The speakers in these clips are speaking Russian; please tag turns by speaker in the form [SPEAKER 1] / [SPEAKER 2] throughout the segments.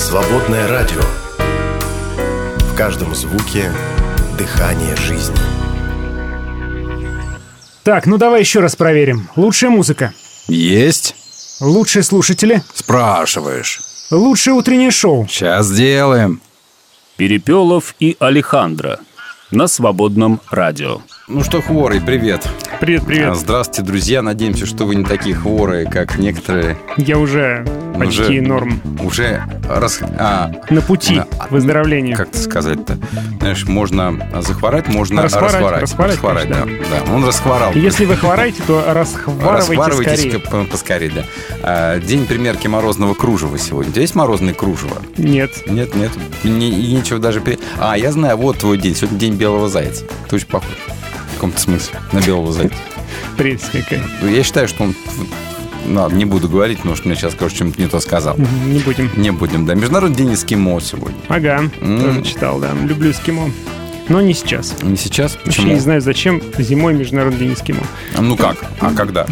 [SPEAKER 1] Свободное радио. В каждом звуке дыхание жизни.
[SPEAKER 2] Так, ну давай еще раз проверим. Лучшая музыка.
[SPEAKER 3] Есть?
[SPEAKER 2] Лучшие слушатели.
[SPEAKER 3] Спрашиваешь.
[SPEAKER 2] Лучшее утреннее шоу.
[SPEAKER 3] Сейчас сделаем.
[SPEAKER 4] Перепелов и Алехандро на свободном радио.
[SPEAKER 3] Ну что, хворый, привет.
[SPEAKER 2] Привет,
[SPEAKER 3] А,
[SPEAKER 2] привет.
[SPEAKER 3] Здравствуйте, друзья. Надеемся, что вы не такие хворые, как некоторые.
[SPEAKER 2] Я уже почти
[SPEAKER 3] Уже-
[SPEAKER 2] норм.
[SPEAKER 3] Уже рас... а,
[SPEAKER 2] На пути
[SPEAKER 3] Да.
[SPEAKER 2] к выздоровлению.
[SPEAKER 3] как сказать-то? Знаешь, можно захворать, можно
[SPEAKER 2] Расхворать,
[SPEAKER 3] расхворать.
[SPEAKER 2] расхворать,
[SPEAKER 3] Расхворать, да.
[SPEAKER 2] конечно,
[SPEAKER 3] да. Он расхворал.
[SPEAKER 2] Если вы хвораете, то расхварывайте
[SPEAKER 3] Расхварывайтесь
[SPEAKER 2] скорее.
[SPEAKER 3] поскорее, да. А, День примерки морозного кружева сегодня. У тебя есть морозное кружево?
[SPEAKER 2] Нет.
[SPEAKER 3] Нет, нет. Не- нечего даже... при- А, я знаю, вот твой день. Сегодня день белого зайца. Ты очень похож. В каком-то смысле. На белого зайца.
[SPEAKER 2] Прелесть какая.
[SPEAKER 3] Я считаю, что он... Ладно, не буду говорить, потому что мне сейчас скажут, что-нибудь не то сказал.
[SPEAKER 2] Не будем.
[SPEAKER 3] Не будем, да. Международный день эскимо сегодня.
[SPEAKER 2] Ага,
[SPEAKER 3] М.
[SPEAKER 2] тоже читал, да. Люблю эскимо. Но не сейчас.
[SPEAKER 3] Не сейчас?
[SPEAKER 2] Вообще
[SPEAKER 3] Почему?
[SPEAKER 2] не знаю, зачем зимой Международный день эскимо.
[SPEAKER 3] А Ну как? А когда?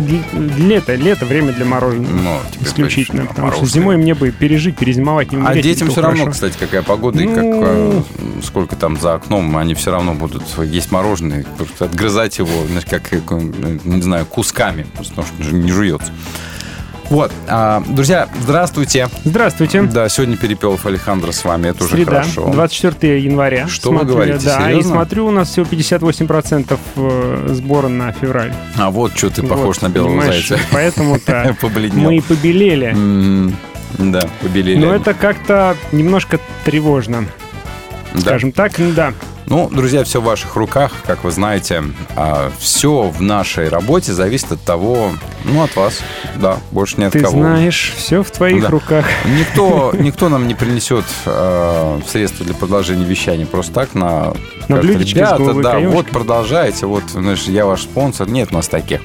[SPEAKER 2] Лето, лето, время для мороженого.
[SPEAKER 3] Ну, тебе
[SPEAKER 2] Исключительно,
[SPEAKER 3] точно,
[SPEAKER 2] потому что зимой мне бы пережить, перезимовать, не
[SPEAKER 3] А
[SPEAKER 2] умереть.
[SPEAKER 3] детям
[SPEAKER 2] и то
[SPEAKER 3] все равно,
[SPEAKER 2] хорошо.
[SPEAKER 3] кстати, какая погода и как
[SPEAKER 2] Ну.
[SPEAKER 3] э, сколько там за окном, они все равно будут есть мороженое, отгрызать его, знаешь, как, э, не знаю, кусками, потому что не жуется. Вот, а, друзья, здравствуйте.
[SPEAKER 2] Здравствуйте.
[SPEAKER 3] Да, сегодня Перепелов Александр с вами, это уже
[SPEAKER 2] Среда,
[SPEAKER 3] хорошо.
[SPEAKER 2] 24 января.
[SPEAKER 3] Что вы
[SPEAKER 2] Смотрю,
[SPEAKER 3] говорите,
[SPEAKER 2] Да, и
[SPEAKER 3] серьезно?
[SPEAKER 2] смотрю, у нас всего 58% э, сбора на февраль.
[SPEAKER 3] А вот что ты похож
[SPEAKER 2] Вот,
[SPEAKER 3] на белого зайца.
[SPEAKER 2] Поэтому-то мы и побелели.
[SPEAKER 3] Да, побелели.
[SPEAKER 2] Но это как-то немножко тревожно, скажем так. Да.
[SPEAKER 3] Ну, друзья, все в ваших руках, как вы знаете. все в нашей работе зависит от того, ну, от вас. Да, больше ни от
[SPEAKER 2] Ты
[SPEAKER 3] кого.
[SPEAKER 2] знаешь, все в твоих
[SPEAKER 3] Да.
[SPEAKER 2] руках.
[SPEAKER 3] Никто, никто нам не принесет э, средства для продолжения вещания просто так на...
[SPEAKER 2] На блюдечке
[SPEAKER 3] Ребята, да,
[SPEAKER 2] каемочкой».
[SPEAKER 3] вот продолжайте, вот, знаешь, я ваш спонсор. Нет у нас таких.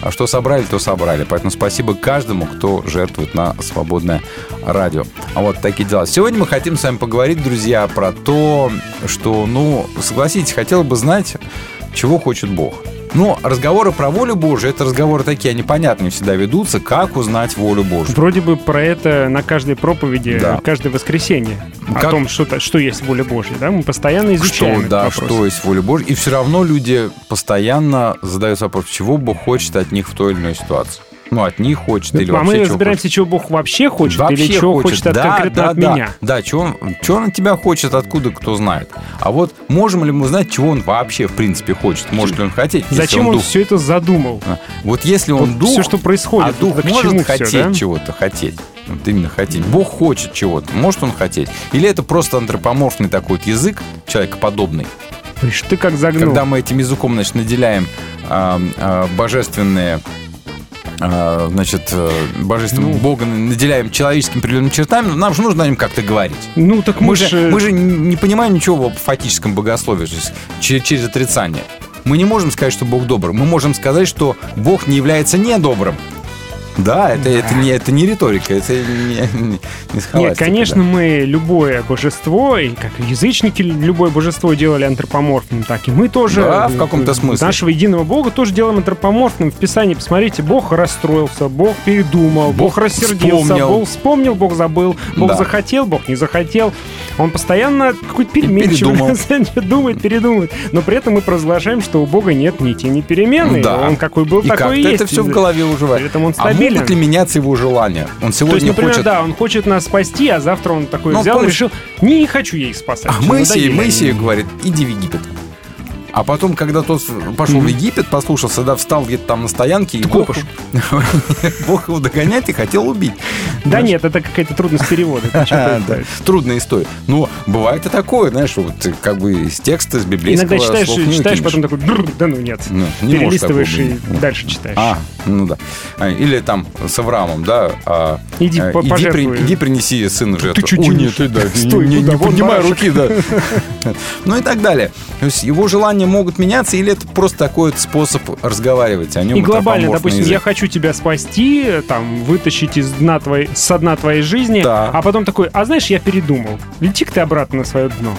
[SPEAKER 3] А что собрали, то собрали. Поэтому спасибо каждому, кто жертвует на свободное радио. А вот такие дела. Сегодня мы хотим с вами поговорить, друзья, про то, что, ну, согласитесь, хотел бы знать, чего хочет Бог. Но разговоры про волю Божию, это разговоры такие, они понятные всегда ведутся, как узнать волю Божию.
[SPEAKER 2] Вроде бы про это на каждой проповеди,
[SPEAKER 3] Да.
[SPEAKER 2] каждое воскресенье. О
[SPEAKER 3] Как-
[SPEAKER 2] том, что, что есть воля Божья. Да? Мы постоянно изучаем
[SPEAKER 3] что, да,
[SPEAKER 2] вопрос.
[SPEAKER 3] что есть воля Божья. И все равно люди постоянно задают вопрос, чего Бог хочет от них в той или иной ситуации. Ну, от них хочет или
[SPEAKER 2] а
[SPEAKER 3] вообще
[SPEAKER 2] мы
[SPEAKER 3] чего
[SPEAKER 2] разбираемся, чего Бог вообще
[SPEAKER 3] хочет.
[SPEAKER 2] хочет, или
[SPEAKER 3] Вообще
[SPEAKER 2] чего хочет, от,
[SPEAKER 3] да,
[SPEAKER 2] конкретно
[SPEAKER 3] да,
[SPEAKER 2] от
[SPEAKER 3] да.
[SPEAKER 2] меня.
[SPEAKER 3] Да, чего он, чего он от тебя хочет, откуда, кто знает. А вот можем ли мы знать, чего он вообще, в принципе, хочет? Может ли он хотеть,
[SPEAKER 2] Зачем
[SPEAKER 3] он
[SPEAKER 2] он
[SPEAKER 3] дух?
[SPEAKER 2] все это задумал?
[SPEAKER 3] А, Вот если он
[SPEAKER 2] Вот
[SPEAKER 3] дух,
[SPEAKER 2] все, что происходит,
[SPEAKER 3] а дух может хотеть
[SPEAKER 2] да?
[SPEAKER 3] чего-то, хотеть. Вот именно хотеть. Бог хочет чего-то. Может он хотеть? Или это просто антропоморфный такой вот язык, человекоподобный?
[SPEAKER 2] Ты как загнул.
[SPEAKER 3] Когда мы этим языком, значит, наделяем а, а, божественные а, значит, э, божественным
[SPEAKER 2] Ну.
[SPEAKER 3] Бога наделяем человеческими определенными чертами, нам же нужно о нем как-то говорить.
[SPEAKER 2] Ну, так
[SPEAKER 3] Мы
[SPEAKER 2] мы,
[SPEAKER 3] же,
[SPEAKER 2] же...
[SPEAKER 3] мы же не понимаем ничего в фатическом богословии, то есть через, через отрицание. Мы не можем сказать, что Бог добр. Мы можем сказать, что Бог не является недобрым. Да, это, это, не, это не риторика, это не, не, схоластика,
[SPEAKER 2] Нет, конечно, мы любое божество, и как язычники любое божество делали антропоморфным, так и мы тоже.
[SPEAKER 3] Да, в каком-то
[SPEAKER 2] э,
[SPEAKER 3] смысле.
[SPEAKER 2] Нашего единого Бога тоже делаем антропоморфным. В Писании, посмотрите, Бог расстроился, Бог передумал, Бог,
[SPEAKER 3] Бог
[SPEAKER 2] рассердился,
[SPEAKER 3] вспомнил.
[SPEAKER 2] Бог вспомнил, Бог забыл, Бог
[SPEAKER 3] Да.
[SPEAKER 2] захотел, Бог не захотел. Он постоянно какой-то переменчивый, думает, передумает. Но при этом мы провозглашаем, что у Бога нет ни тени переменной.
[SPEAKER 3] Да.
[SPEAKER 2] Он какой был,
[SPEAKER 3] И
[SPEAKER 2] такой и есть.
[SPEAKER 3] это все в голове уживает.
[SPEAKER 2] При этом он
[SPEAKER 3] А
[SPEAKER 2] стабилен.
[SPEAKER 3] Могут ли меняться его желания? Он
[SPEAKER 2] То
[SPEAKER 3] сегодня
[SPEAKER 2] есть, например,
[SPEAKER 3] хочет...
[SPEAKER 2] да, он хочет нас спасти, а завтра он такой
[SPEAKER 3] Ну,
[SPEAKER 2] взял
[SPEAKER 3] помнишь-
[SPEAKER 2] и решил, не, хочу я их спасать.
[SPEAKER 3] А Моисей, Моисей говорит, иди в Египет. А потом, когда тот пошел в Египет, послушался, да, встал где-то там на стоянке, и
[SPEAKER 2] Ты
[SPEAKER 3] Бог, Бог его догонять и хотел убить.
[SPEAKER 2] Да нет, это какая-то трудность перевода.
[SPEAKER 3] Трудная история. Но бывает и такое, знаешь, вот ты как бы из текста, из библейского
[SPEAKER 2] Иногда читаешь, читаешь, потом такой, «Бррр, да ну нет.
[SPEAKER 3] Ну,
[SPEAKER 2] Перелистываешь и дальше читаешь.
[SPEAKER 3] А, ну да. А, Или там с Авраамом, да. а,
[SPEAKER 2] Иди
[SPEAKER 3] а, иди, принеси сына жертву.
[SPEAKER 2] Ты чё
[SPEAKER 3] Ой,
[SPEAKER 2] тянешь?
[SPEAKER 3] нет, не,
[SPEAKER 2] Вон
[SPEAKER 3] поднимай руки, да. Ну и так далее. То есть его желания могут меняться, или это просто такой вот способ разговаривать о нем.
[SPEAKER 2] И глобально, допустим,
[SPEAKER 3] язык.
[SPEAKER 2] я хочу тебя спасти, там, вытащить из дна твоей, со дна твоей жизни,
[SPEAKER 3] Да.
[SPEAKER 2] а потом такой, а знаешь, я передумал. Лети-ка ты обратно на свое дно.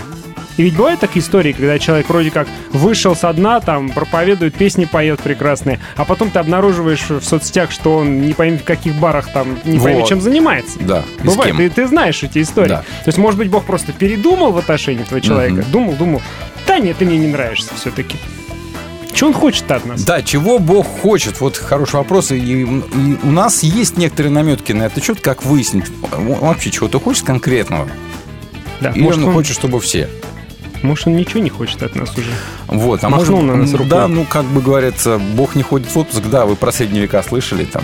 [SPEAKER 2] И ведь бывают такие истории, когда человек вроде как вышел со дна, там, проповедует, песни поет прекрасные, а потом ты обнаруживаешь в соцсетях, что он не пойми в каких барах там, не пойми
[SPEAKER 3] Вот.
[SPEAKER 2] чем занимается.
[SPEAKER 3] Да.
[SPEAKER 2] Бывает, ты, ты знаешь эти истории.
[SPEAKER 3] Да.
[SPEAKER 2] То есть, может быть, Бог просто передумал в отношении этого человека, думал, думал, да нет, ты мне не нравишься все-таки. Что он хочет от нас?
[SPEAKER 3] Да, чего Бог хочет? Вот хороший вопрос. И, и у нас есть некоторые наметки на это счет, как выяснить, он вообще чего-то хочет конкретного.
[SPEAKER 2] Да,
[SPEAKER 3] Или
[SPEAKER 2] может,
[SPEAKER 3] он
[SPEAKER 2] он,
[SPEAKER 3] хочет, чтобы все.
[SPEAKER 2] Может, он ничего не хочет от нас уже.
[SPEAKER 3] Вот, а
[SPEAKER 2] Махнул
[SPEAKER 3] может,
[SPEAKER 2] на нас рукой.
[SPEAKER 3] да, ну, как бы говорится, Бог не ходит в отпуск, да, вы про средние века слышали там.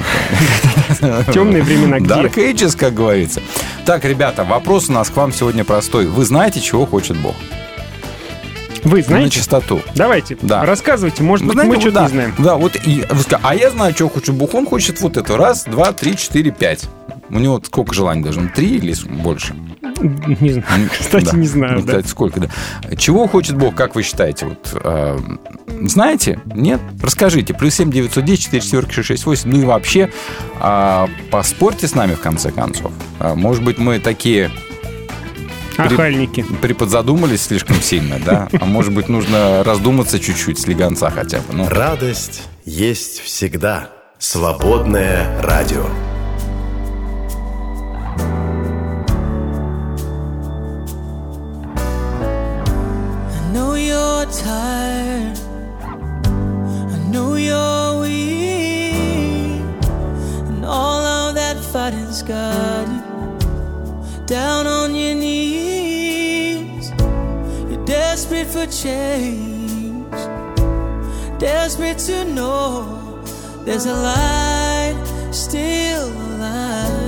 [SPEAKER 2] Темные времена где?
[SPEAKER 3] Dark Ages, как говорится. Так, ребята, вопрос у нас к вам сегодня простой. Вы знаете, чего хочет Бог?
[SPEAKER 2] Вы
[SPEAKER 3] На
[SPEAKER 2] знаете?
[SPEAKER 3] чистоту.
[SPEAKER 2] Давайте,
[SPEAKER 3] Да.
[SPEAKER 2] рассказывайте, может быть,
[SPEAKER 3] знаете,
[SPEAKER 2] мы что-то
[SPEAKER 3] да,
[SPEAKER 2] не знаем.
[SPEAKER 3] Да, вот и, а я знаю, чего хочет Бог. Он хочет вот это. Раз, два, три, четыре, пять. У него сколько желаний должно? Три или больше?
[SPEAKER 2] Не знаю. Кстати,
[SPEAKER 3] Да.
[SPEAKER 2] не знаю,
[SPEAKER 3] Ну,
[SPEAKER 2] да.
[SPEAKER 3] кстати, сколько, да. Чего хочет Бог, как вы считаете? Вот, э, знаете? Нет? Расскажите. Плюс 7 910 4 четверки 6 6 8. Ну и вообще, э, поспорьте с нами, в конце концов. А, может быть, мы такие
[SPEAKER 2] Ахальники.
[SPEAKER 3] приподзадумались слишком сильно, да? А может быть, нужно раздуматься чуть-чуть, слегонца хотя бы. Ну,
[SPEAKER 1] Радость есть всегда. Свободное радио.
[SPEAKER 5] Fighting's got you down on your knees. You're desperate for change. Desperate to know there's a light still alive.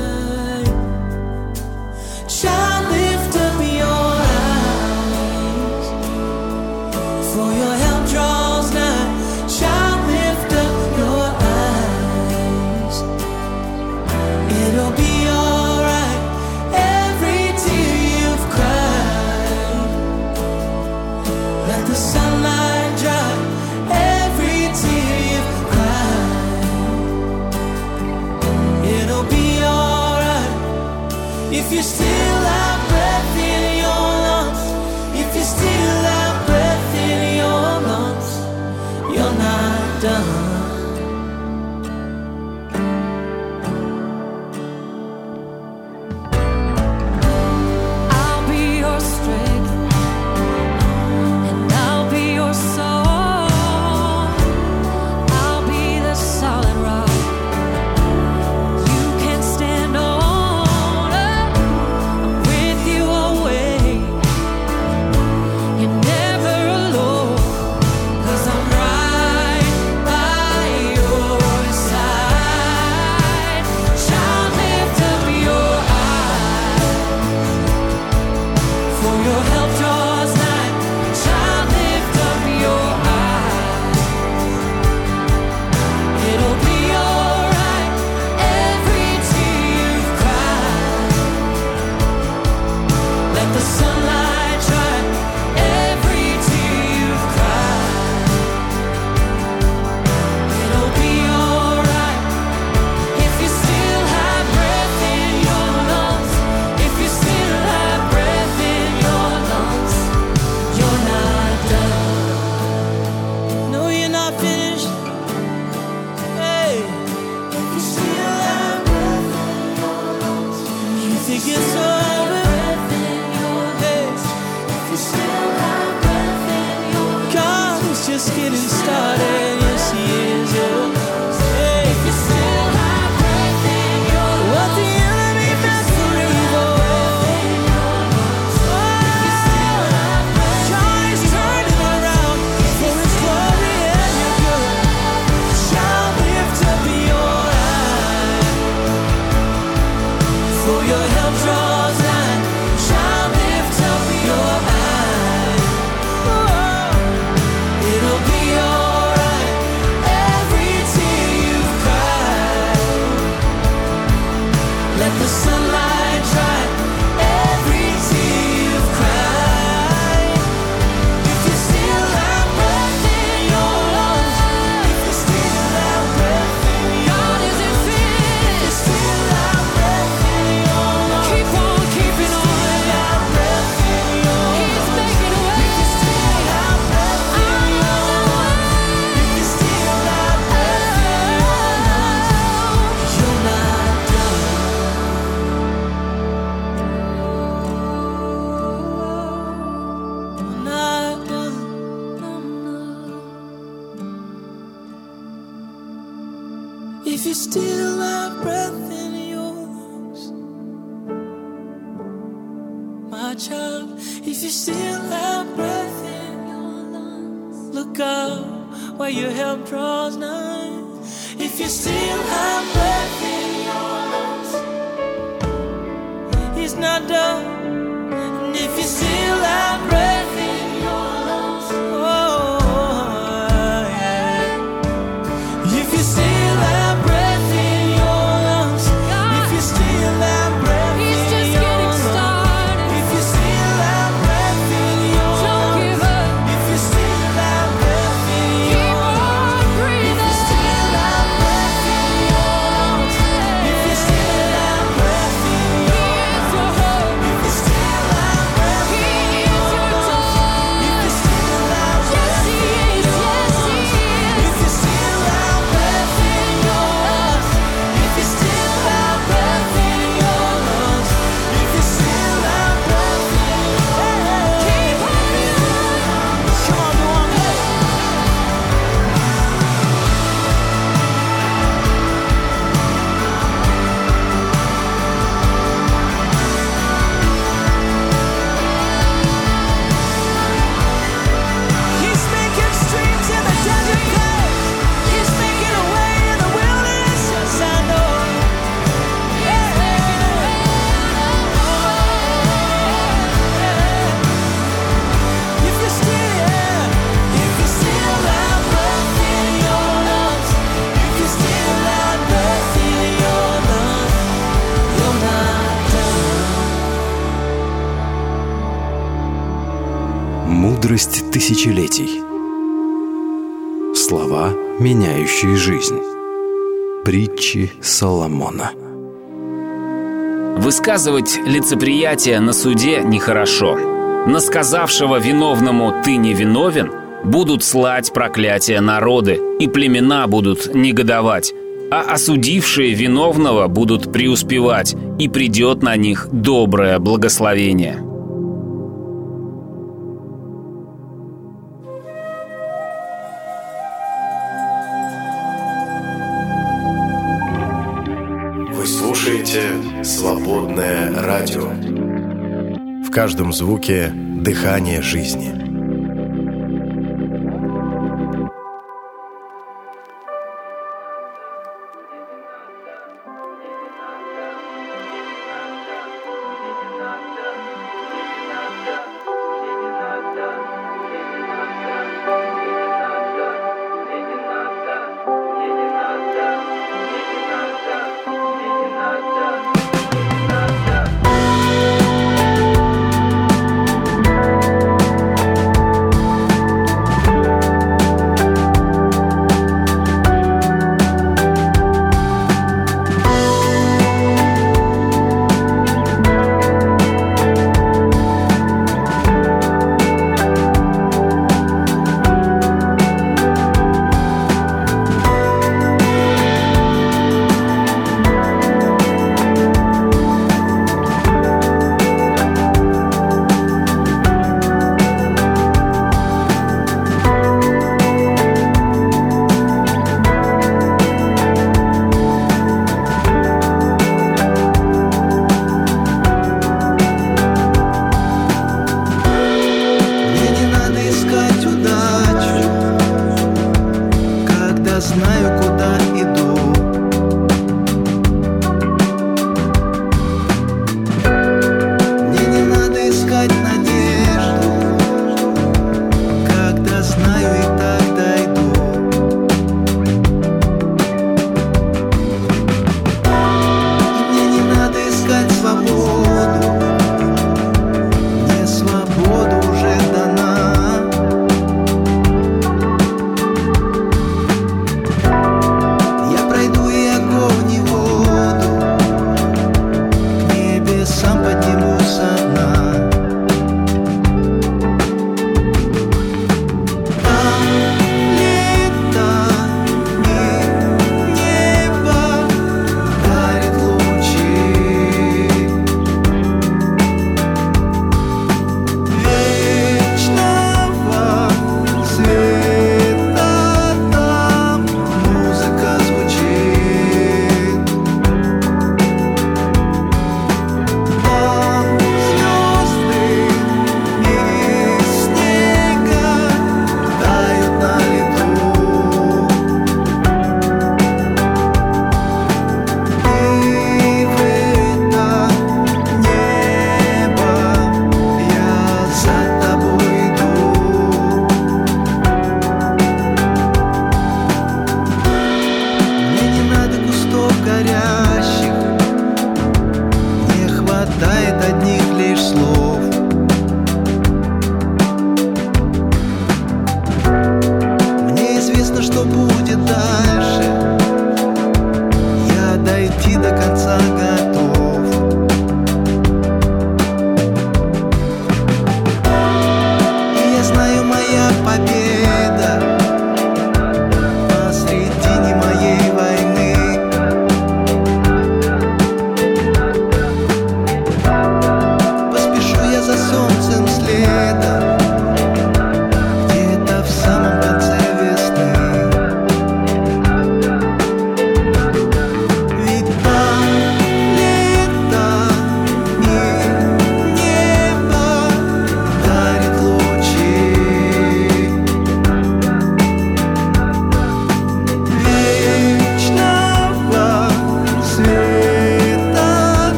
[SPEAKER 5] If you still have breath in your lungs, my child, if you still have breath in your lungs, look up where your help draws nigh. If you still have breath in your lungs, it's not done.
[SPEAKER 1] тысячелетий. Слова, меняющие жизнь. Притчи Соломона.
[SPEAKER 6] Высказывать лицеприятие на суде нехорошо. На сказавшего виновному «ты не виновен» будут слать проклятие народы, и племена будут негодовать, а осудившие виновного будут преуспевать, и придет на них доброе благословение».
[SPEAKER 1] каждом звуке дыхание жизни.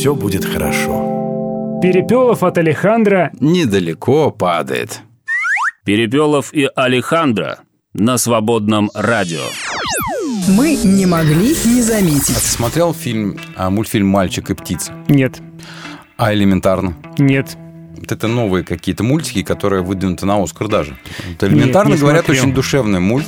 [SPEAKER 1] Все будет хорошо.
[SPEAKER 2] Перепелов от Алехандро.
[SPEAKER 3] Недалеко падает.
[SPEAKER 4] Перепелов и Алехандро на свободном радио.
[SPEAKER 7] Мы не могли не заметить.
[SPEAKER 3] А ты смотрел фильм, а, мультфильм «Мальчик и птица»?
[SPEAKER 2] Нет,
[SPEAKER 3] А элементарно?
[SPEAKER 2] нет.
[SPEAKER 3] Это новые какие-то мультики, которые выдвинуты на Оскар даже. Вот элементарно
[SPEAKER 2] не
[SPEAKER 3] говорят,
[SPEAKER 2] смотрел.
[SPEAKER 3] очень душевный мульт.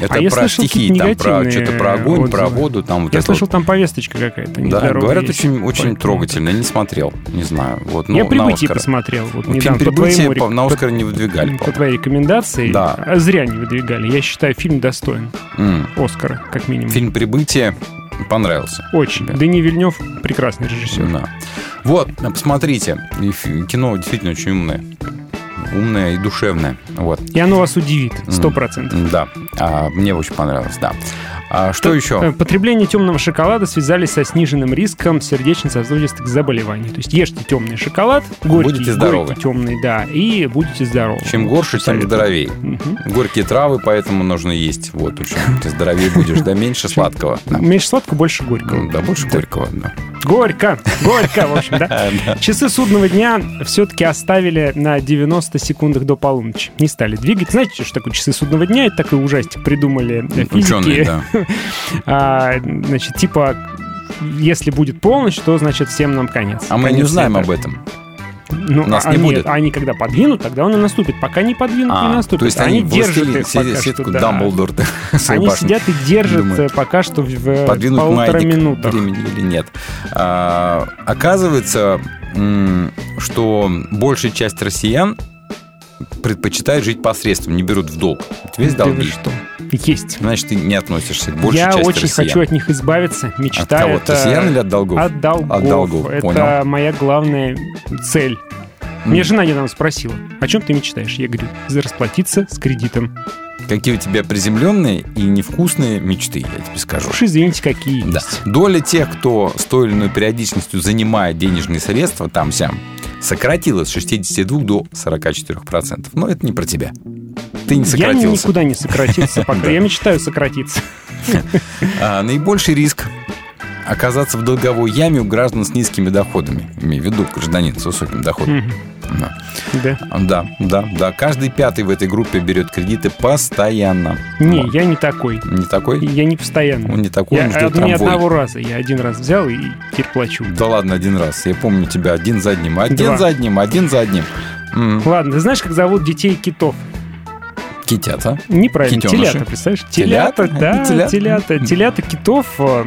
[SPEAKER 3] Это
[SPEAKER 2] А я
[SPEAKER 3] про стихи, там про что-то про огонь, про
[SPEAKER 2] отзывы.
[SPEAKER 3] воду, там вот
[SPEAKER 2] Я
[SPEAKER 3] это
[SPEAKER 2] слышал,
[SPEAKER 3] вот.
[SPEAKER 2] там повесточка какая-то.
[SPEAKER 3] Да, говорят,
[SPEAKER 2] есть.
[SPEAKER 3] очень, очень
[SPEAKER 2] Поэтому-
[SPEAKER 3] трогательно. Я не смотрел, не знаю. Вот,
[SPEAKER 2] Я
[SPEAKER 3] ну, на
[SPEAKER 2] «Прибытие»
[SPEAKER 3] Оскар.
[SPEAKER 2] посмотрел. Вот
[SPEAKER 3] Ну,
[SPEAKER 2] недавно,
[SPEAKER 3] фильм
[SPEAKER 2] по
[SPEAKER 3] «Прибытие»
[SPEAKER 2] твоему
[SPEAKER 3] по-
[SPEAKER 2] рек-
[SPEAKER 3] на
[SPEAKER 2] по-
[SPEAKER 3] Оскар не выдвигали,
[SPEAKER 2] По
[SPEAKER 3] по-моему.
[SPEAKER 2] твоей рекомендации.
[SPEAKER 3] Да.
[SPEAKER 2] А Зря не выдвигали. Я считаю, фильм достоин
[SPEAKER 3] М.
[SPEAKER 2] Оскара, как минимум.
[SPEAKER 3] Фильм «Прибытие» понравился.
[SPEAKER 2] Очень.
[SPEAKER 3] Да.
[SPEAKER 2] Дани Вильнев прекрасный режиссер.
[SPEAKER 3] Да. Вот, посмотрите. Кино действительно очень умное. Умное и душевное. Вот.
[SPEAKER 2] И оно вас удивит, сто процентов.
[SPEAKER 3] Да. А, мне очень понравилось, да. А что еще?
[SPEAKER 2] Э, Потребление темного шоколада связались со сниженным риском сердечно-сосудистых заболеваний. То есть ешьте темный шоколад, горький,
[SPEAKER 3] Будете здоровы.
[SPEAKER 2] горький темный, да, и будете здоровы.
[SPEAKER 3] Чем горше, тем здоровее.
[SPEAKER 2] Мгм.
[SPEAKER 3] Горькие травы, поэтому нужно есть. Вот, общем, ты здоровее будешь, да меньше сладкого.
[SPEAKER 2] Меньше сладкого, больше горького.
[SPEAKER 3] да больше горького, да.
[SPEAKER 2] Горько, горько, в общем, да? Часы судного дня все-таки оставили на 90 секундах до полуночи. Не стали двигать. Знаете, что такое часы судного дня? Это такой ужастик придумали э, физики.
[SPEAKER 3] Ученые, да.
[SPEAKER 2] А, значит, типа, если будет полночь, то, значит, всем нам конец.
[SPEAKER 3] А мы
[SPEAKER 2] Конец
[SPEAKER 3] не узнаем об этом.
[SPEAKER 2] Ну,
[SPEAKER 3] Нас
[SPEAKER 2] а,
[SPEAKER 3] не
[SPEAKER 2] нет,
[SPEAKER 3] будет.
[SPEAKER 2] они когда подвинут, тогда он и наступит. Пока не подвинут, не
[SPEAKER 3] А,
[SPEAKER 2] наступит.
[SPEAKER 3] то есть они
[SPEAKER 2] держат
[SPEAKER 3] властелин,
[SPEAKER 2] их пока
[SPEAKER 3] сидят,
[SPEAKER 2] что, да.
[SPEAKER 3] Дамблдор
[SPEAKER 2] Они сидят и держат
[SPEAKER 3] Думают,
[SPEAKER 2] э, пока что в э,
[SPEAKER 3] подвинуть
[SPEAKER 2] полутора минутах.
[SPEAKER 3] времени или нет. А, оказывается, что большая часть россиян предпочитают жить посредством, не берут в долг. Это весь
[SPEAKER 2] Да что? Есть.
[SPEAKER 3] Значит, ты не относишься к большей
[SPEAKER 2] Я
[SPEAKER 3] части
[SPEAKER 2] очень
[SPEAKER 3] россиян.
[SPEAKER 2] хочу от них избавиться. Мечта
[SPEAKER 3] От кого? От
[SPEAKER 2] это...
[SPEAKER 3] россиян или от долгов?
[SPEAKER 2] От долгов.
[SPEAKER 3] От долгов,
[SPEAKER 2] Это
[SPEAKER 3] понял.
[SPEAKER 2] моя главная цель. Мне жена недавно спросила, о чем ты мечтаешь? Я говорю, за расплатиться с кредитом.
[SPEAKER 3] Какие у тебя приземленные и невкусные мечты, я тебе скажу.
[SPEAKER 2] Уж извините, какие
[SPEAKER 3] Да.
[SPEAKER 2] есть.
[SPEAKER 3] Доля тех, кто с той или иной периодичностью занимает денежные средства там-сям, сократилась с 62 до 44%. Но это не про тебя. Ты не
[SPEAKER 2] Я
[SPEAKER 3] сократился.
[SPEAKER 2] никуда не сократился пока. Я мечтаю сократиться.
[SPEAKER 3] А, наибольший риск оказаться в долговой яме у граждан с низкими доходами. Имею в виду гражданин с высоким доходом.
[SPEAKER 2] Мгм.
[SPEAKER 3] Да.
[SPEAKER 2] Да.
[SPEAKER 3] да, да, да. Каждый пятый в этой группе берет кредиты постоянно.
[SPEAKER 2] Не,
[SPEAKER 3] Вот.
[SPEAKER 2] я не такой.
[SPEAKER 3] Не такой?
[SPEAKER 2] Я не постоянно.
[SPEAKER 3] Он не такой,
[SPEAKER 2] Я
[SPEAKER 3] он ждет
[SPEAKER 2] од- не одного раза. Я один раз взял и теперь плачу.
[SPEAKER 3] Да ладно, один раз. Я помню тебя один за одним. Один
[SPEAKER 2] Два.
[SPEAKER 3] за одним, один за одним. М,
[SPEAKER 2] Ладно, ты знаешь, как зовут детей китов?
[SPEAKER 3] Китята.
[SPEAKER 2] Неправильно.
[SPEAKER 3] Китеныши.
[SPEAKER 2] Телята, представляешь?
[SPEAKER 3] Телята?
[SPEAKER 2] Телята, да,
[SPEAKER 3] Телята.
[SPEAKER 2] телята. Телята китов э,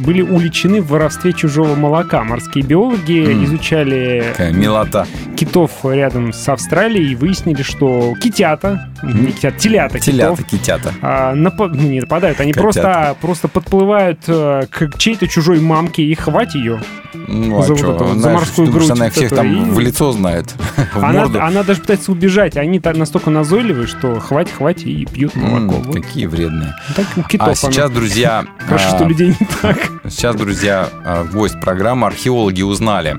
[SPEAKER 2] были уличены в воровстве чужого молока. Морские биологи
[SPEAKER 3] М.
[SPEAKER 2] изучали
[SPEAKER 3] Какая милота.
[SPEAKER 2] китов рядом с Австралией и выяснили, что китята, не китята, телята,
[SPEAKER 3] Телята,
[SPEAKER 2] китов,
[SPEAKER 3] китята.
[SPEAKER 2] а, ну, не нападают, они
[SPEAKER 3] Котята.
[SPEAKER 2] просто, просто подплывают э, к чьей-то чужой мамке и хватит ее.
[SPEAKER 3] Ну,
[SPEAKER 2] За
[SPEAKER 3] а
[SPEAKER 2] вот
[SPEAKER 3] что,
[SPEAKER 2] это вот, за морскую грудь
[SPEAKER 3] она всех
[SPEAKER 2] эту
[SPEAKER 3] там
[SPEAKER 2] и-
[SPEAKER 3] в лицо знает,
[SPEAKER 2] Она, она даже пытается убежать, они так настолько назойливые, что хватит, хватит и пьют молоко. Вот
[SPEAKER 3] Какие вредные.
[SPEAKER 2] Так у китов
[SPEAKER 3] А сейчас,
[SPEAKER 2] оно.
[SPEAKER 3] друзья,
[SPEAKER 2] Хорошо,
[SPEAKER 3] а,
[SPEAKER 2] что людей не так.
[SPEAKER 3] сейчас, друзья, а, гвоздь программы. Археологи узнали,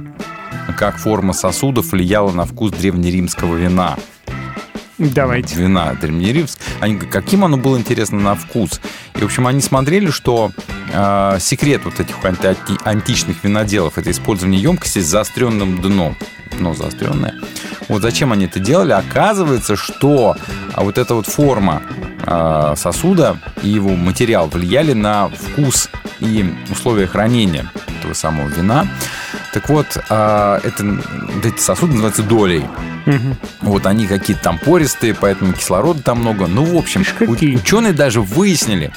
[SPEAKER 3] как форма сосудов влияла на вкус древнеримского вина.
[SPEAKER 2] Давайте.
[SPEAKER 3] Вина древнеримского. Они, каким оно было интересно на вкус. И, в общем, они смотрели, что э, секрет вот этих анти- античных виноделов это использование емкости с заостренным дном. Дно заостренное. Вот зачем они это делали? Оказывается, что а, вот эта вот форма э, сосуда и его материал влияли на вкус и условия хранения этого самого вина. Так вот, э, это, эти сосуды называются долей.
[SPEAKER 2] Мгм.
[SPEAKER 3] Вот они какие-то там пористые, поэтому кислорода там много. Ну, в общем, ученые даже выяснили,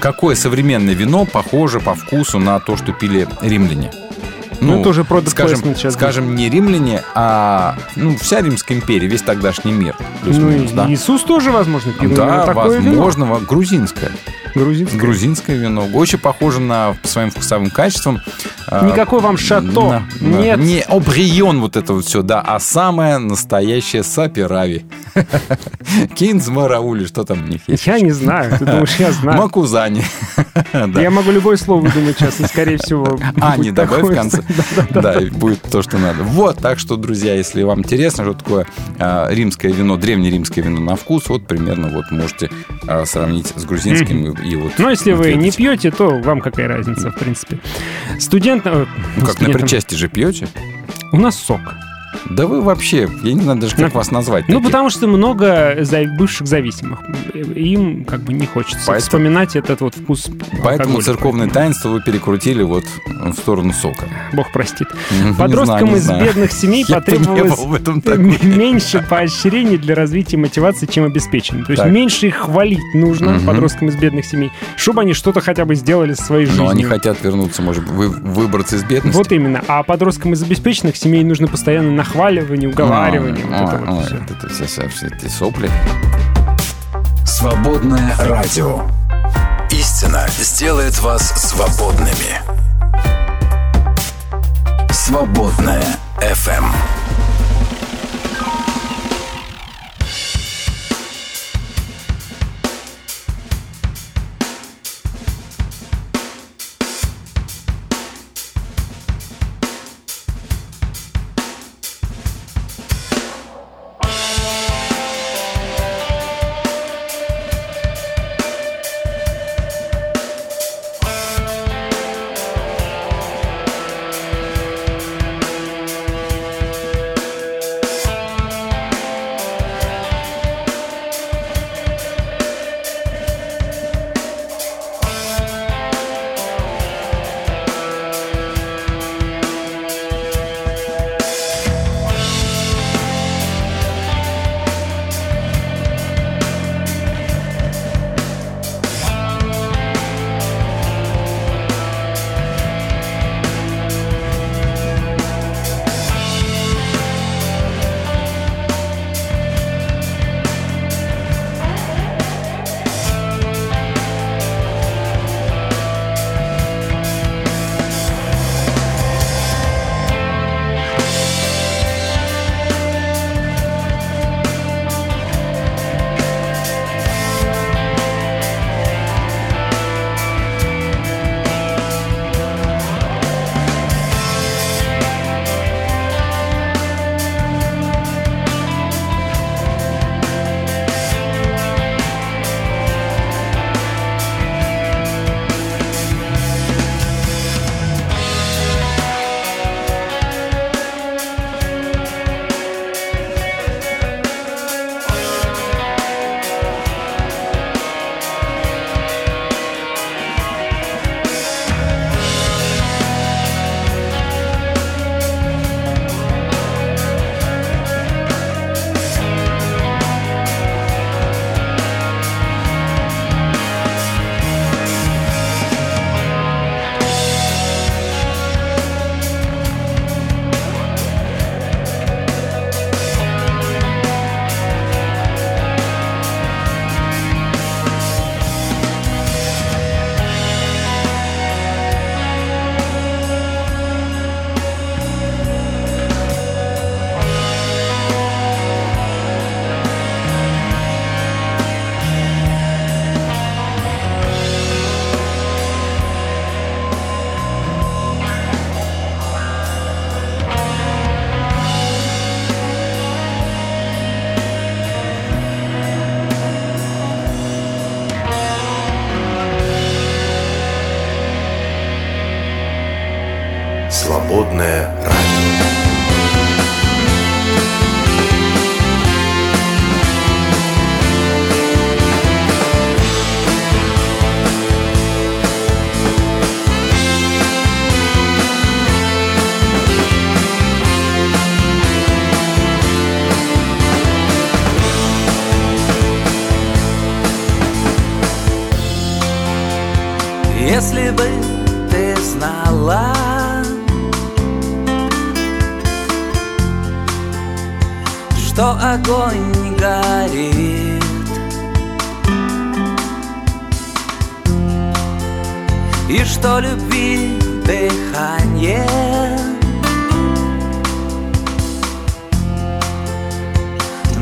[SPEAKER 3] какое современное вино похоже по вкусу на то, что пили римляне.
[SPEAKER 2] Ну, это уже product
[SPEAKER 3] скажем,
[SPEAKER 2] сейчас
[SPEAKER 3] скажем, не римляне, а ну, вся Римская империя, весь тогдашний мир.
[SPEAKER 2] Ну, и
[SPEAKER 3] да.
[SPEAKER 2] Иисус тоже, возможно, пил
[SPEAKER 3] Да,
[SPEAKER 2] такое вино.
[SPEAKER 3] возможно, во- грузинское.
[SPEAKER 2] Грузинское.
[SPEAKER 3] Грузинское вино. Очень похоже на по своим вкусовым качествам а,
[SPEAKER 2] Никакой вам шато.
[SPEAKER 3] на-
[SPEAKER 2] Нет.
[SPEAKER 3] Не обрион вот это вот все, да, а самое настоящее сапирави. Кинзмараули, что там у них есть?
[SPEAKER 2] Я не знаю. Ты думаешь, я знаю.
[SPEAKER 3] Макузани.
[SPEAKER 2] Я могу любое слово выдумать сейчас, и, скорее всего,
[SPEAKER 3] А, не добавь в конце. Да, и будет то, что надо. Вот, так что, друзья, если вам интересно, что такое а, римское вино, древнеримское вино на вкус, вот примерно вот можете а, сравнить с грузинским и вот.
[SPEAKER 2] Но если вы не пьете, то вам какая разница, в принципе. Студент... э,
[SPEAKER 3] Ну, как на причастии же пьете?
[SPEAKER 2] У нас сок.
[SPEAKER 3] Да вы вообще, я не знаю даже, как вас назвать.
[SPEAKER 2] Ну,
[SPEAKER 3] таких.
[SPEAKER 2] потому что много бывших зависимых. Им как бы не хочется
[SPEAKER 3] Поэтому-
[SPEAKER 2] вспоминать этот вот вкус
[SPEAKER 3] Поэтому церковное таинство вы перекрутили вот в сторону сока.
[SPEAKER 2] Бог простит. Подросткам из бедных семей потребовалось меньше поощрений для развития мотивации, чем обеспеченным. То есть меньше их хвалить нужно подросткам из бедных семей, чтобы они что-то хотя бы сделали со своей жизнью.
[SPEAKER 3] Но они хотят вернуться, может быть, вы- выбраться из бедности.
[SPEAKER 2] Вот именно. А подросткам из обеспеченных семей нужно постоянно нахваливание, уговаривание.
[SPEAKER 3] А,
[SPEAKER 2] вот это вот
[SPEAKER 3] вот это все, все, все эти сопли.
[SPEAKER 1] Свободное радио. Истина сделает вас свободными. Свободное FM.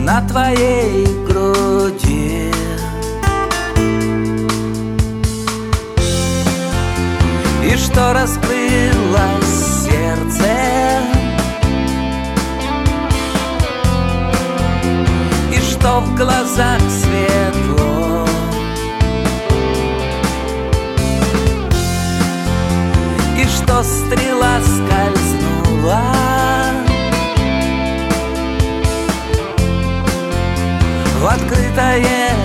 [SPEAKER 8] На твоей груди. И что раскрылось сердце? И что в глазах светло? И что стрела скользнула В открытое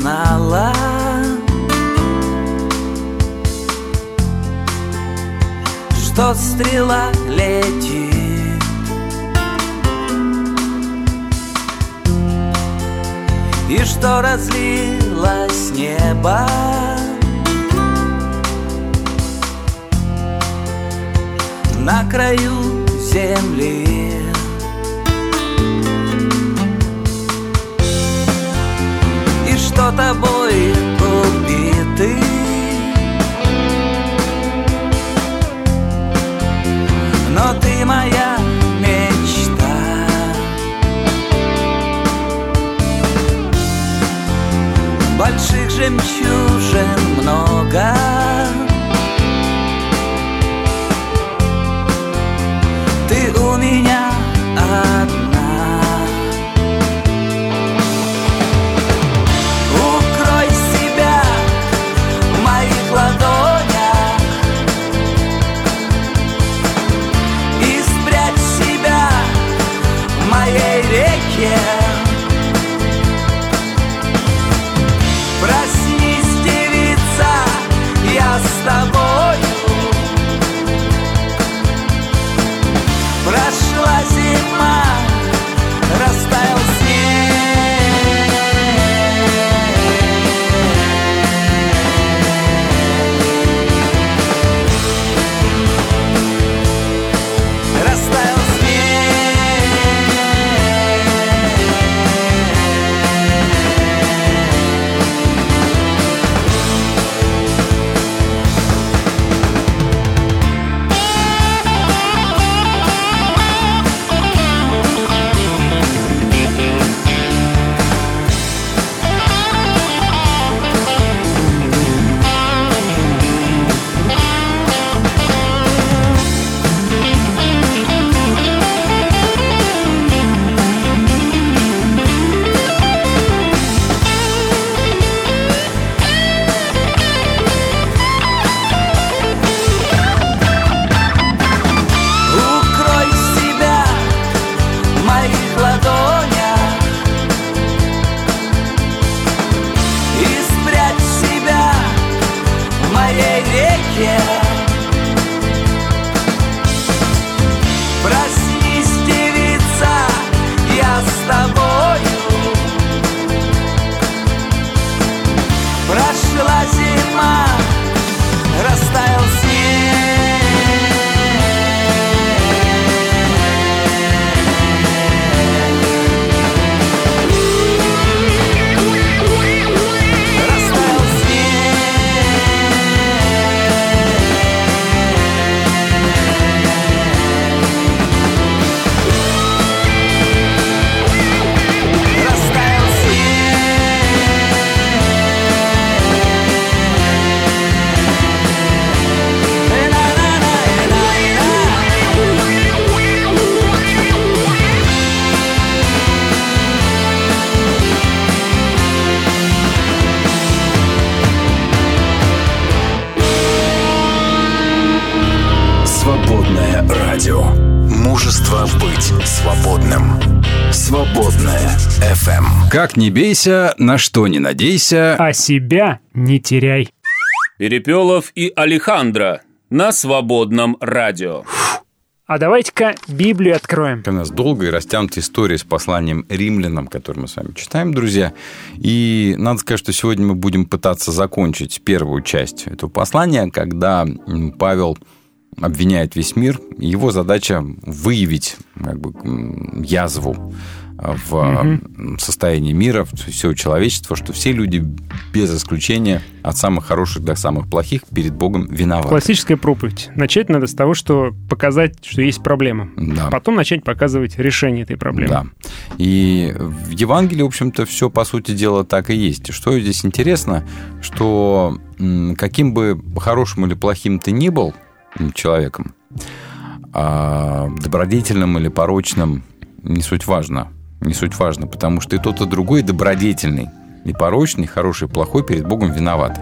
[SPEAKER 8] знала. Что стрела летит. И что разлилось небо На краю земли тобой убиты. Но ты моя мечта. Больших жемчужин много
[SPEAKER 3] Как не бейся, на что не надейся.
[SPEAKER 2] А себя не теряй.
[SPEAKER 4] Перепелов и Алехандро на свободном радио.
[SPEAKER 2] А давайте-ка Библию откроем.
[SPEAKER 3] У нас долгая и растянутая история с посланием римлянам, которую мы с вами читаем, друзья. И надо сказать, что сегодня мы будем пытаться закончить первую часть этого послания, когда Павел обвиняет весь мир. Его задача выявить как бы, язву в м, состоянии мира, всего человечества, что все люди без исключения, от самых хороших до самых плохих, перед Богом виноваты.
[SPEAKER 2] Классическая проповедь. Начать надо с того, что показать, что есть проблема.
[SPEAKER 3] Да.
[SPEAKER 2] Потом начать показывать решение этой проблемы.
[SPEAKER 3] Да. И в Евангелии, в общем-то, все, по сути дела, так и есть. Что здесь интересно, что каким бы хорошим или плохим ты ни был человеком, а, добродетельным или порочным, не суть важно. Не суть важно, потому что и тот, и другой добродетельный, и порочный, хороший, плохой перед Богом виноват.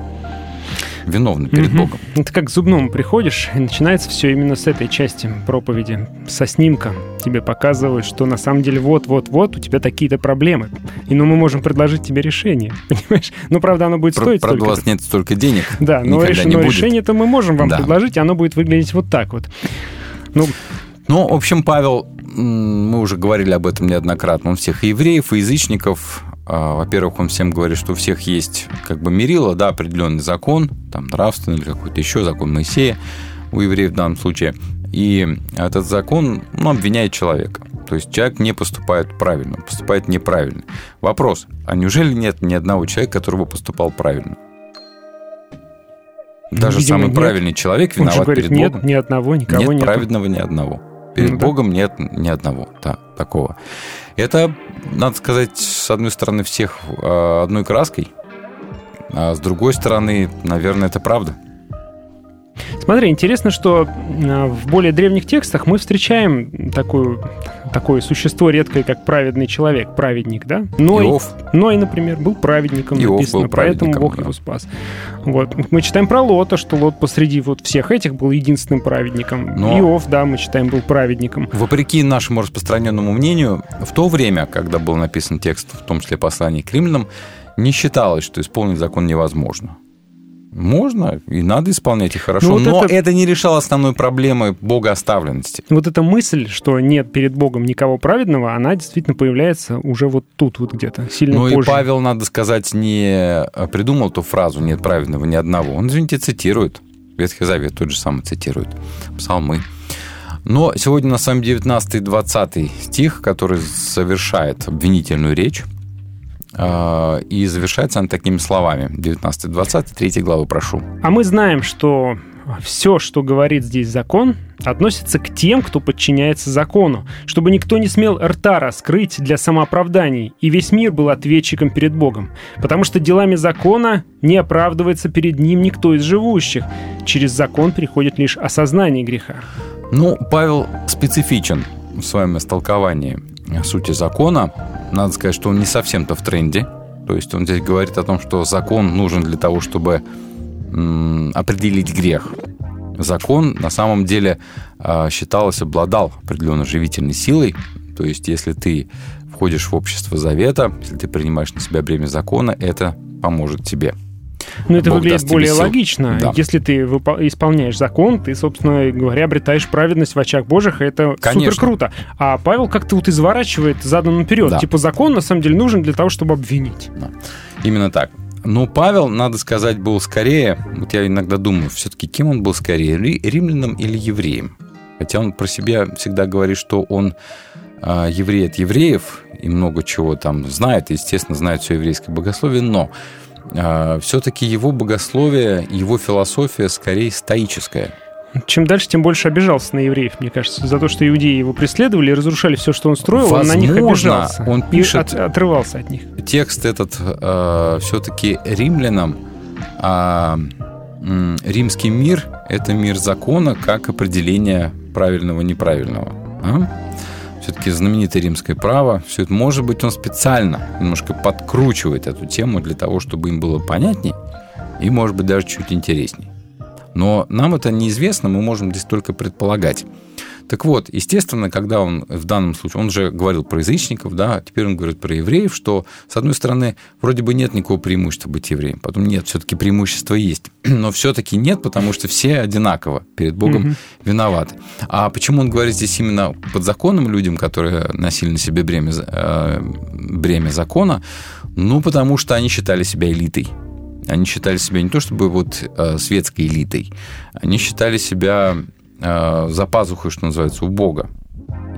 [SPEAKER 3] Виновный перед
[SPEAKER 2] Мгм.
[SPEAKER 3] Богом.
[SPEAKER 2] Это как к зубному приходишь, и начинается все именно с этой части проповеди. Со снимка тебе показывают, что на самом деле вот-вот-вот у тебя такие-то проблемы. И ну мы можем предложить тебе решение. Понимаешь? Ну, правда, оно будет
[SPEAKER 3] Про-
[SPEAKER 2] стоить
[SPEAKER 3] Правда, у вас нет столько денег.
[SPEAKER 2] Да, но, реш- но решение-то мы можем вам
[SPEAKER 3] Да.
[SPEAKER 2] предложить, и оно будет выглядеть вот так вот. Ну,
[SPEAKER 3] Ну, в общем, Павел, мы уже говорили об этом неоднократно, он всех и евреев, и язычников, а, во-первых, он всем говорит, что у всех есть как бы мерило, да, определенный закон, там нравственный или какой-то еще закон Моисея, у евреев в данном случае. И этот закон ну, обвиняет человека. То есть человек не поступает правильно, поступает неправильно. Вопрос, а неужели нет ни одного человека, который бы поступал правильно? Даже
[SPEAKER 2] видимо,
[SPEAKER 3] самый
[SPEAKER 2] нет.
[SPEAKER 3] правильный человек виноват
[SPEAKER 2] говорит,
[SPEAKER 3] перед
[SPEAKER 2] нет,
[SPEAKER 3] Богом.
[SPEAKER 2] ни одного, никого
[SPEAKER 3] нет
[SPEAKER 2] нет.
[SPEAKER 3] праведного ни одного. Перед
[SPEAKER 2] Ну да.
[SPEAKER 3] Богом нет ни одного да, такого. Это, надо сказать, с одной стороны, всех э, одной краской, а с другой стороны, наверное, это правда.
[SPEAKER 2] Смотри, интересно, что э, в более древних текстах мы встречаем такую, такое существо редкое, как праведный человек, праведник, да? Ной,
[SPEAKER 3] Иов.
[SPEAKER 2] Ной, например, был праведником,
[SPEAKER 3] Иов
[SPEAKER 2] написано,
[SPEAKER 3] был
[SPEAKER 2] поэтому
[SPEAKER 3] праведником,
[SPEAKER 2] Бог
[SPEAKER 3] да.
[SPEAKER 2] его спас. Вот. Мы читаем про Лота, что Лот посреди вот всех этих был единственным праведником.
[SPEAKER 3] Но-
[SPEAKER 2] Иов, да, мы читаем, был праведником.
[SPEAKER 3] Вопреки нашему распространенному мнению, в то время, когда был написан текст, в том числе послание к римлянам, не считалось, что исполнить закон невозможно. Можно и надо исполнять их хорошо,
[SPEAKER 2] Ну, вот
[SPEAKER 3] но
[SPEAKER 2] это-
[SPEAKER 3] это... не решало основной проблемы богооставленности.
[SPEAKER 2] Вот эта мысль, что нет перед Богом никого праведного, она действительно появляется уже вот тут вот где-то, сильно
[SPEAKER 3] Ну и
[SPEAKER 2] позже.
[SPEAKER 3] Павел, надо сказать, не придумал ту фразу «нет праведного ни одного». Он, извините, цитирует. Ветхий Завет тот же самый цитирует. Псалмы. Но сегодня, на самом деле, 19 и 20 стих, который совершает обвинительную речь, э, и завершается она такими словами. 19 и 20, 3 главы прошу.
[SPEAKER 2] А мы знаем, что все, что говорит здесь закон, относится к тем, кто подчиняется закону, чтобы никто не смел рта раскрыть для самооправданий, и весь мир был ответчиком перед Богом. Потому что делами закона не оправдывается перед ним никто из живущих. Через закон приходит лишь осознание греха.
[SPEAKER 3] Ну, Павел специфичен в своем истолковании сути закона. Надо сказать, что он не совсем-то в тренде. То есть он здесь говорит о том, что закон нужен для того, чтобы определить грех. Закон на самом деле а, считалось, обладал определенной живительной силой. То есть если ты входишь в общество завета, если ты принимаешь на себя бремя закона, это поможет тебе.
[SPEAKER 2] Но это
[SPEAKER 3] Бог
[SPEAKER 2] выглядит более логично.
[SPEAKER 3] Да.
[SPEAKER 2] Если ты исполняешь закон, ты, собственно говоря, обретаешь праведность в очах Божьих, и это
[SPEAKER 3] Конечно.
[SPEAKER 2] супер круто. А Павел как-то вот изворачивает задом наперед.
[SPEAKER 3] Да.
[SPEAKER 2] Типа закон на самом деле нужен для того, чтобы обвинить.
[SPEAKER 3] Именно так. Но Павел, надо сказать, был скорее, вот я иногда думаю, все-таки кем он был скорее, ри- римлянином или евреем? Хотя он про себя всегда говорит, что он а, еврей от евреев и много чего там знает, естественно, знает все еврейское богословие, но все-таки его богословие, его философия скорее стоическая.
[SPEAKER 2] Чем дальше, тем больше обижался на евреев, мне кажется, за то, что иудеи его преследовали и разрушали все, что он строил, он на них
[SPEAKER 3] Возможно,
[SPEAKER 2] обижался.
[SPEAKER 3] он
[SPEAKER 2] и
[SPEAKER 3] пишет-
[SPEAKER 2] от- отрывался от них.
[SPEAKER 3] Текст этот все-таки римлянам, а м, римский мир – это мир закона как определение правильного-неправильного. Все-таки знаменитое римское право, все это, может быть, он специально немножко подкручивает эту тему для того, чтобы им было понятней и, может быть, даже чуть интересней. Но нам это неизвестно, мы можем здесь только предполагать. Так вот, естественно, когда он в данном случае, он же говорил про язычников, да, теперь он говорит про евреев, что, с одной стороны, вроде бы нет никакого преимущества быть евреем, потом нет, все-таки преимущество есть, но все-таки нет, потому что все одинаково перед Богом
[SPEAKER 2] Мгм.
[SPEAKER 3] виноваты. А почему он говорит здесь именно подзаконным людям, которые носили на себе бремя, э, бремя закона? Ну, потому что они считали себя элитой. Они считали себя не то чтобы вот э, светской элитой, они считали себя э, за пазухой, что называется, у Бога.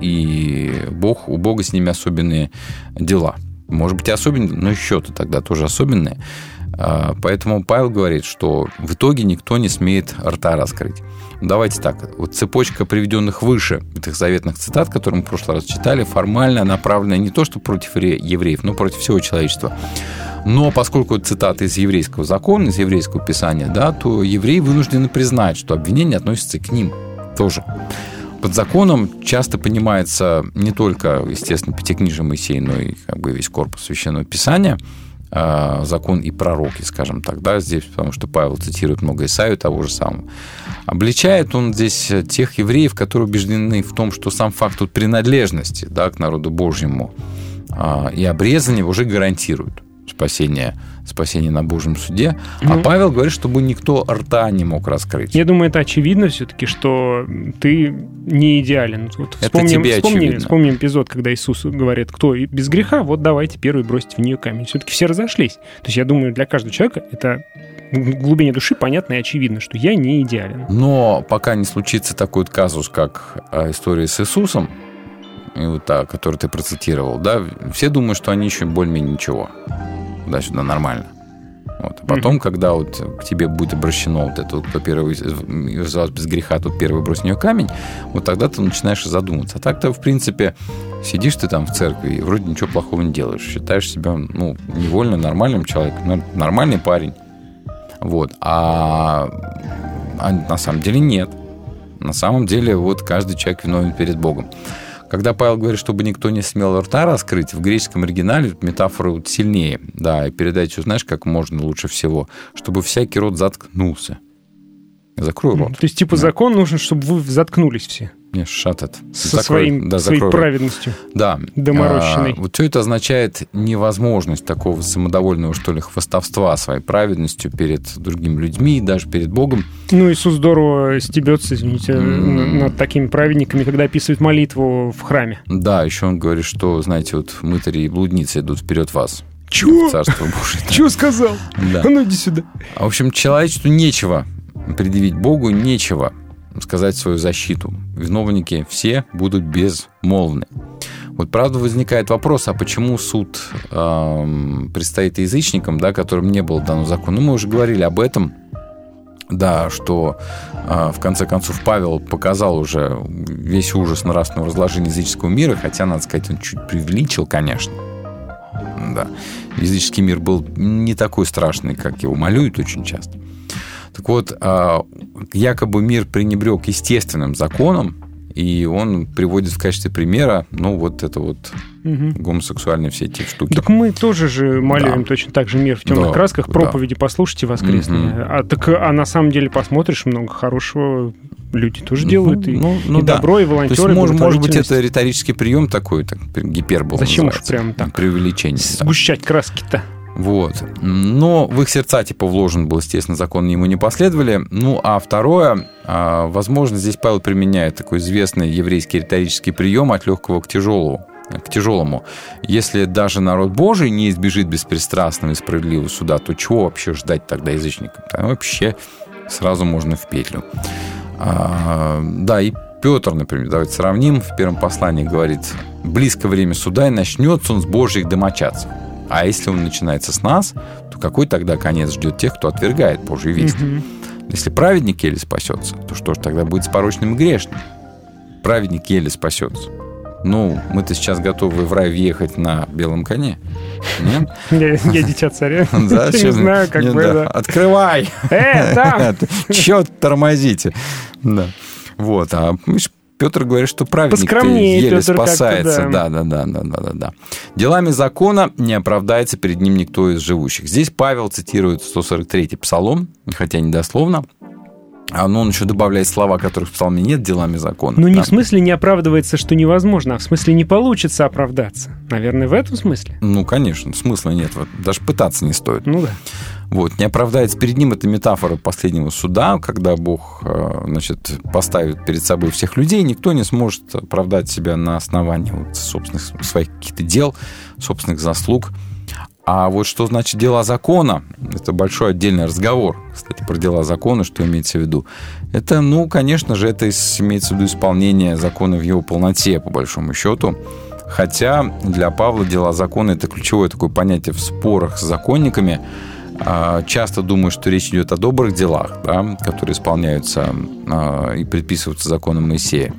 [SPEAKER 3] И Бог, у Бога с ними особенные дела. Может быть, особенные, но счеты тогда тоже особенные. А, Поэтому Павел говорит, что в итоге никто не смеет рта раскрыть. Давайте так, вот цепочка приведенных выше этих заветных цитат, которые мы в прошлый раз читали, формально направлена не то, что против евре- евреев, но против всего человечества. Но поскольку это цитаты из еврейского закона, из еврейского писания, да, то евреи вынуждены признать, что обвинение относится к ним тоже. Под законом часто понимается не только, естественно, Пятикнижие Моисея, но и как бы весь корпус Священного Писания, а, закон и пророки, скажем так, да, здесь, потому что Павел цитирует много Исаию того же самого. Обличает он здесь тех евреев, которые убеждены в том, что сам факт вот принадлежности да, к народу Божьему а, и обрезание уже гарантируют спасение, спасение на Божьем суде. А
[SPEAKER 2] Ну.
[SPEAKER 3] Павел говорит, чтобы никто рта не мог раскрыть.
[SPEAKER 2] Я думаю, это очевидно все-таки, что ты не идеален. Вот
[SPEAKER 3] Это
[SPEAKER 2] вспомним,
[SPEAKER 3] тебе
[SPEAKER 2] вспомни-
[SPEAKER 3] очевидно.
[SPEAKER 2] вспомним эпизод, когда Иисус говорит, кто без греха, вот давайте первый бросить в нее камень. Все-таки все разошлись. То есть я думаю, для каждого человека это в глубине души понятно и очевидно, что я не идеален.
[SPEAKER 3] Но пока не случится такой казус, как а, история с Иисусом, и вот та, которую ты процитировал, да, все думают, что они еще более-менее ничего. Да, сюда нормально. Вот. А потом,
[SPEAKER 2] Мгм.
[SPEAKER 3] когда вот к тебе будет обращено вот это, вот, кто первый из вас без греха, тот первый брось в нее камень, вот тогда ты начинаешь задуматься. А так-то, в принципе, сидишь ты там в церкви и вроде ничего плохого не делаешь. Считаешь себя, ну, невольно нормальным человеком, нормальный парень. Вот. А, а на самом деле нет. На самом деле вот каждый человек виновен перед Богом. Когда Павел говорит, чтобы никто не смел рта раскрыть, в греческом оригинале метафора вот сильнее. Да, и передачу знаешь, как можно лучше всего? Чтобы всякий рот заткнулся. Закрой рот.
[SPEAKER 2] То есть, типа,
[SPEAKER 3] Да.
[SPEAKER 2] закон нужен, чтобы вы заткнулись все
[SPEAKER 3] Не, шатет.
[SPEAKER 2] со своим, своей праведностью.
[SPEAKER 3] Да.
[SPEAKER 2] доморощенной.
[SPEAKER 3] А, вот все это означает невозможность такого самодовольного, что ли, хвастовства своей праведностью перед другими людьми и даже перед Богом.
[SPEAKER 2] Ну, Иисус здорово стебется, извините,
[SPEAKER 3] М.
[SPEAKER 2] над такими праведниками, когда описывает молитву в храме.
[SPEAKER 3] Да, еще он говорит, что, знаете, вот мытари и блудницы идут вперед вас.
[SPEAKER 2] Чего?
[SPEAKER 3] Царство Божие.
[SPEAKER 2] Чего сказал?
[SPEAKER 3] Да.
[SPEAKER 2] А ну иди сюда.
[SPEAKER 3] А, В общем, человечеству нечего предъявить Богу, нечего сказать свою защиту. Виновники все будут безмолвны. Вот правда возникает вопрос, а почему суд эм, предстоит язычникам, да, которым не было дано закон? Ну, мы уже говорили об этом, да, что э, в конце концов Павел показал уже весь ужас нравственного разложения языческого мира, хотя, надо сказать, он чуть преувеличил, конечно. Да. Языческий мир был не такой страшный, как его малюют очень часто. Так вот, а, якобы мир пренебрег естественным законом, и он приводит в качестве примера, ну, вот это вот
[SPEAKER 2] Мгм.
[SPEAKER 3] гомосексуальные все эти штуки.
[SPEAKER 2] Так мы тоже же малюем
[SPEAKER 3] Да.
[SPEAKER 2] точно так же мир в темных
[SPEAKER 3] Да,
[SPEAKER 2] красках.
[SPEAKER 3] да.
[SPEAKER 2] Проповеди послушайте воскресные.
[SPEAKER 3] Мгм.
[SPEAKER 2] А так а на самом деле посмотришь много хорошего. Люди тоже делают и,
[SPEAKER 3] ну, ну
[SPEAKER 2] и
[SPEAKER 3] да.
[SPEAKER 2] добро, и
[SPEAKER 3] То
[SPEAKER 2] волонтеры.
[SPEAKER 3] есть, может, может быть, это риторический прием такой, так, гипербол
[SPEAKER 2] Зачем уж прям так?
[SPEAKER 3] Преувеличение. да.
[SPEAKER 2] сгущать краски-то.
[SPEAKER 3] Вот. Но в их сердца типа вложен был, естественно, закон, ему не последовали. Ну, а второе, а, возможно, здесь Павел применяет такой известный еврейский риторический прием от легкого к тяжелому. К тяжелому. Если даже народ Божий не избежит беспристрастного и справедливого суда, то чего вообще ждать тогда язычникам? Там вообще сразу можно в петлю. А, да, и Петр, например, давайте сравним, в первом послании говорит, близко время суда, и начнется он с Божьих домочадцев. А если он начинается с нас, то какой тогда конец ждет тех, кто отвергает Божью весть?
[SPEAKER 2] Мгм.
[SPEAKER 3] Если праведник еле спасется, то что ж тогда будет с порочным и грешным? Праведник еле спасется. Ну, мы-то сейчас готовы в рай въехать на белом коне. Нет?
[SPEAKER 2] Я, я дитя царя.
[SPEAKER 3] Да,
[SPEAKER 2] не знаю, как бы,
[SPEAKER 3] да. Открывай!
[SPEAKER 2] Э, там!
[SPEAKER 3] Че тормозите? Да. Вот, а Петр говорит, что праведник еле
[SPEAKER 2] Петр
[SPEAKER 3] спасается.
[SPEAKER 2] да.
[SPEAKER 3] Да, да, да, да, да, да. Делами закона не оправдается перед ним никто из живущих. Здесь Павел цитирует 143-й псалом, хотя не дословно. А ну, он еще добавляет слова, которых в псалме нет, делами закона.
[SPEAKER 2] Ну, не
[SPEAKER 3] Да.
[SPEAKER 2] в смысле не оправдывается, что невозможно, а в смысле не получится оправдаться. Наверное, в этом смысле.
[SPEAKER 3] Ну, конечно, смысла нет. Вот, даже пытаться не стоит.
[SPEAKER 2] Ну да.
[SPEAKER 3] Вот, не оправдается перед ним это метафора последнего суда, когда Бог, э, значит, поставит перед собой всех людей, никто не сможет оправдать себя на основании вот собственных своих каких-то дел, собственных заслуг. А вот что значит дела закона, это большой отдельный разговор, кстати, про дела закона, что имеется в виду. Это, ну, конечно же, это имеется в виду исполнение закона в его полноте, по большому счету. Хотя для Павла дела закона – это ключевое такое понятие в спорах с законниками. А, Часто думаю, что речь идет о добрых делах, да, которые исполняются а, и предписываются законом Моисея.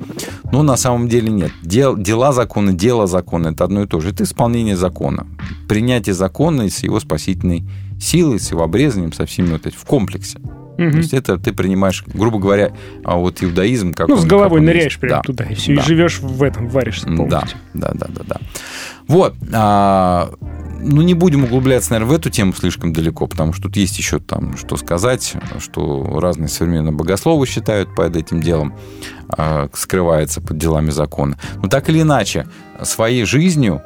[SPEAKER 3] Но на самом деле нет. Дел- дела закона, дело закона – это одно и то же. Это исполнение закона. Принятие закона с его спасительной силой, с его обрезанием, со всеми вот этим в комплексе. То
[SPEAKER 2] Мгм.
[SPEAKER 3] есть это ты принимаешь, грубо говоря, а вот иудаизм, как
[SPEAKER 2] Ну,
[SPEAKER 3] он-
[SPEAKER 2] с головой
[SPEAKER 3] он
[SPEAKER 2] ныряешь
[SPEAKER 3] есть.
[SPEAKER 2] прямо
[SPEAKER 3] Да.
[SPEAKER 2] туда, и все,
[SPEAKER 3] Да.
[SPEAKER 2] и живешь в этом, варишься
[SPEAKER 3] Да,
[SPEAKER 2] полностью.
[SPEAKER 3] да, да, да, да. Вот. а, ну, не будем углубляться, наверное, в эту тему слишком далеко, потому что тут есть еще там что сказать, что разные современные богословы считают под этим делом, а, скрывается под делами закона. Но так или иначе, своей жизнью,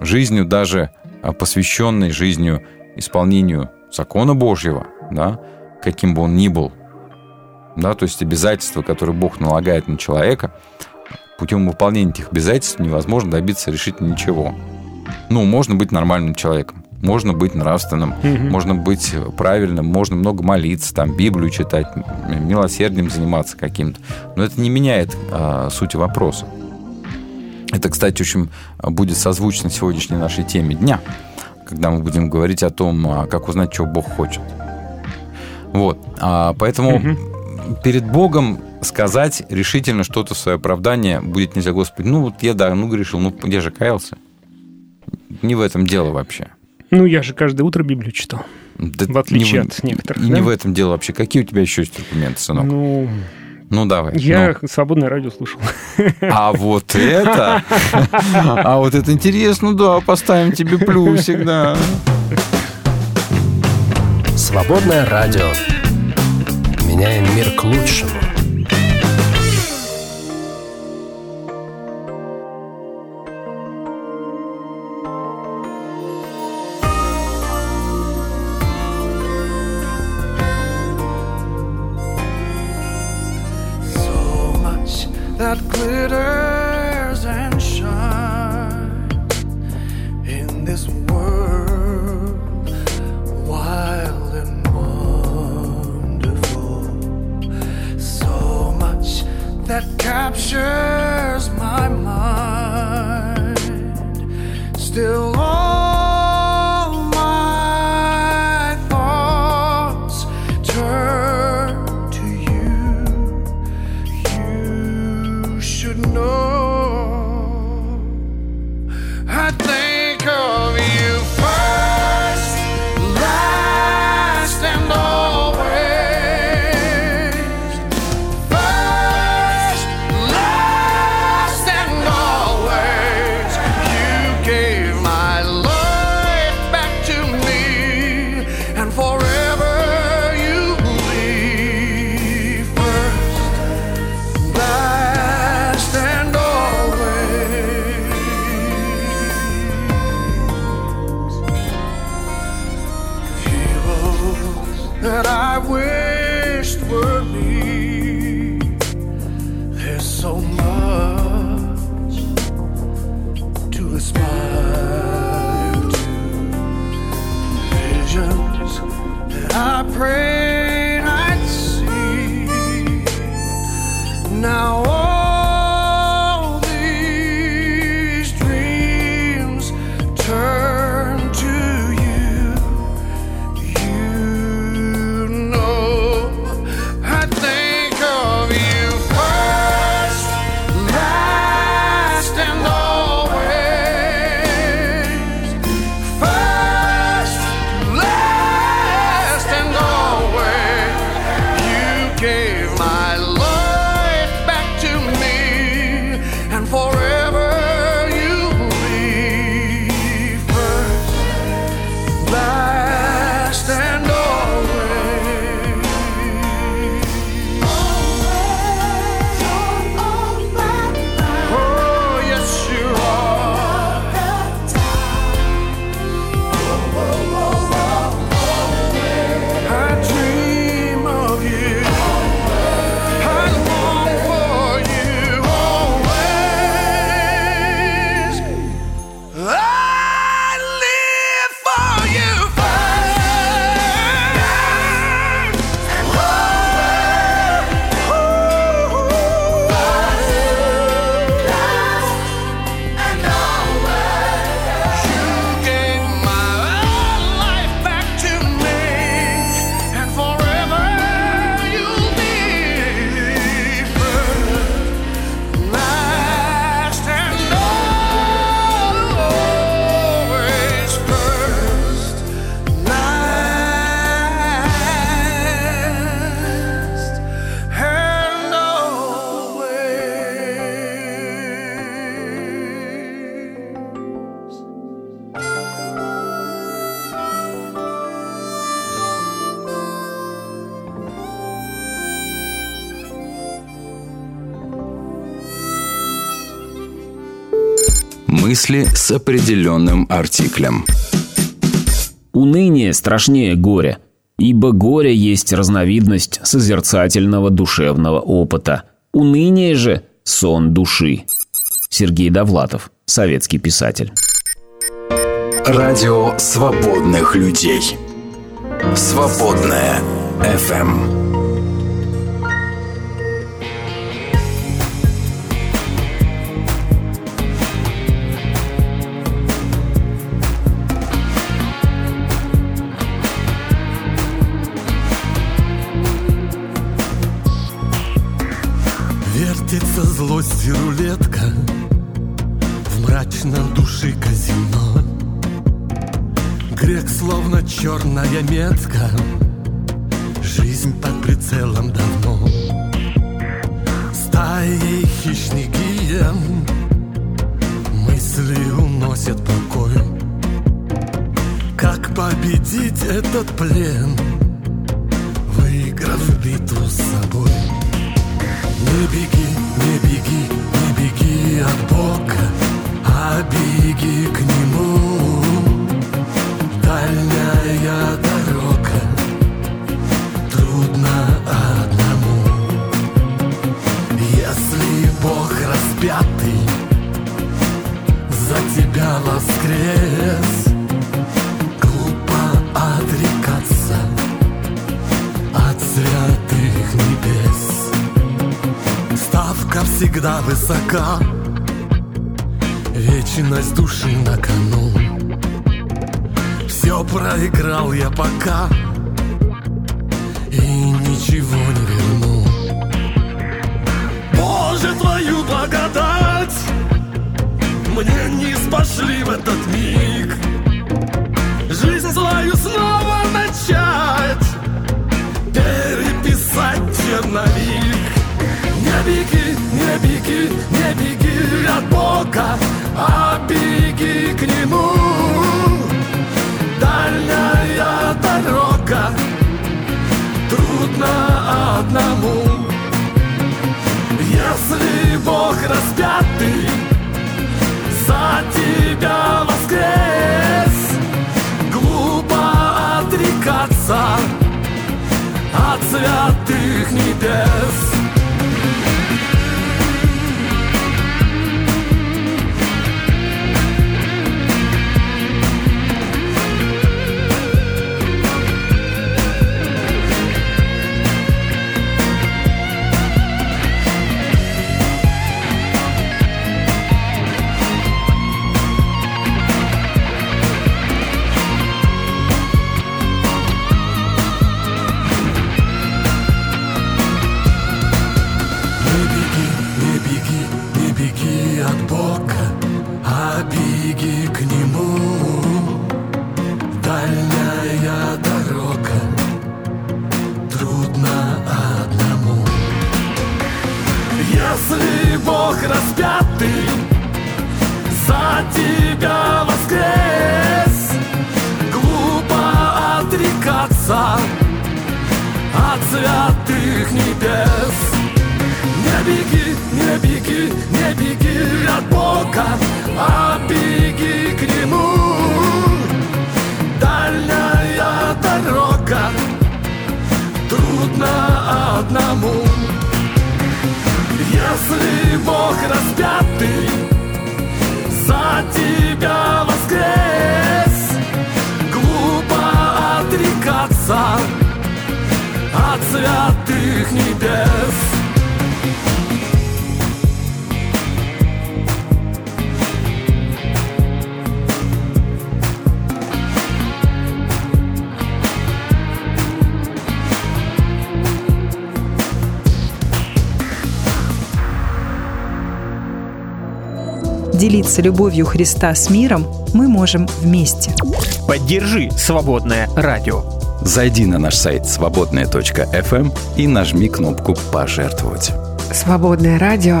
[SPEAKER 3] жизнью даже а, посвященной жизнью исполнению закона Божьего, да, каким бы он ни был, да, то есть обязательства, которые Бог налагает на человека, путем выполнения этих обязательств невозможно добиться решительно ничего. Ну, можно быть нормальным человеком, можно быть нравственным,
[SPEAKER 2] Мгм.
[SPEAKER 3] можно быть правильным, можно много молиться, там, Библию читать, милосердием заниматься каким-то. Но это не меняет а, сути вопроса. Это, кстати, очень будет созвучно сегодняшней нашей теме дня, когда мы будем говорить о том, а, как узнать, чего Бог хочет. Вот. А, поэтому
[SPEAKER 2] Мгм.
[SPEAKER 3] перед Богом сказать решительно что-то в свое оправдание будет нельзя. Господи, ну вот я, да, ну грешил, ну я же каялся. Не в этом дело вообще.
[SPEAKER 2] Ну, я же каждое утро Библию читал.
[SPEAKER 3] Да
[SPEAKER 2] В отличие
[SPEAKER 3] не
[SPEAKER 2] от некоторых,
[SPEAKER 3] И
[SPEAKER 2] да?
[SPEAKER 3] не в этом дело вообще. Какие у тебя еще есть аргументы, сынок? Ну,
[SPEAKER 2] Ну,
[SPEAKER 3] давай.
[SPEAKER 2] я свободное радио слушал.
[SPEAKER 3] Ну. А вот это... А вот это интересно, да, поставим тебе плюсик, да.
[SPEAKER 9] Свободное радио. Меняем мир к лучшему.
[SPEAKER 10] Glitters and shines in this world, wild and wonderful. So much that captures my mind. Still, all
[SPEAKER 1] Мысли с определенным артиклем.
[SPEAKER 6] Уныние страшнее горя, ибо горе есть разновидность созерцательного душевного опыта. Уныние же – сон души. Сергей Довлатов, советский писатель.
[SPEAKER 1] Радио свободных людей. Свободная FM.
[SPEAKER 11] черная метка не беги, не беги от Бога, а беги к Нему. Дальняя дорога, трудно одному. Если Бог распятый за тебя воскрес, глупо отрекаться от святых небес. Распятый за тебя воскрес, глупо отрекаться от святых небес. Не беги, не беги, не беги от Бога, а беги к Нему. Дальняя дорога, трудно одному. Если Бог распятый за тебя воскрес, глупо отрекаться от святых небес.
[SPEAKER 7] Делиться любовью Христа с миром мы можем вместе.
[SPEAKER 12] Поддержи «Свободное радио».
[SPEAKER 3] Зайди на наш сайт свободная.фм и нажми кнопку «Пожертвовать».
[SPEAKER 13] Свободное радио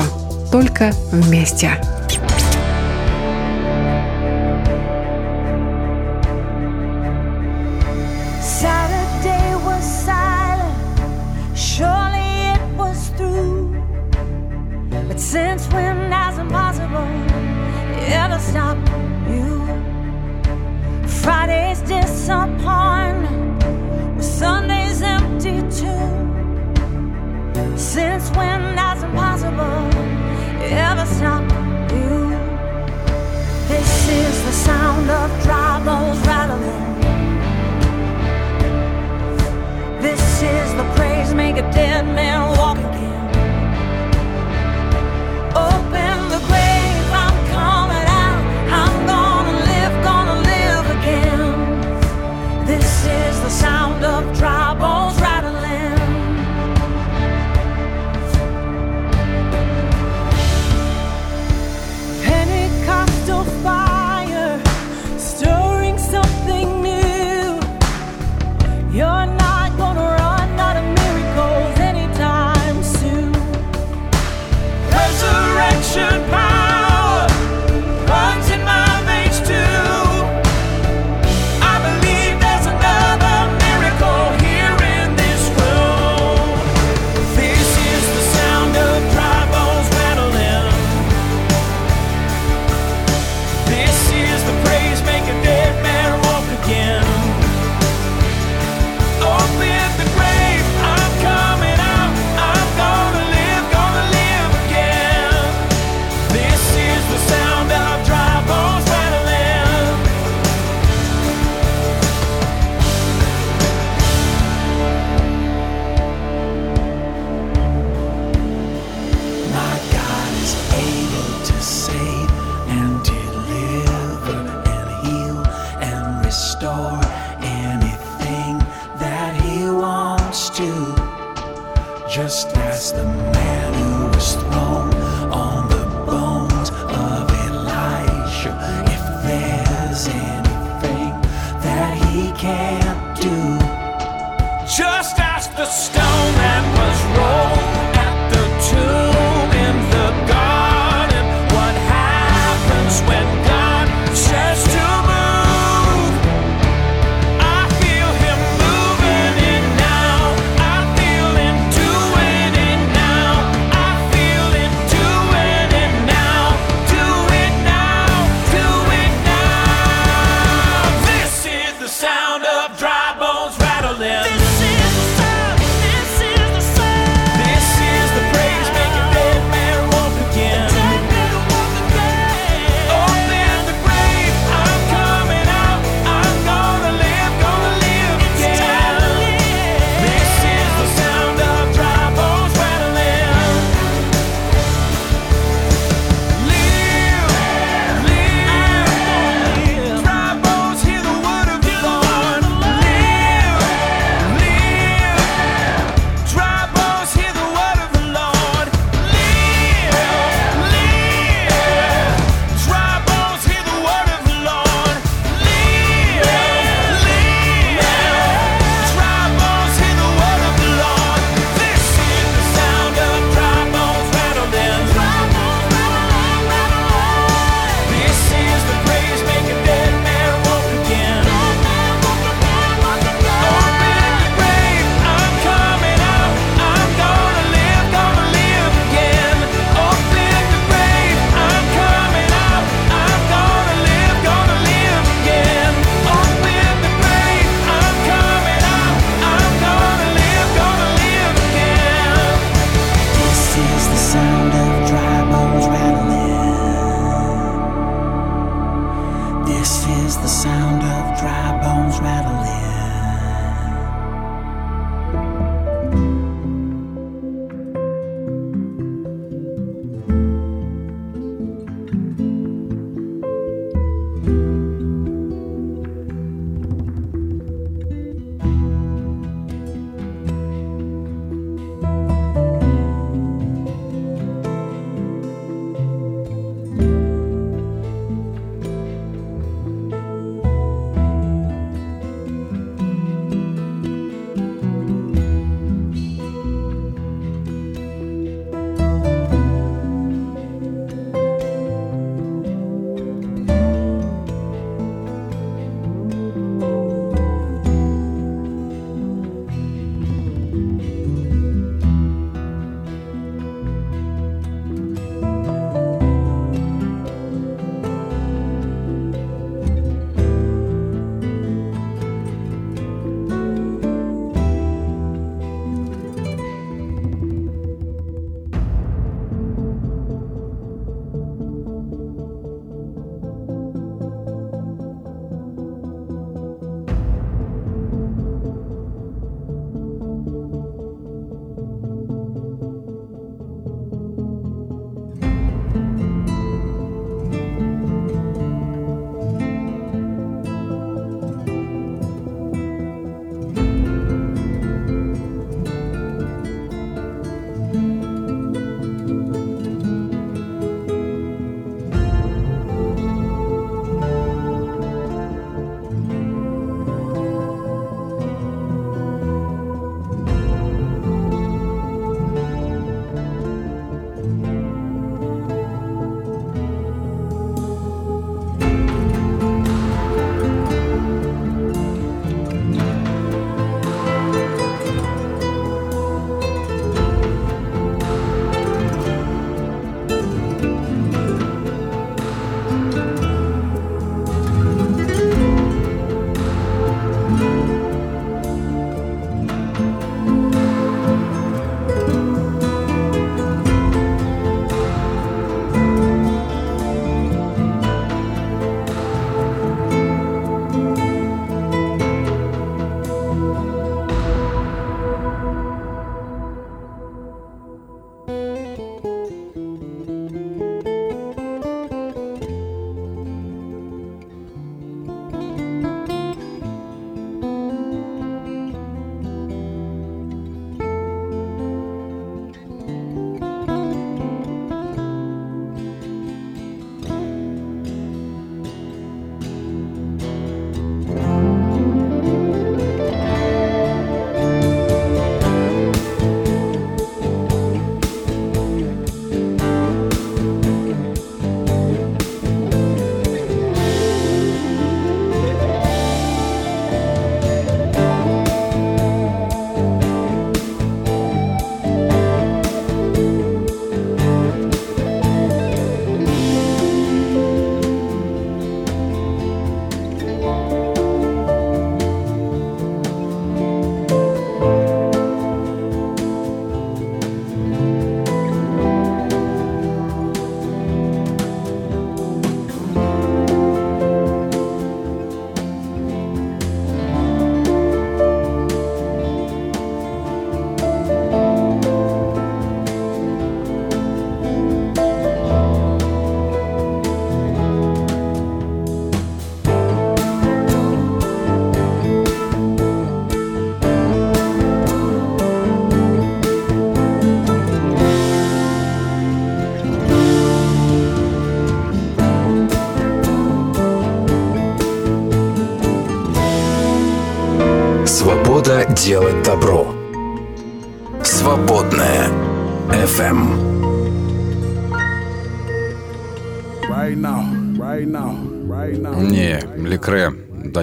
[SPEAKER 13] только вместе.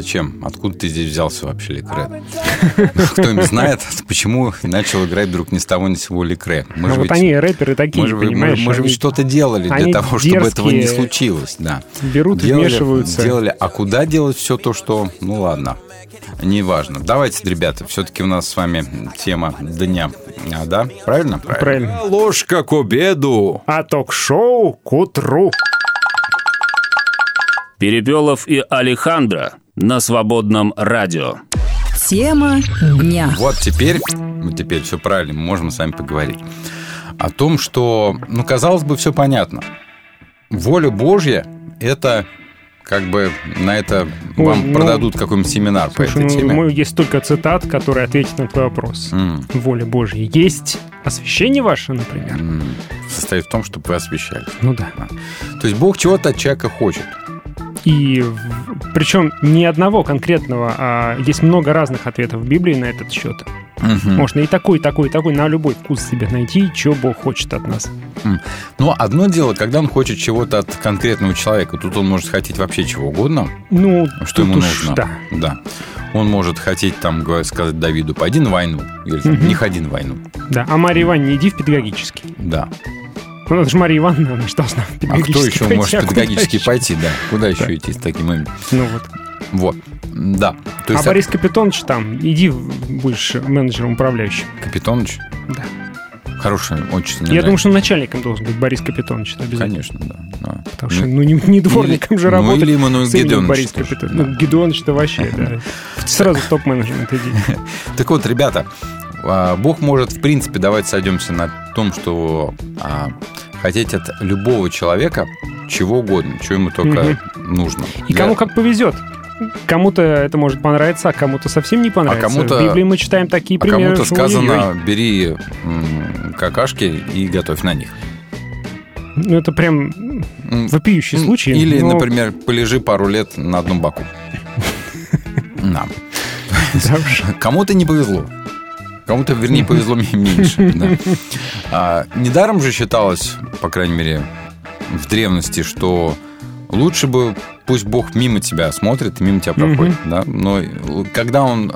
[SPEAKER 3] Зачем? Откуда ты здесь взялся вообще, Лекре? Кто-нибудь знает, почему начал играть вдруг ни с того ни с сего Лекре?
[SPEAKER 2] Ну, вот они рэперы такие,
[SPEAKER 3] мы же, мы-
[SPEAKER 2] понимаешь?
[SPEAKER 3] мы же ведь
[SPEAKER 2] они
[SPEAKER 3] что-то делали для того, чтобы этого не случилось. Да.
[SPEAKER 2] Берут и
[SPEAKER 3] делали,
[SPEAKER 2] вмешиваются.
[SPEAKER 3] Делали. А куда делать все то, что... Ну ладно, неважно. Давайте, ребята, все-таки у нас с вами тема дня. А, да? Правильно?
[SPEAKER 2] Правильно.
[SPEAKER 3] Ложка к обеду.
[SPEAKER 2] А ток-шоу к утру.
[SPEAKER 4] Перепелов и Алехандро на свободном радио.
[SPEAKER 14] Тема дня.
[SPEAKER 3] Вот теперь, вот теперь все правильно, мы можем с вами поговорить. О том, что, ну, казалось бы, все понятно. Воля Божья – это как бы на это
[SPEAKER 2] Ой,
[SPEAKER 3] вам
[SPEAKER 2] ну,
[SPEAKER 3] продадут какой-нибудь семинар по
[SPEAKER 2] Слушай,
[SPEAKER 3] этой
[SPEAKER 2] ну,
[SPEAKER 3] теме.
[SPEAKER 2] мы- есть только цитат, которые ответят на твой вопрос.
[SPEAKER 3] М,
[SPEAKER 2] Воля Божья. Есть освящение ваше, например?
[SPEAKER 3] м, Состоит в том, чтобы вы освещали.
[SPEAKER 2] Ну да.
[SPEAKER 3] То есть Бог чего-то от человека хочет.
[SPEAKER 2] И причем ни одного конкретного, а есть много разных ответов в Библии на этот счет.
[SPEAKER 3] Мгм.
[SPEAKER 2] Можно и такой, и такой, и такой, на любой вкус себе найти, что Бог хочет от нас.
[SPEAKER 3] Но одно дело, когда он хочет чего-то от конкретного человека, тут он может хотеть вообще чего угодно,
[SPEAKER 2] Ну,
[SPEAKER 3] что ему
[SPEAKER 2] уж
[SPEAKER 3] нужно.
[SPEAKER 2] да.
[SPEAKER 3] да. Он может хотеть там сказать Давиду, пойди на войну, или
[SPEAKER 2] Мгм.
[SPEAKER 3] не ходи на войну.
[SPEAKER 2] Да, а Мария Ивановна, иди в педагогический.
[SPEAKER 3] Да.
[SPEAKER 2] Ну, это же Мария Ивановна, она что должна
[SPEAKER 3] А кто еще
[SPEAKER 2] пойти,
[SPEAKER 3] может
[SPEAKER 2] а
[SPEAKER 3] педагогически
[SPEAKER 2] еще?
[SPEAKER 3] пойти, да? Куда еще
[SPEAKER 2] Да.
[SPEAKER 3] идти с таким именем?
[SPEAKER 2] Ну вот.
[SPEAKER 3] Вот. Да. То есть
[SPEAKER 2] а Борис Капитонович там, иди будешь менеджером управляющим.
[SPEAKER 3] Капитоныч?
[SPEAKER 2] Да.
[SPEAKER 3] Хорошее отчество.
[SPEAKER 2] Я думаю,
[SPEAKER 3] нравится.
[SPEAKER 2] что начальником должен быть Борис Капитонович обязательно.
[SPEAKER 3] Конечно, да. да.
[SPEAKER 2] Потому что, ну, не, не дворником же
[SPEAKER 3] ну,
[SPEAKER 2] работать.
[SPEAKER 3] или Эммануил
[SPEAKER 2] с именем
[SPEAKER 3] Гедеонович
[SPEAKER 2] Борис Капитонович.
[SPEAKER 3] да.
[SPEAKER 2] Ну, Гедеонович-то вообще, да. Сразу топ-менеджмент иди.
[SPEAKER 3] Так вот, ребята, а, Бог может, в принципе, давайте сойдемся на том, что а, хотеть от любого человека чего угодно, чего ему только нужно.
[SPEAKER 2] И
[SPEAKER 3] Для-
[SPEAKER 2] кому как повезет. Кому-то это может понравиться, а кому-то совсем не понравится.
[SPEAKER 3] кому-то-
[SPEAKER 2] В Библии мы читаем такие
[SPEAKER 3] А
[SPEAKER 2] примеры.
[SPEAKER 3] кому-то
[SPEAKER 2] что
[SPEAKER 3] сказано,
[SPEAKER 2] ой-ой-ой.
[SPEAKER 3] бери какашки и готовь на них.
[SPEAKER 2] Ну, это прям вопиющий случай.
[SPEAKER 3] Или,
[SPEAKER 2] но-
[SPEAKER 3] например, полежи пару лет на одном боку.
[SPEAKER 2] Уж.
[SPEAKER 3] Кому-то не повезло. Кому-то, вернее, повезло м- меньше. да. А, недаром же считалось, по крайней мере, в древности, что лучше бы пусть Бог мимо тебя смотрит и мимо тебя проходит. Да? Но когда он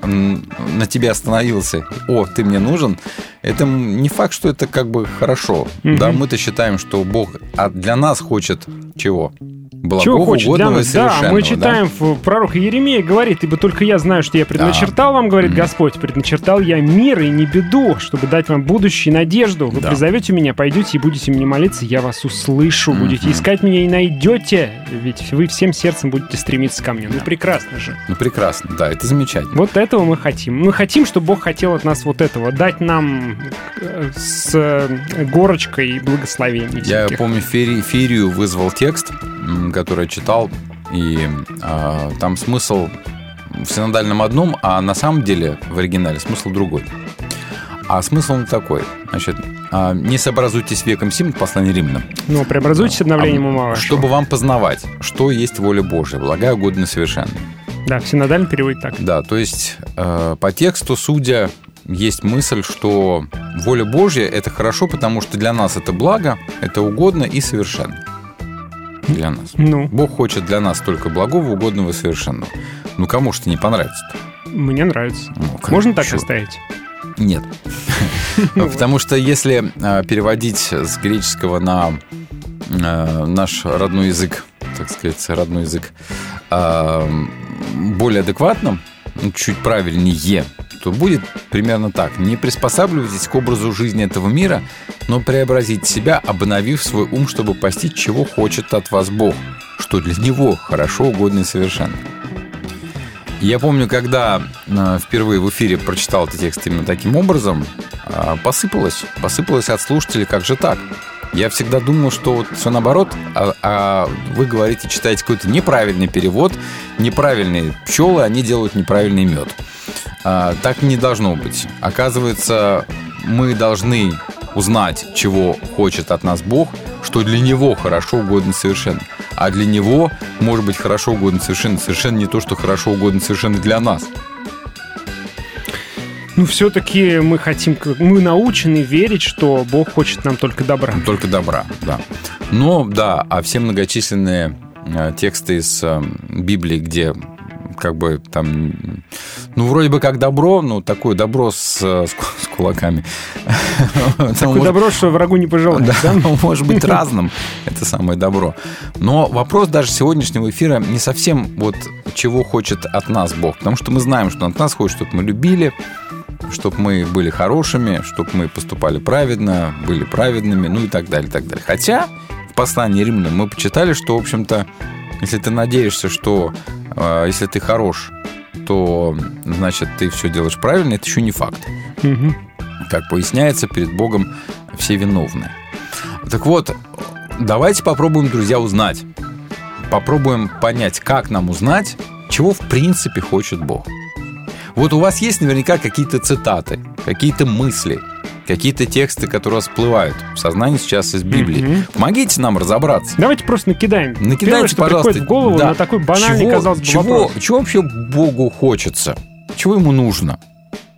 [SPEAKER 3] на тебя остановился, о, ты мне нужен, это не факт, что это как бы хорошо.
[SPEAKER 2] Мгм.
[SPEAKER 3] Да, мы-то считаем, что Бог а для нас хочет чего? Благого,
[SPEAKER 2] Чего хочет для нас? Да, мы читаем в пророка Еремея, говорит, ибо только я знаю, что я предначертал вам, говорит Господь, предначертал я мир и не беду, чтобы дать вам будущее и надежду. Вы
[SPEAKER 3] Да.
[SPEAKER 2] призовете меня, пойдете и будете мне молиться, я вас услышу,
[SPEAKER 3] Мгм.
[SPEAKER 2] будете искать меня и найдете, ведь вы всем сердцем будете стремиться ко мне. Ну, прекрасно же.
[SPEAKER 3] Ну, прекрасно, да, это замечательно.
[SPEAKER 2] Вот этого мы хотим. Мы хотим, чтобы Бог хотел от нас вот этого, дать нам э, с э, горочкой благословений.
[SPEAKER 3] Я
[SPEAKER 2] всяких.
[SPEAKER 3] помню, Фери- Ферию вызвал текст, который я читал, и а, там смысл в синодальном одном, а на самом деле в оригинале смысл другой. А смысл он такой. Значит, а, не сообразуйтесь веком сим, послание римлянам.
[SPEAKER 2] Ну, преобразуйтесь обновлением
[SPEAKER 3] А,
[SPEAKER 2] ума вашего.
[SPEAKER 3] Чтобы вам познавать, что есть воля Божия, благая, угодно и совершенная.
[SPEAKER 2] Да, в синодальном переводе так.
[SPEAKER 3] Да, то есть э, по тексту, судя, есть мысль, что воля Божья – это хорошо, потому что для нас это благо, это угодно и совершенно. Для нас.
[SPEAKER 2] Ну,
[SPEAKER 3] Бог хочет для нас только благого, угодного и совершенного. Ну, кому ж это не понравится-то?
[SPEAKER 2] мне нравится.
[SPEAKER 3] Ну, конечно,
[SPEAKER 2] Можно так
[SPEAKER 3] чего?
[SPEAKER 2] оставить?
[SPEAKER 3] Нет.
[SPEAKER 2] Ну
[SPEAKER 3] Потому что если э, переводить с греческого на э, наш родной язык, так сказать, родной язык, э, более адекватным, чуть правильнее, то будет примерно так. Не приспосабливайтесь к образу жизни этого мира, но преобразить себя, обновив свой ум, чтобы постичь, чего хочет от вас Бог, что для Него хорошо, угодно и совершенно. Я помню, когда э, впервые в эфире прочитал этот текст именно таким образом, э, посыпалось. Посыпалось от слушателей, как же так? Я всегда думал, что вот все наоборот, а, а вы говорите, читаете какой-то неправильный перевод, неправильные пчелы, они делают неправильный мед. А, так не должно быть. Оказывается, мы должны узнать, чего хочет от нас Бог, что для Него хорошо, угодно, совершенно. А для Него может быть хорошо, угодно, совершенно. Совершенно не то, что хорошо, угодно, совершенно для нас.
[SPEAKER 2] Ну, все-таки мы хотим, мы научены верить, что Бог хочет нам только добра.
[SPEAKER 3] Только добра, да. Но, да, а все многочисленные э, тексты из э, Библии, где как бы там, ну, вроде бы как добро, ну, такое добро с, э, с с кулаками.
[SPEAKER 2] Такое
[SPEAKER 3] может-
[SPEAKER 2] добро, что врагу не пожелаешь, да?
[SPEAKER 3] Да, может быть разным, это самое добро. Но вопрос даже сегодняшнего эфира не совсем вот чего хочет от нас Бог. Потому что мы знаем, что от нас хочет, чтобы мы любили, чтобы мы были хорошими, чтобы мы поступали праведно, были праведными, ну и так далее, и так далее. Хотя в послании римлянам мы почитали, что, в общем-то, если ты надеешься, что э, если ты хорош, то, значит, ты все делаешь правильно, это еще не факт
[SPEAKER 2] Мгм.
[SPEAKER 3] как поясняется, перед Богом все виновны. Так вот, давайте попробуем, друзья, узнать. Попробуем понять, как нам узнать, чего в принципе хочет Бог. Вот у вас есть наверняка какие-то цитаты, какие-то мысли, какие-то тексты, которые всплывают в сознании сейчас из Библии. Помогите нам разобраться.
[SPEAKER 2] Давайте просто накидаем.
[SPEAKER 3] Накидайте,
[SPEAKER 2] Первое, что
[SPEAKER 3] пожалуйста.
[SPEAKER 2] приходит в голову
[SPEAKER 3] Да.
[SPEAKER 2] на такой банальный,
[SPEAKER 3] чего,
[SPEAKER 2] казалось бы,
[SPEAKER 3] чего,
[SPEAKER 2] вопрос.
[SPEAKER 3] чего вообще Богу хочется? Чего ему нужно?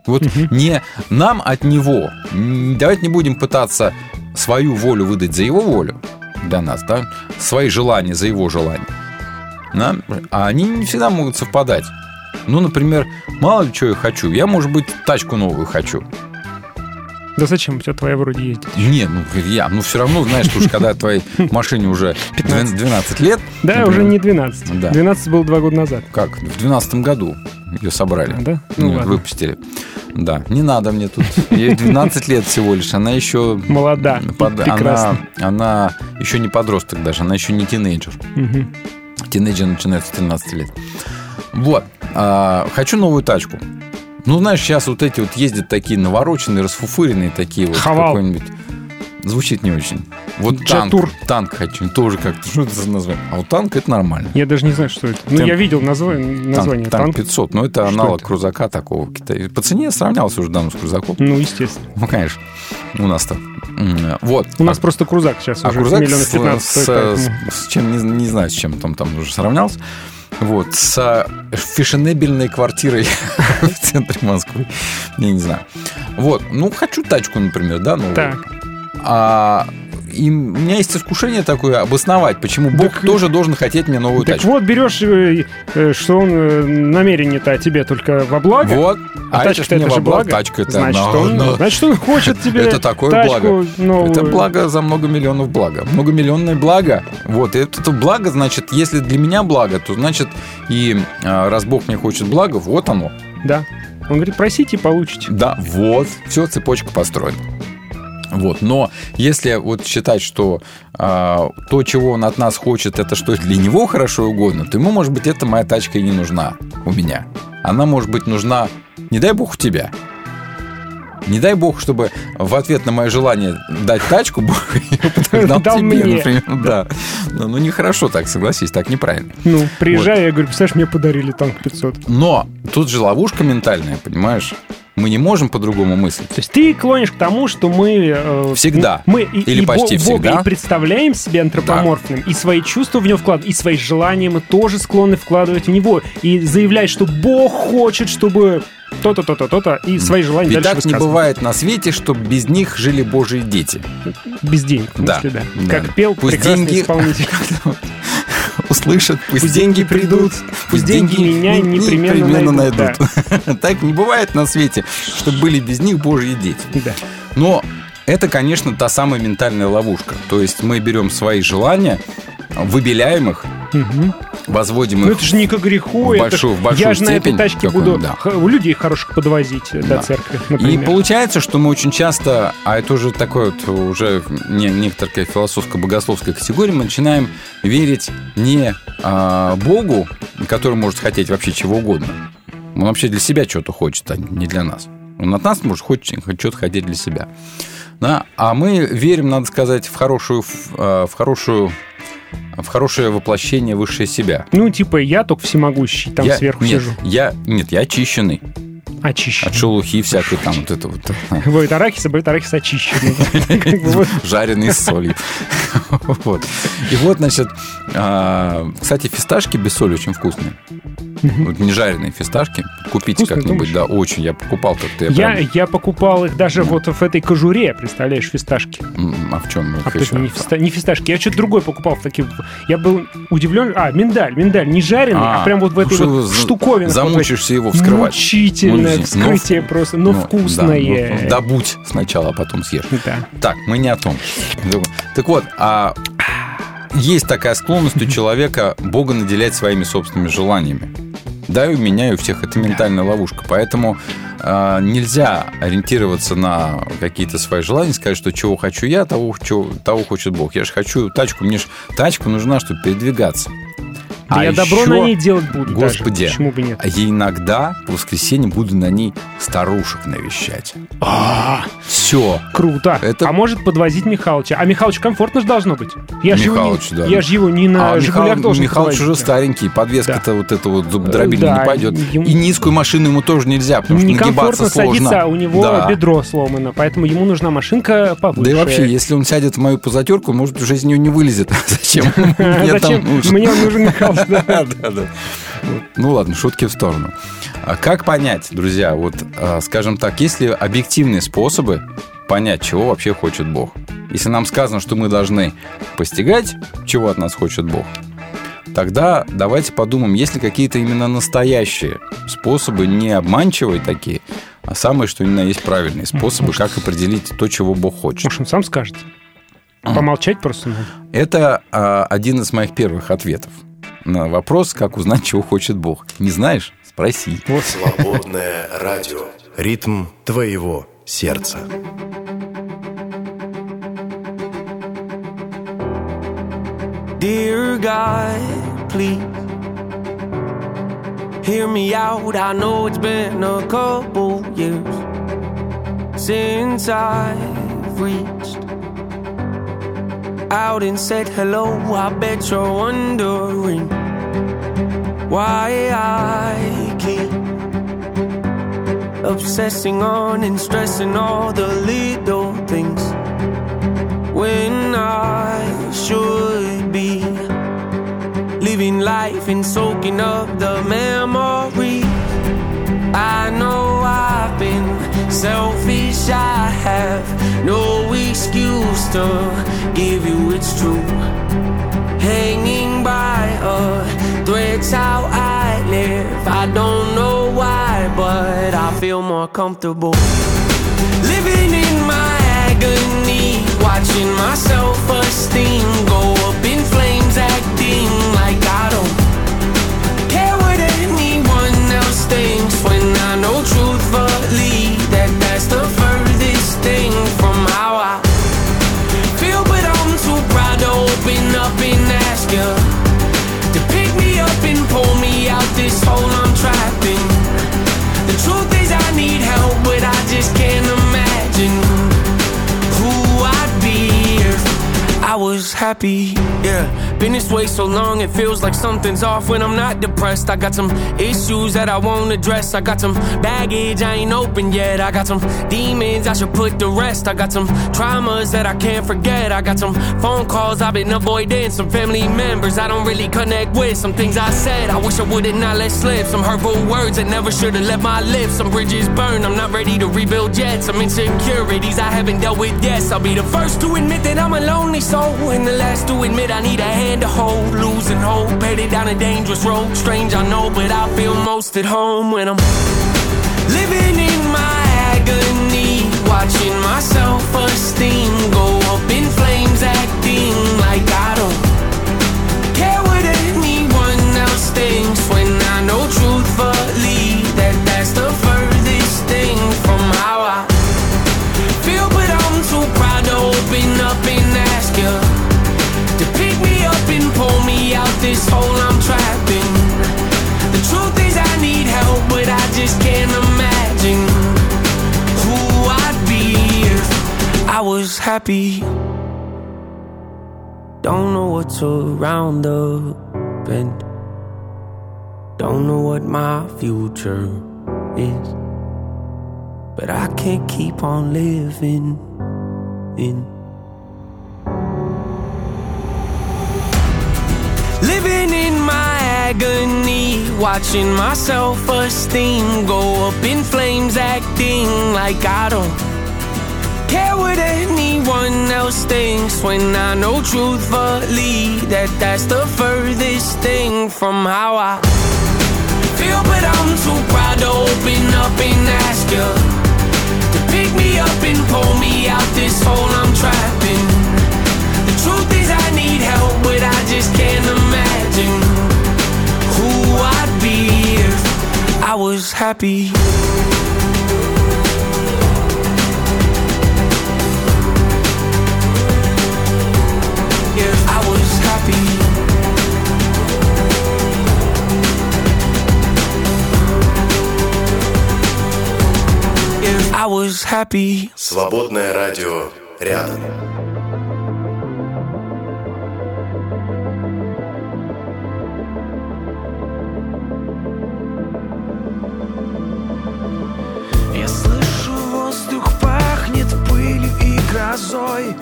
[SPEAKER 3] Вот не нам от него. Давайте не будем пытаться свою волю выдать за его волю для нас, да? Свои желания за его желание. Да? А они не всегда могут совпадать. Ну, например, мало ли что я хочу. Я, может быть, тачку новую хочу.
[SPEAKER 2] Да зачем? У тебя твоя вроде ездит.
[SPEAKER 3] Не, ну я, ну все равно, знаешь, уж когда твоей машине уже 12, 12 лет.
[SPEAKER 2] Да,
[SPEAKER 3] например,
[SPEAKER 2] уже не 12.
[SPEAKER 3] Да.
[SPEAKER 2] 12 было два года назад.
[SPEAKER 3] Как? В 12 году ее собрали.
[SPEAKER 2] Да? Ну ладно.
[SPEAKER 3] выпустили. Да, не надо мне тут. Ей 12 лет всего лишь. Она еще...
[SPEAKER 2] Молода.
[SPEAKER 3] под- она,
[SPEAKER 2] Прекрасно.
[SPEAKER 3] она еще не подросток даже, она еще не тинейджер.
[SPEAKER 2] Мгм.
[SPEAKER 3] Тинейджер начинается с 13 лет. Вот. А, хочу новую тачку. Ну, знаешь, сейчас вот эти вот ездят такие навороченные, расфуфыренные такие вот.
[SPEAKER 2] Хавал.
[SPEAKER 3] какой-нибудь. Звучит не очень. Вот танк.
[SPEAKER 2] Джатур.
[SPEAKER 3] Танк хочу. Тоже как-то. Что это за название? А вот танк это нормально.
[SPEAKER 2] Я даже не знаю, что это. Ну,
[SPEAKER 3] Темп-
[SPEAKER 2] я видел назва- название.
[SPEAKER 3] Танк,
[SPEAKER 2] Танк.
[SPEAKER 3] 500, но это
[SPEAKER 2] Что
[SPEAKER 3] аналог
[SPEAKER 2] это?
[SPEAKER 3] крузака такого. По цене сравнялся уже давно с крузаком.
[SPEAKER 2] Ну, естественно.
[SPEAKER 3] Ну, конечно, у нас-то. Вот.
[SPEAKER 2] У нас
[SPEAKER 3] А-
[SPEAKER 2] просто крузак сейчас
[SPEAKER 3] а
[SPEAKER 2] уже
[SPEAKER 3] крузак
[SPEAKER 2] миллионов
[SPEAKER 3] с,
[SPEAKER 2] 15
[SPEAKER 3] с-
[SPEAKER 2] стоит,
[SPEAKER 3] с-
[SPEAKER 2] поэтому-
[SPEAKER 3] с чем, не, не знаю, с чем там, там уже сравнялся. Вот, с фешенебельной квартирой в центре Москвы. Я не знаю. Вот, ну, хочу тачку, например, да, новую.
[SPEAKER 2] Так.
[SPEAKER 3] А, и у меня есть искушение такое обосновать, почему Бог тоже должен хотеть мне новую
[SPEAKER 2] Так
[SPEAKER 3] тачку.
[SPEAKER 2] вот, берешь, э, э, что он э, намерение-то тебе только во благо.
[SPEAKER 3] Вот.
[SPEAKER 2] А,
[SPEAKER 3] А
[SPEAKER 2] тачка
[SPEAKER 3] это
[SPEAKER 2] это
[SPEAKER 3] во
[SPEAKER 2] же
[SPEAKER 3] благо.
[SPEAKER 2] благо.
[SPEAKER 3] Тачка это
[SPEAKER 2] значит,
[SPEAKER 3] одна-
[SPEAKER 2] он,
[SPEAKER 3] одна.
[SPEAKER 2] значит, он хочет тебе
[SPEAKER 3] Это такое
[SPEAKER 2] тачку
[SPEAKER 3] благо.
[SPEAKER 2] новую.
[SPEAKER 3] Это благо за много миллионов блага. Многомиллионное благо. Вот. И это, благо, значит, если для меня благо, то значит и а, раз Бог мне хочет блага, вот оно.
[SPEAKER 2] Да. Он говорит, просите и получите.
[SPEAKER 3] Да, вот. Все, цепочка построена. Вот. Но если вот считать, что а, то, чего он от нас хочет, это что для него хорошо и угодно, то ему, может быть, эта моя тачка и не нужна у меня. Она, может быть, нужна, не дай бог, у тебя. Не дай бог, чтобы в ответ на мое желание дать тачку, Бог ее
[SPEAKER 2] Дал
[SPEAKER 3] тебе,
[SPEAKER 2] мне.
[SPEAKER 3] например. Да. Ну, ну, нехорошо так, согласись, так неправильно.
[SPEAKER 2] Ну, приезжаю, я говорю, представляешь, мне подарили танк 500.
[SPEAKER 3] Но тут же ловушка ментальная, понимаешь? Мы не можем по-другому мыслить.
[SPEAKER 2] То есть ты клонишь к тому, что мы... э,
[SPEAKER 3] Всегда.
[SPEAKER 2] Мы и,
[SPEAKER 3] Или
[SPEAKER 2] и
[SPEAKER 3] почти
[SPEAKER 2] Бога
[SPEAKER 3] всегда.
[SPEAKER 2] и представляем себе антропоморфным, и свои чувства в него вкладываем, и свои желания мы тоже склонны вкладывать в него, и заявлять, что Бог хочет, чтобы то-то, то-то, то-то, и свои желания
[SPEAKER 3] Ведь
[SPEAKER 2] дальше
[SPEAKER 3] так не бывает на свете, чтобы без них жили Божьи дети.
[SPEAKER 2] Без денег, в
[SPEAKER 3] Да.
[SPEAKER 2] смысле, да.
[SPEAKER 3] Да.
[SPEAKER 2] Как пел
[SPEAKER 3] Пусть
[SPEAKER 2] прекрасный
[SPEAKER 3] деньги-
[SPEAKER 2] исполнитель.
[SPEAKER 3] Услышат, пусть,
[SPEAKER 2] Пусть
[SPEAKER 3] деньги
[SPEAKER 2] деньги
[SPEAKER 3] придут,
[SPEAKER 2] пусть деньги меня непременно найдут,
[SPEAKER 3] Так не бывает на свете, чтобы были без них Божьи дети.
[SPEAKER 2] Да.
[SPEAKER 3] Но это, конечно, та самая ментальная ловушка. То есть мы берем свои желания, выбеляем их,
[SPEAKER 2] Мгм.
[SPEAKER 3] возводим
[SPEAKER 2] Ну
[SPEAKER 3] их
[SPEAKER 2] это же не к греху,
[SPEAKER 3] в
[SPEAKER 2] это
[SPEAKER 3] большую,
[SPEAKER 2] ж-
[SPEAKER 3] в большую
[SPEAKER 2] я же на этой тачке буду
[SPEAKER 3] да.
[SPEAKER 2] х- людей хороших подвозить э, до
[SPEAKER 3] Да.
[SPEAKER 2] церкви,
[SPEAKER 3] И
[SPEAKER 2] например.
[SPEAKER 3] получается, что мы очень часто, а это уже такой вот уже не, некоторая философско-богословская категория, мы начинаем верить не а, Богу, который может хотеть вообще чего угодно. Он вообще для себя что-то хочет, а не для нас. Он от нас может хочет что-то хотеть для себя. Да? А мы верим, надо сказать, в хорошую, в, а, в хорошую в хорошее воплощение высшее себя.
[SPEAKER 2] Ну, типа, я только всемогущий, там
[SPEAKER 3] я,
[SPEAKER 2] сверху
[SPEAKER 3] нет,
[SPEAKER 2] сижу.
[SPEAKER 3] Я, нет, я очищенный.
[SPEAKER 2] Очищенный.
[SPEAKER 3] От шелухи всякой там вот это вот.
[SPEAKER 2] Бывает арахис, а бывает арахис очищенный.
[SPEAKER 3] Жареный с солью. Вот. И вот, значит, а, кстати, фисташки без соли очень вкусные. Вот не жареные фисташки. Купите как-нибудь, да, очень. Я покупал как-то. Я,
[SPEAKER 2] Я,
[SPEAKER 3] прям-
[SPEAKER 2] я покупал их даже вот в этой кожуре, представляешь, фисташки.
[SPEAKER 3] А в чем?
[SPEAKER 2] А точно, не, фиста- не фисташки. Я что-то другое покупал в таких. Я был удивлен. А, миндаль, миндаль. Не жареный, а, прям вот в этой
[SPEAKER 3] что
[SPEAKER 2] вот штуковине.
[SPEAKER 3] Замучишься его вскрывать.
[SPEAKER 2] Мучительное
[SPEAKER 3] Ну,
[SPEAKER 2] вскрытие
[SPEAKER 3] ну,
[SPEAKER 2] просто, но
[SPEAKER 3] ну,
[SPEAKER 2] вкусное.
[SPEAKER 3] Да, ну, добудь сначала, а потом съешь.
[SPEAKER 2] Да.
[SPEAKER 3] Так, мы не о том. Так вот, а есть такая склонность у человека Бога наделять своими собственными желаниями. Да, и у меня, и у всех это ментальная ловушка. Поэтому э, нельзя ориентироваться на какие-то свои желания, сказать, что чего хочу я, того, чего- того хочет Бог. Я же хочу тачку, мне же тачка нужна, чтобы передвигаться.
[SPEAKER 2] Да я добро
[SPEAKER 3] еще,
[SPEAKER 2] на ней делать буду даже.
[SPEAKER 3] Господи,
[SPEAKER 2] Почему бы нет?
[SPEAKER 3] а я иногда в воскресенье буду на ней старушек навещать.
[SPEAKER 2] А,
[SPEAKER 3] Все.
[SPEAKER 2] круто. А может подвозить Михалыча. А Михалыч комфортно же должно быть. Я же его,
[SPEAKER 3] Михалыч,
[SPEAKER 2] не-
[SPEAKER 3] да.
[SPEAKER 2] я ж его не на
[SPEAKER 3] а
[SPEAKER 2] «Жигулях»
[SPEAKER 3] Михал-
[SPEAKER 2] должен
[SPEAKER 3] Михалыч уже старенький, подвеска-то вот это вот зубодробильная
[SPEAKER 2] Да,
[SPEAKER 3] не пойдет.
[SPEAKER 2] ему-
[SPEAKER 3] И низкую машину ему тоже нельзя, потому что нагибаться сложно.
[SPEAKER 2] садиться, а у него
[SPEAKER 3] Да.
[SPEAKER 2] бедро сломано, поэтому ему нужна машинка повыше.
[SPEAKER 3] Да и вообще, если он сядет в мою позатерку, может, уже из нее не вылезет. Зачем? Мне
[SPEAKER 2] Зачем? он нужен Михалыч, да.
[SPEAKER 3] Да, да. Ну ладно, шутки в сторону. А Как понять, друзья, вот, а, скажем так, есть ли объективные способы понять, чего вообще хочет Бог? Если нам сказано, что мы должны постигать, чего от нас хочет Бог, тогда давайте подумаем, есть ли какие-то именно настоящие способы, не обманчивые такие, а самые, что именно есть правильные способы, как определить то, чего Бог хочет.
[SPEAKER 2] Может, он сам скажет. Помолчать просто надо.
[SPEAKER 3] Это а, один из моих первых ответов на вопрос, как узнать, чего хочет Бог. Не знаешь? Спроси.
[SPEAKER 1] Свободное радио. Ритм твоего сердца.
[SPEAKER 5] Dear God, please hear me out. I know it's been a couple years since I've reached out and said hello. I bet you're wondering why I keep obsessing on and stressing all the little things when I should be living life and soaking up the memories. I selfish, I have no excuse to give you it's true. Hanging by a thread's how I live. I don't know why, but I feel more comfortable. Living in my agony, watching my self esteem go hold on. Happy. Yeah, been this way so long, it feels like something's off when I'm not depressed. I got some issues that I won't address. I got some baggage I ain't open yet. I got some demons I should put to rest. I got some traumas that I can't forget. I got some phone calls I've been avoiding. Some family members I don't really connect with. Some things I said I wish I would've not let slip. Some hurtful words that never should've left my lips. Some bridges burned. I'm not ready to rebuild yet. Some insecurities I haven't dealt with yet. I'll be the first to admit that I'm a lonely soul, and the last to admit I need a hand to hold. Losing hope, headed down a dangerous road. Strange, I know, but I feel most at home when I'm living in my agony, watching my self-esteem go up in flames, acting this hole I'm trapped in. The truth is, I need help, but I just can't imagine who I'd be if I was happy. Don't know what's around the bend. Don't know what my future is. But I can't keep on living in.
[SPEAKER 15] Agony, watching my self esteem go up in flames, acting like I don't care what anyone else thinks when I know truthfully that that's the furthest thing from how I feel. But I'm too proud to open up and ask you to pick me up and pull me out this hole I'm trapped in. The truth is, I need help, but I just can't I was happy. If I was happy. If I was happy.
[SPEAKER 1] Свободное радио рядом.
[SPEAKER 5] Грозой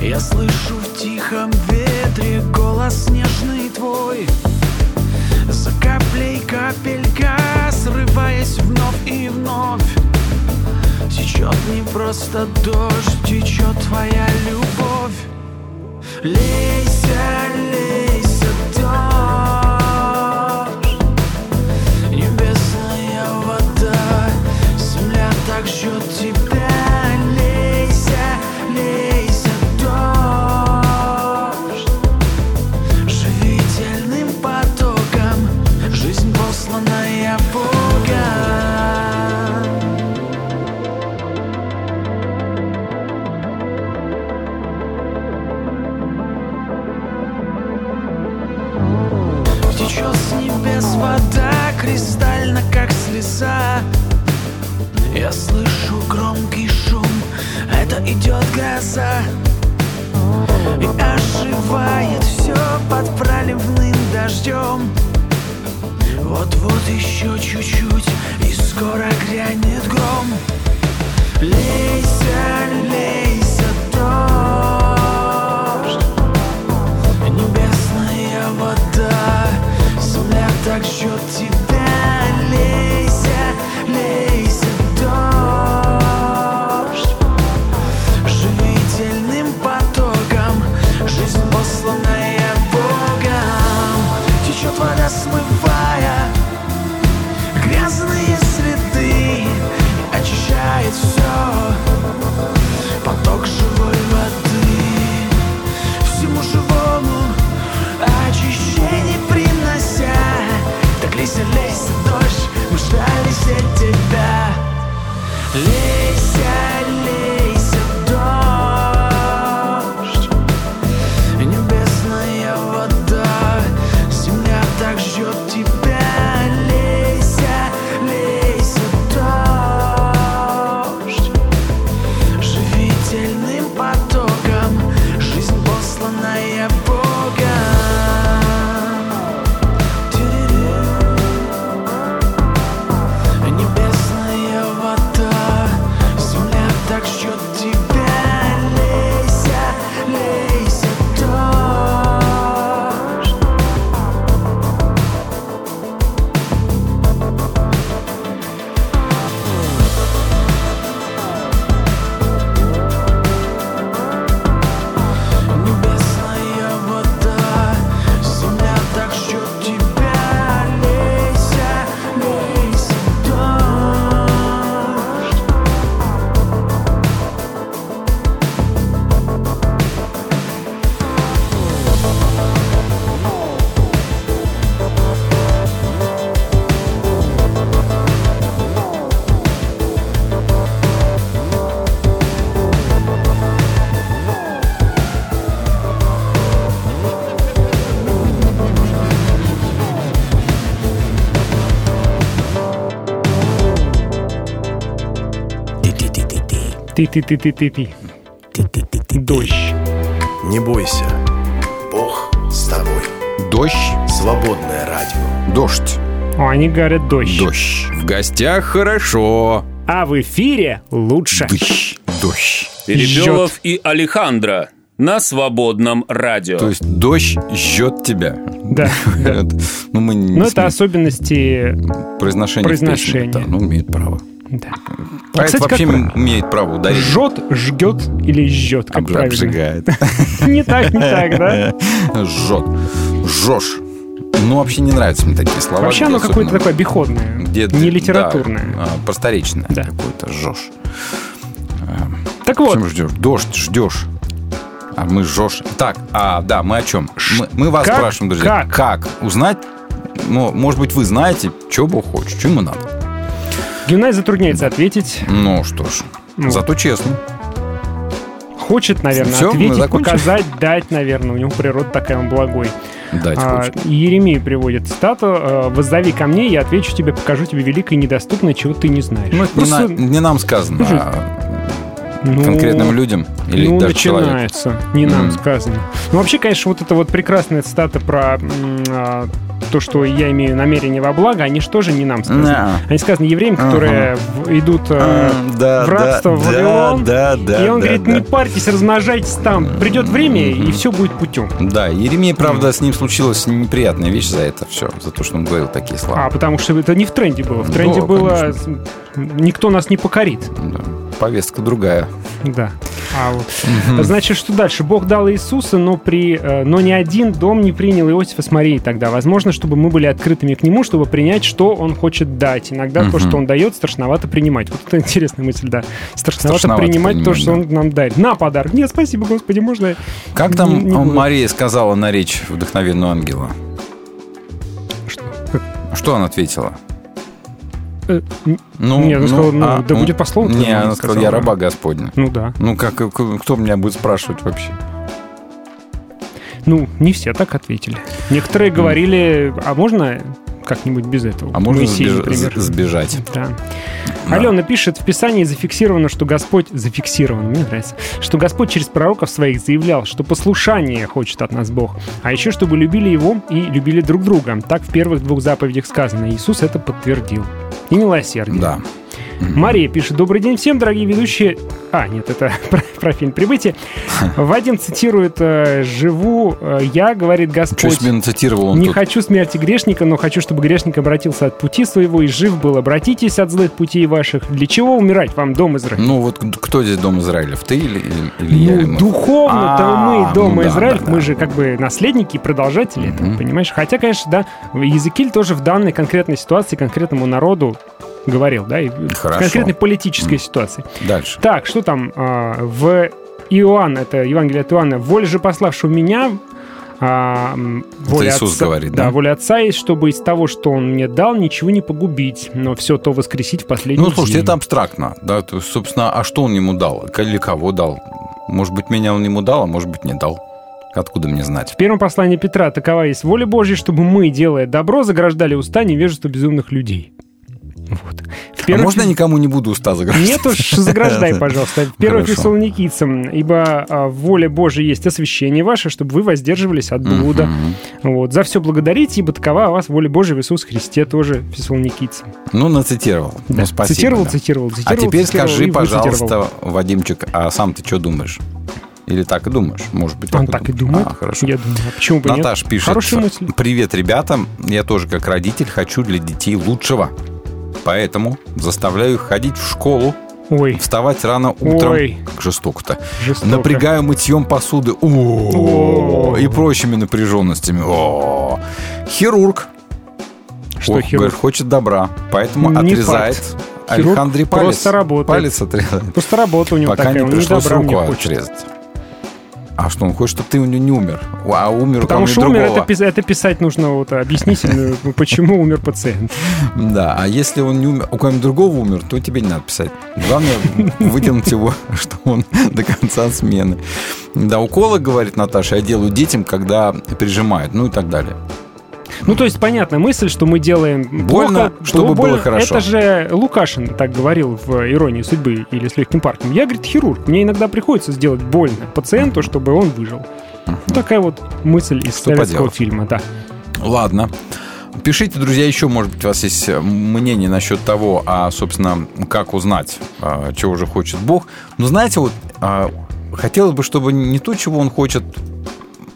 [SPEAKER 5] Я слышу в тихом ветре голос нежный твой. За каплей капелька, срываясь вновь и вновь. Течет не просто дождь, течет твоя любовь. Лейся, лейся, дождь слеза Я слышу громкий шум Это идет гроза. И оживает все под проливным дождем Вот-вот еще чуть-чуть И скоро грянет гром. Лейся, лейся, дождь. Небесная вода Земля так ждет тебя
[SPEAKER 2] Ты-ты-ты-ты-ты-ты. Дождь.
[SPEAKER 1] Не бойся. Бог с тобой.
[SPEAKER 3] Дождь.
[SPEAKER 1] Свободное радио.
[SPEAKER 3] Дождь.
[SPEAKER 2] О, они говорят дождь.
[SPEAKER 3] Дождь. В гостях хорошо.
[SPEAKER 2] А в эфире лучше.
[SPEAKER 3] Дождь. Дождь.
[SPEAKER 6] Перепелов и Алехандро на свободном радио.
[SPEAKER 3] То есть дождь жжет тебя.
[SPEAKER 2] Да.
[SPEAKER 3] Ну, мы не
[SPEAKER 2] Но это
[SPEAKER 3] смеем.
[SPEAKER 2] особенности
[SPEAKER 3] песне,
[SPEAKER 2] произношения.
[SPEAKER 3] Да, ну, имеет право.
[SPEAKER 2] Да.
[SPEAKER 3] Поэт
[SPEAKER 2] кстати, как
[SPEAKER 3] вообще
[SPEAKER 2] правильно?
[SPEAKER 3] имеет право ударить.
[SPEAKER 2] Жжет, жгет или жжет, как
[SPEAKER 3] Обж-
[SPEAKER 2] правильно?
[SPEAKER 3] Обжигает.
[SPEAKER 2] Не так, не так, да?
[SPEAKER 3] Жжет. Жжешь. Ну, вообще не нравятся мне такие слова.
[SPEAKER 2] Вообще оно какое-то такое обиходное, не литературное.
[SPEAKER 3] да, а, просторечное какое-то. Жжешь.
[SPEAKER 2] Так вот.
[SPEAKER 3] Почему ждешь? Дождь ждешь. А мы жжешь. Так, а, да, мы о чем? Мы, мы вас
[SPEAKER 2] Как?
[SPEAKER 3] спрашиваем, друзья. Как? узнать? Ну, может быть, вы знаете, что Бог хочет, что ему надо.
[SPEAKER 2] Гюнай затрудняется ответить.
[SPEAKER 3] Ну что ж,
[SPEAKER 2] Ну.
[SPEAKER 3] зато честно.
[SPEAKER 2] Хочет, наверное,
[SPEAKER 3] мы
[SPEAKER 2] ответить, показать, дать, наверное. У него природа такая, он благой.
[SPEAKER 3] Дать
[SPEAKER 2] А. Еремей приводит цитату э, «Воззови ко мне, я отвечу тебе, покажу тебе великое и недоступное, чего ты не знаешь».
[SPEAKER 3] Ну, это не,
[SPEAKER 2] Просто,
[SPEAKER 3] на- не нам сказано,
[SPEAKER 2] Слушай,
[SPEAKER 3] а
[SPEAKER 2] ну,
[SPEAKER 3] конкретным людям или
[SPEAKER 2] ну,
[SPEAKER 3] даже человеку.
[SPEAKER 2] начинается. Не нам
[SPEAKER 3] Мгм.
[SPEAKER 2] сказано. Ну, вообще, конечно, вот эта вот прекрасная цитата про а, то, что я имею намерение во благо, они же тоже не нам сказаны.
[SPEAKER 3] Да.
[SPEAKER 2] Они сказаны евреям, которые в- идут
[SPEAKER 3] М, да,
[SPEAKER 2] в рабство
[SPEAKER 3] да,
[SPEAKER 2] в Вавилон.
[SPEAKER 3] да, да,
[SPEAKER 2] и он
[SPEAKER 3] да,
[SPEAKER 2] говорит,
[SPEAKER 3] да.
[SPEAKER 2] не парьтесь, размножайтесь там. Придет время, и все будет путем.
[SPEAKER 3] Да, Еремей, правда, с ним случилась неприятная вещь за это все, за то, что он говорил такие слова.
[SPEAKER 2] А, потому что это не в тренде было. В тренде
[SPEAKER 3] Да,
[SPEAKER 2] было
[SPEAKER 3] конечно.
[SPEAKER 2] «Никто нас не покорит».
[SPEAKER 3] Повестка другая.
[SPEAKER 2] Да. А вот. Значит, что дальше? Бог дал Иисуса, но, при, э, но ни один дом не принял Иосифа с Марией тогда. Возможно, чтобы мы были открытыми к нему, чтобы принять, что он хочет дать. Иногда то, что он дает, страшновато принимать. Вот это интересная мысль, да. Страшновато,
[SPEAKER 3] Страшновато
[SPEAKER 2] принимать то,
[SPEAKER 3] принимать,
[SPEAKER 2] что он нам дарит. На подарок. Нет, спасибо, Господи, можно...
[SPEAKER 3] Как там
[SPEAKER 2] не- не?
[SPEAKER 3] Мария сказала на речь вдохновенную ангела? Что она ответила?
[SPEAKER 2] Э,
[SPEAKER 3] Ну,
[SPEAKER 2] Нет, она сказала, ну,
[SPEAKER 3] а,
[SPEAKER 2] да будет по слову
[SPEAKER 3] Не, она сказала, я раба Господня.
[SPEAKER 2] Ну да.
[SPEAKER 3] Ну, как, к- кто меня будет спрашивать вообще?
[SPEAKER 2] Ну, не все так ответили. Некоторые говорили, а можно как-нибудь без этого?
[SPEAKER 3] А можно
[SPEAKER 2] Моисей,
[SPEAKER 3] сбеж-
[SPEAKER 2] например.
[SPEAKER 3] сбежать?
[SPEAKER 2] Да. Алена пишет, в Писании зафиксировано, что Господь... Зафиксировано, мне нравится. Что Господь через пророков своих заявлял, что послушание хочет от нас Бог. А еще, чтобы любили Его и любили друг друга. Так в первых двух заповедях сказано. Иисус это подтвердил. И милосердие.
[SPEAKER 3] Да.
[SPEAKER 2] Мария пишет, добрый день всем, дорогие ведущие. А, нет, это про, про фильм «Прибытие». Вадим цитирует э, «Живу э, я, говорит
[SPEAKER 3] Что
[SPEAKER 2] Господь».
[SPEAKER 3] себе нацитировал он
[SPEAKER 2] Не
[SPEAKER 3] тут?
[SPEAKER 2] хочу смерти грешника, но хочу, чтобы грешник обратился от пути своего и жив был. Обратитесь от злых путей ваших. Для чего умирать вам, дом Израиль?
[SPEAKER 3] Ну, вот кто здесь Дом Израилев? Ты или, или, или я? или
[SPEAKER 2] Ну,
[SPEAKER 3] мы?
[SPEAKER 2] духовно-то
[SPEAKER 3] А,
[SPEAKER 2] мы, Дом
[SPEAKER 3] ну да,
[SPEAKER 2] Израиль,
[SPEAKER 3] да,
[SPEAKER 2] мы
[SPEAKER 3] да.
[SPEAKER 2] же как бы наследники и продолжатели этого, понимаешь? Хотя, конечно, да, Языкиль тоже в данной конкретной ситуации конкретному народу говорил, да, и в
[SPEAKER 3] Хорошо.
[SPEAKER 2] конкретной политической ситуации.
[SPEAKER 3] Дальше.
[SPEAKER 2] Так, что там а, в Иоанн, это Евангелие от Иоанна, воля же пославшего меня, а, воля
[SPEAKER 3] Иисус
[SPEAKER 2] Отца-
[SPEAKER 3] говорит,
[SPEAKER 2] да?
[SPEAKER 3] да?
[SPEAKER 2] воля Отца есть, чтобы из того, что Он мне дал, ничего не погубить, но все то воскресить в последний
[SPEAKER 3] Ну, слушайте,
[SPEAKER 2] день.
[SPEAKER 3] это абстрактно. Да, то собственно, а что он ему дал? Или кого дал? Может быть, меня он ему дал, а может быть, не дал. Откуда мне знать?
[SPEAKER 2] В первом послании Петра такова есть воля Божья, чтобы мы, делая добро, заграждали уста невежества безумных людей. Вот. В
[SPEAKER 3] А можно я никому не буду уста заграждать?
[SPEAKER 2] Нет уж, заграждай, пожалуйста. Первое
[SPEAKER 3] Хорошо.
[SPEAKER 2] Фессалоникийцам. Ибо а, воля Божия есть освящение ваше, чтобы вы воздерживались от блуда. Вот. За все благодарите, ибо такова у вас воля Божия в Иисусе Христе тоже Фессалоникийцам.
[SPEAKER 3] Ну, нацитировал. Ну, спасибо.
[SPEAKER 2] Цитировал,
[SPEAKER 3] да.
[SPEAKER 2] цитировал,
[SPEAKER 3] А
[SPEAKER 2] цитировал,
[SPEAKER 3] теперь
[SPEAKER 2] цитировал
[SPEAKER 3] скажи,
[SPEAKER 2] и
[SPEAKER 3] пожалуйста, Вадимчик, а сам ты что думаешь? Или так и думаешь? Может быть,
[SPEAKER 2] Он
[SPEAKER 3] так,
[SPEAKER 2] так и думает.
[SPEAKER 3] А, хорошо.
[SPEAKER 2] Я думаю, а почему бы нет?
[SPEAKER 3] Наташ пишет.
[SPEAKER 2] Хорошая мысль.
[SPEAKER 3] Привет, ребята. Я тоже как родитель хочу для детей лучшего. Поэтому заставляю их ходить в школу,
[SPEAKER 2] Ой.
[SPEAKER 3] вставать рано утром.
[SPEAKER 2] Ой.
[SPEAKER 3] Как жестоко-то.
[SPEAKER 2] Жестоко.
[SPEAKER 3] Напрягаю мытьем посуды. И прочими напряженностями. Хирург.
[SPEAKER 2] Что
[SPEAKER 3] Ох,
[SPEAKER 2] хирург?
[SPEAKER 3] говорит, хочет добра, поэтому
[SPEAKER 2] Не
[SPEAKER 3] отрезает
[SPEAKER 2] факт.
[SPEAKER 3] Александре палец.
[SPEAKER 2] просто работает.
[SPEAKER 3] Палец отрезает.
[SPEAKER 2] Просто работа у него
[SPEAKER 3] Пока
[SPEAKER 2] такая,
[SPEAKER 3] не пришлось руку отрезать. А что, он хочет, чтобы ты у него не умер? А умер
[SPEAKER 2] Потому что умер,
[SPEAKER 3] другого.
[SPEAKER 2] это, это писать нужно вот объяснительную, почему умер пациент.
[SPEAKER 3] Да, а если он не умер, у кого-нибудь другого умер, то тебе не надо писать. Главное вытянуть его, что он до конца смены. Да, уколы, говорит Наташа, я делаю детям, когда прижимают, ну и так далее.
[SPEAKER 2] Ну, то есть, понятная мысль, что мы делаем
[SPEAKER 3] Больно,
[SPEAKER 2] плохо,
[SPEAKER 3] чтобы
[SPEAKER 2] то
[SPEAKER 3] было
[SPEAKER 2] больно.
[SPEAKER 3] хорошо.
[SPEAKER 2] Это же Лукашин так говорил в «Иронии судьбы» или «С легким парком». Я, говорит, хирург. Мне иногда приходится сделать больно пациенту, чтобы он выжил. Ну, такая вот мысль из
[SPEAKER 3] Что
[SPEAKER 2] советского
[SPEAKER 3] поделать.
[SPEAKER 2] фильма, да.
[SPEAKER 3] Ладно. Пишите, друзья, еще, может быть, у вас есть э, мнение насчет того, а, собственно, как узнать, а, чего же хочет Бог. Но знаете, вот а, хотелось бы, чтобы не то, чего он хочет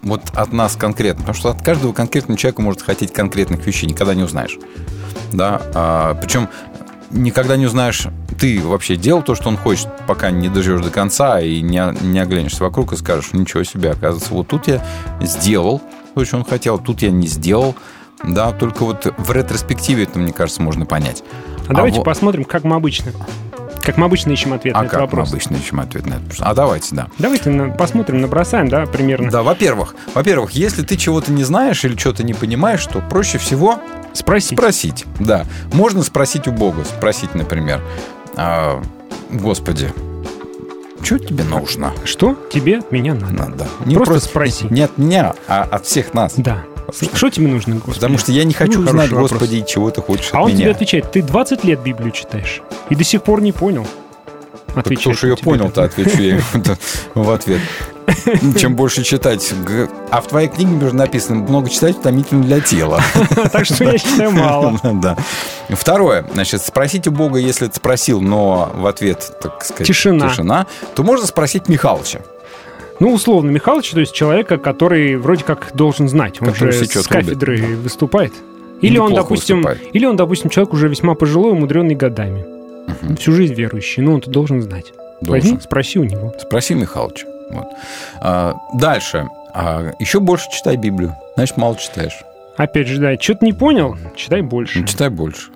[SPEAKER 3] вот от нас конкретно, потому что от каждого конкретного человека может хотеть конкретных вещей, никогда не узнаешь. Да, а, причем никогда не узнаешь, ты вообще делал то, что он хочет, пока не доживешь до конца и не, не оглянешься вокруг и скажешь, ничего себе, оказывается, вот тут я сделал то, что он хотел, тут я не сделал. Да, только вот в ретроспективе это, мне кажется, можно понять.
[SPEAKER 2] А, давайте
[SPEAKER 3] во-
[SPEAKER 2] посмотрим, как мы обычно. Как мы обычно ищем ответ
[SPEAKER 3] А
[SPEAKER 2] на этот
[SPEAKER 3] как
[SPEAKER 2] вопрос.
[SPEAKER 3] мы обычно ищем ответ на это? А давайте, да.
[SPEAKER 2] Давайте на- посмотрим, набросаем, да, примерно.
[SPEAKER 3] Да, во-первых, во-первых, если ты чего-то не знаешь или что-то не понимаешь, то проще всего
[SPEAKER 2] Спросить.
[SPEAKER 3] спросить. Да, можно спросить у Бога, спросить, например, «А, Господи, что тебе нужно?
[SPEAKER 2] Что тебе от меня надо?
[SPEAKER 3] Надо.
[SPEAKER 2] Просто спроси.
[SPEAKER 3] Не от меня, а от всех нас.
[SPEAKER 2] Да. Что тебе нужно, Господи?
[SPEAKER 3] Потому что я не хочу
[SPEAKER 2] Ну,
[SPEAKER 3] знать,
[SPEAKER 2] вопрос.
[SPEAKER 3] Господи, чего ты хочешь
[SPEAKER 2] А
[SPEAKER 3] от
[SPEAKER 2] он
[SPEAKER 3] меня.
[SPEAKER 2] тебе отвечает, ты 20 лет Библию читаешь и до сих пор не понял. Отвечает
[SPEAKER 3] Кто ж ее понял-то, отвечу я в ответ. Чем больше читать. А в твоей книге между написано «Много читать утомительно для тела».
[SPEAKER 2] Так что я считаю мало.
[SPEAKER 3] Да. Второе. Значит, спросить у Бога, если ты спросил, но в ответ, так сказать,
[SPEAKER 2] Тишина.
[SPEAKER 3] тишина то можно спросить Михалыча.
[SPEAKER 2] Ну, условно, Михалыч, то есть человека, который вроде как должен знать. Он
[SPEAKER 3] Который
[SPEAKER 2] же с кафедры выступает. Или он, допустим,
[SPEAKER 3] выступает.
[SPEAKER 2] или он, допустим, человек уже весьма пожилой, умудренный годами. Всю жизнь верующий. Ну, он-то должен знать.
[SPEAKER 3] Должен.
[SPEAKER 2] Возьми, спроси у него.
[SPEAKER 3] Спроси Михалыча. Вот. А, дальше. А, еще больше читай Библию. Значит, мало читаешь.
[SPEAKER 2] Опять же, да, что-то не понял, читай больше.
[SPEAKER 3] Ну, читай больше.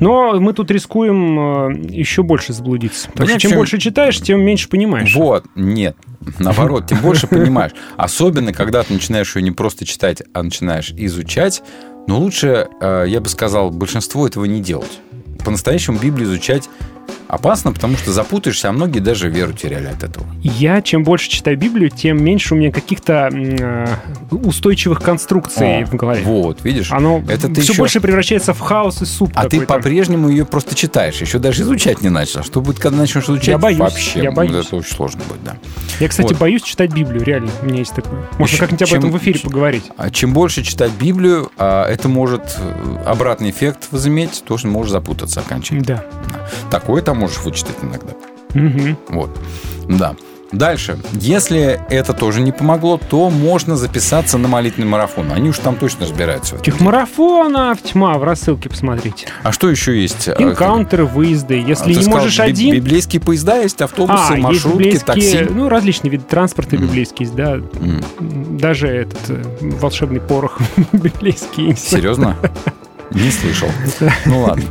[SPEAKER 2] Но мы тут рискуем э, еще больше заблудиться. Потому что чем- больше читаешь, тем меньше понимаешь.
[SPEAKER 3] Вот, нет. Наоборот, тем больше понимаешь. Особенно, когда ты начинаешь ее не просто читать, а начинаешь изучать. Но лучше, э, я бы сказал, большинство этого не делать. По-настоящему Библию изучать опасно, потому что запутаешься, а многие даже веру теряли от этого.
[SPEAKER 2] Я, чем больше читаю Библию, тем меньше у меня каких-то э, устойчивых конструкций
[SPEAKER 3] О,
[SPEAKER 2] в голове.
[SPEAKER 3] Вот, видишь?
[SPEAKER 2] Оно
[SPEAKER 3] это ты
[SPEAKER 2] все
[SPEAKER 3] еще...
[SPEAKER 2] больше превращается в хаос и суп
[SPEAKER 3] А ты по-прежнему ее просто читаешь, еще даже изучать не начал. Что будет, когда начнешь изучать?
[SPEAKER 2] Я боюсь,
[SPEAKER 3] Вообще,
[SPEAKER 2] я
[SPEAKER 3] ну,
[SPEAKER 2] боюсь.
[SPEAKER 3] это очень сложно будет, да.
[SPEAKER 2] Я, кстати,
[SPEAKER 3] Вот.
[SPEAKER 2] боюсь читать Библию, реально. У меня есть такое. Можно как-нибудь об
[SPEAKER 3] чем-
[SPEAKER 2] этом в эфире поговорить.
[SPEAKER 3] А Чем больше читать Библию, а, это может э, обратный эффект возыметь, то, что можешь запутаться окончательно.
[SPEAKER 2] Да.
[SPEAKER 3] Такое там можешь вычитать иногда.
[SPEAKER 2] Мгм.
[SPEAKER 3] Вот. Да. Дальше. Если это тоже не помогло, то можно записаться на молитвенный марафон. Они уж там точно разбираются.
[SPEAKER 2] Этих марафонов тьма, в рассылке посмотрите.
[SPEAKER 3] А что еще есть?
[SPEAKER 2] Инкаунтеры, выезды.
[SPEAKER 3] как-
[SPEAKER 2] Если
[SPEAKER 3] а,
[SPEAKER 2] не
[SPEAKER 3] сказал,
[SPEAKER 2] можешь один...
[SPEAKER 3] Библейские поезда есть, автобусы,
[SPEAKER 2] а, есть
[SPEAKER 3] маршрутки,
[SPEAKER 2] библейские,
[SPEAKER 3] такси.
[SPEAKER 2] ну, различные виды транспорта библейские есть, да.
[SPEAKER 3] М.
[SPEAKER 2] Даже этот э, волшебный порох библейский.
[SPEAKER 3] Серьезно? Не слышал. Ну ладно.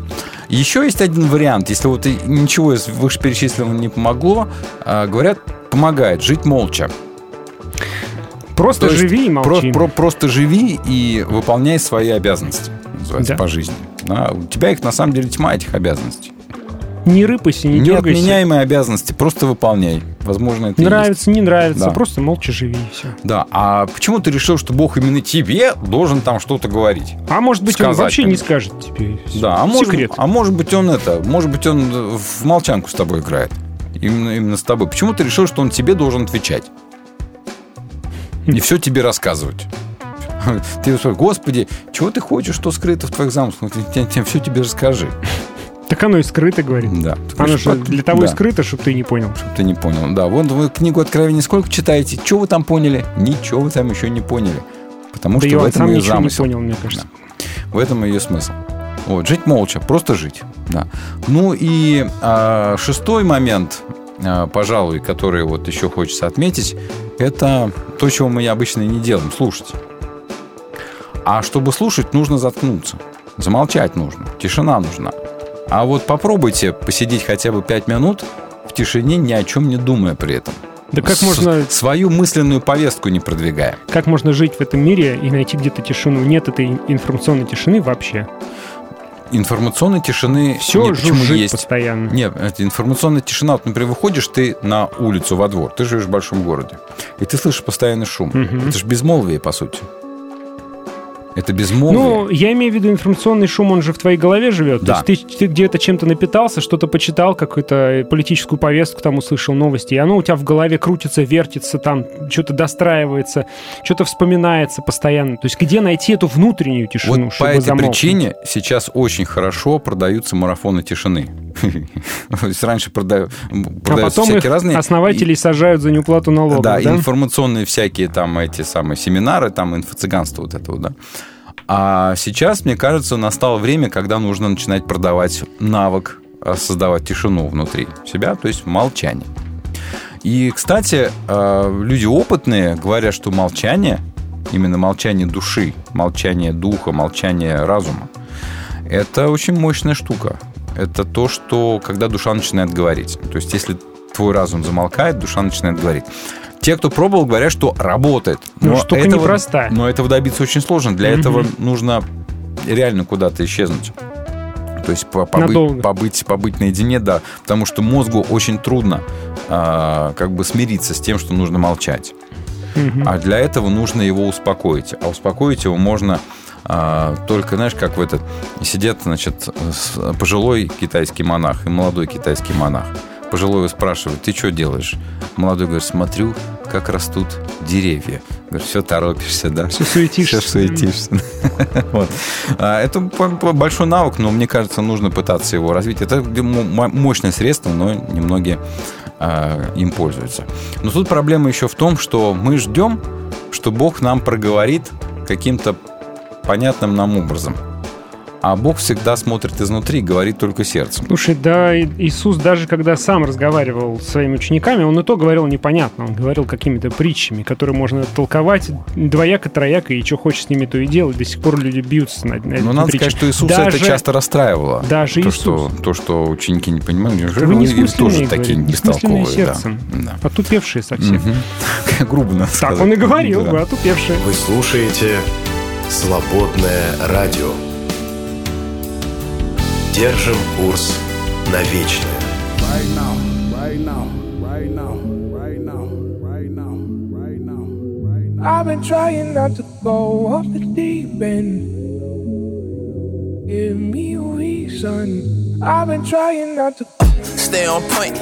[SPEAKER 3] Еще есть один вариант, если вот ничего из вышеперечисленного не помогло, а, говорят, помогает жить молча.
[SPEAKER 2] Просто
[SPEAKER 3] То
[SPEAKER 2] живи и молчи.
[SPEAKER 3] про- про- просто живи и выполняй свои обязанности, называется,
[SPEAKER 2] Да.
[SPEAKER 3] по жизни. Да, у тебя их на самом деле тьма этих обязанностей.
[SPEAKER 2] Не рыпайся, не дергайся.
[SPEAKER 3] Неотменяемые обязанности, просто выполняй. Возможно, это.
[SPEAKER 2] Нравится, не нравится,
[SPEAKER 3] Да.
[SPEAKER 2] просто молча живи и все.
[SPEAKER 3] Да, а почему ты решил, что Бог именно тебе должен там что-то говорить?
[SPEAKER 2] А может быть, он
[SPEAKER 3] Сказать,
[SPEAKER 2] вообще не
[SPEAKER 3] конечно.
[SPEAKER 2] скажет тебе.
[SPEAKER 3] Да, а может,
[SPEAKER 2] Секрет.
[SPEAKER 3] а может быть он это, может быть он в молчанку с тобой играет. Именно, именно с тобой. Почему ты решил, что он тебе должен отвечать? И все тебе рассказывать. Ты говоришь, Господи, чего ты хочешь, что скрыто в твоих замыслах? Все тебе расскажи.
[SPEAKER 2] Так оно и скрыто, говорит.
[SPEAKER 3] Да.
[SPEAKER 2] Оно же
[SPEAKER 3] «Пок-
[SPEAKER 2] для того и
[SPEAKER 3] да,
[SPEAKER 2] скрыто, чтобы ты не понял.
[SPEAKER 3] чтоб ты не понял. Да, вот вы книгу Откровения сколько читаете? Что вы там поняли? Ничего вы там еще не поняли. Потому
[SPEAKER 2] Да и
[SPEAKER 3] что в этом ее
[SPEAKER 2] ничего не
[SPEAKER 3] замысел.
[SPEAKER 2] понял, мне кажется.
[SPEAKER 3] В этом ее смысл. Вот, жить молча, просто жить. Да. Ну и а, шестой момент, а, пожалуй, который вот еще хочется отметить, это то, чего мы обычно не делаем, слушать. А чтобы слушать, нужно заткнуться. Замолчать нужно. Тишина нужна. А вот попробуйте посидеть хотя бы пять минут в тишине, ни о чем не думая при этом.
[SPEAKER 2] Да как можно-
[SPEAKER 3] Свою мысленную повестку не продвигая.
[SPEAKER 2] Как можно жить в этом мире и найти где-то тишину? Нет этой информационной тишины вообще.
[SPEAKER 3] Информационной тишины
[SPEAKER 2] Все
[SPEAKER 3] нет, почему есть.
[SPEAKER 2] постоянно.
[SPEAKER 3] Нет, информационная тишина. Вот, например, выходишь ты на улицу, во двор, ты живешь в большом городе, и ты слышишь постоянный шум.
[SPEAKER 2] Мгм.
[SPEAKER 3] Это же безмолвие, по сути. Это безмолвие.
[SPEAKER 2] Ну, я имею в виду информационный шум, он же в твоей голове живет.
[SPEAKER 3] Да.
[SPEAKER 2] То есть ты, ты где-то чем-то напитался, что-то почитал, какую-то политическую повестку там услышал, новости, и оно у тебя в голове крутится, вертится, там что-то достраивается, что-то вспоминается постоянно. То есть где найти эту внутреннюю тишину,
[SPEAKER 3] Вот по
[SPEAKER 2] чтобы
[SPEAKER 3] этой
[SPEAKER 2] замолкнуть?
[SPEAKER 3] причине сейчас очень хорошо продаются марафоны тишины. То есть раньше продаю- продаются всякие разные...
[SPEAKER 2] основателей сажают за неуплату налогов,
[SPEAKER 3] Да,
[SPEAKER 2] да?
[SPEAKER 3] информационные всякие там эти самые семинары, там инфо-цыганство вот этого, да. А сейчас, мне кажется, настало время, когда нужно начинать продавать навык э, создавать тишину внутри себя, то есть молчание. И, кстати, э, люди опытные говорят, что молчание, именно молчание души, молчание духа, молчание разума, это очень мощная штука. Это то, что когда душа начинает говорить. То есть, если твой разум замолкает, душа начинает говорить. Те, кто пробовал, говорят, что работает.
[SPEAKER 2] Ну, штука
[SPEAKER 3] этого-
[SPEAKER 2] непростая.
[SPEAKER 3] Но этого добиться очень сложно. Для
[SPEAKER 2] Мгм.
[SPEAKER 3] этого нужно реально куда-то исчезнуть. То есть по- побыть,
[SPEAKER 2] Надолго.
[SPEAKER 3] побыть, побыть наедине, да. Потому что мозгу очень трудно а, как бы смириться с тем, что нужно молчать.
[SPEAKER 2] Мгм.
[SPEAKER 3] А для этого нужно его успокоить. А успокоить его можно а, только, знаешь, как в этот... Сидят, значит, пожилой китайский монах и молодой китайский монах. Пожилой спрашивает, ты что делаешь? Молодой говорит, смотрю, как растут деревья. Говорит, все торопишься, да?
[SPEAKER 2] Все суетишься.
[SPEAKER 3] Все суетишься. Вот. А, Это большой навык, но мне кажется, нужно пытаться его развить. Это мощное средство, но немногие а, им пользуются. Но тут проблема еще в том, что мы ждем, что Бог нам проговорит каким-то понятным нам образом. А Бог всегда смотрит изнутри и говорит только сердцем.
[SPEAKER 2] Слушай, да, Иисус даже когда сам разговаривал с своими учениками, он и то говорил непонятно. Он говорил какими-то притчами, которые можно толковать двояко, трояко, и что хочешь с ними, то и делать. До сих пор люди бьются над, над
[SPEAKER 3] Но Ну, надо
[SPEAKER 2] притчами.
[SPEAKER 3] сказать, что Иисуса это
[SPEAKER 2] Даже-
[SPEAKER 3] часто расстраивало.
[SPEAKER 2] Даже
[SPEAKER 3] то,
[SPEAKER 2] Иисус.
[SPEAKER 3] что, то, что ученики не понимают, неужели
[SPEAKER 2] Вы не
[SPEAKER 3] им тоже такие бестолковые. да.
[SPEAKER 2] сердцем.
[SPEAKER 3] Да.
[SPEAKER 2] Отупевшие совсем.
[SPEAKER 3] Мгм. Грубо надо
[SPEAKER 2] Так
[SPEAKER 3] сказать.
[SPEAKER 2] он и говорил,
[SPEAKER 3] Да.
[SPEAKER 2] отупевшие.
[SPEAKER 1] Вы слушаете «Свободное радио». Держим курс на вечное.
[SPEAKER 11] Right now, right now, right now, right now, right now, right now, right now. I've been trying not to go off the deep end. Give me a reason. I've been trying not to.
[SPEAKER 16] Stay on point.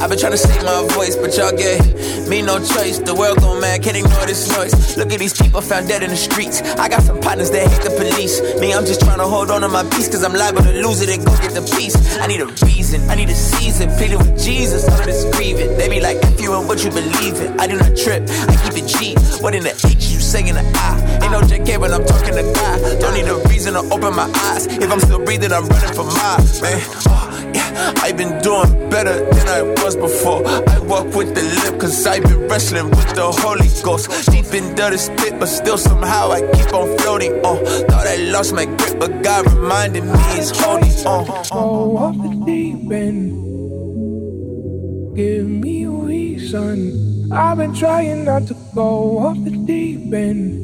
[SPEAKER 16] I've been trying to save my voice, but y'all gave me no choice. The world gone mad, can't ignore this noise. Look at these people found dead in the streets. I got some partners that hate the police. Me, I'm just trying to hold on to my peace, cause I'm liable to lose it and go get the peace. I need a reason, I need a season. Pleading with Jesus, of this grieving. They be like, if you and what you believe in. I do not trip, I keep it G. What in the H, you say in the I. Ain't no JK when I'm talking to God. Don't need a reason to open my eyes. If I'm still breathing, I'm running for miles, man. Oh, yeah, I've been doing better than I was before. I walk with the lip, cause I've been wrestling with the Holy Ghost. Deep into the spit, but still somehow I keep on floating on. Thought I lost my grip, but God reminded me it's holding on.
[SPEAKER 11] Go off the deep end. Give me a reason. I've been trying not to go off the deep end.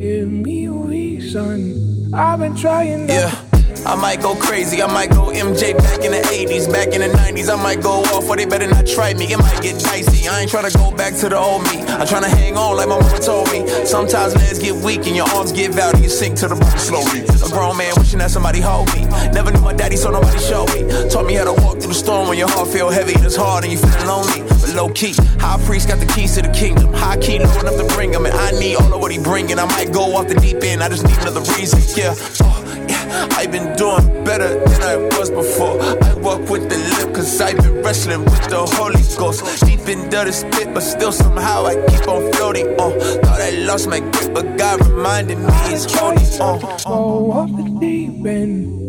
[SPEAKER 11] Give me a reason. I've been trying not
[SPEAKER 16] Yeah. I might go crazy, I might go MJ back in the 80s, back in the 90s. I might go off, or they better not try me. It might get dicey. I ain't tryna go back to the old me. I'm tryna hang on like my mama told me. Sometimes legs get weak and your arms give out and you sink to the bottom slowly. A grown man wishing that somebody hold me. Never knew my daddy, so nobody showed me. Taught me how to walk through the storm when your heart feel heavy and it's hard and you feeling lonely. But low key, high priest got the keys to the kingdom. High key, low enough to bring him, and I need all of what he bringing. I might go off the deep end, I just need another reason. Yeah. Oh. I've been doing better than I was before. I walk with the lip, cause I've been wrestling with the Holy Ghost. Deep into the spit, but still somehow I keep on floating. Thought I lost my grip, but God reminded me it's on.
[SPEAKER 11] go off the deep end.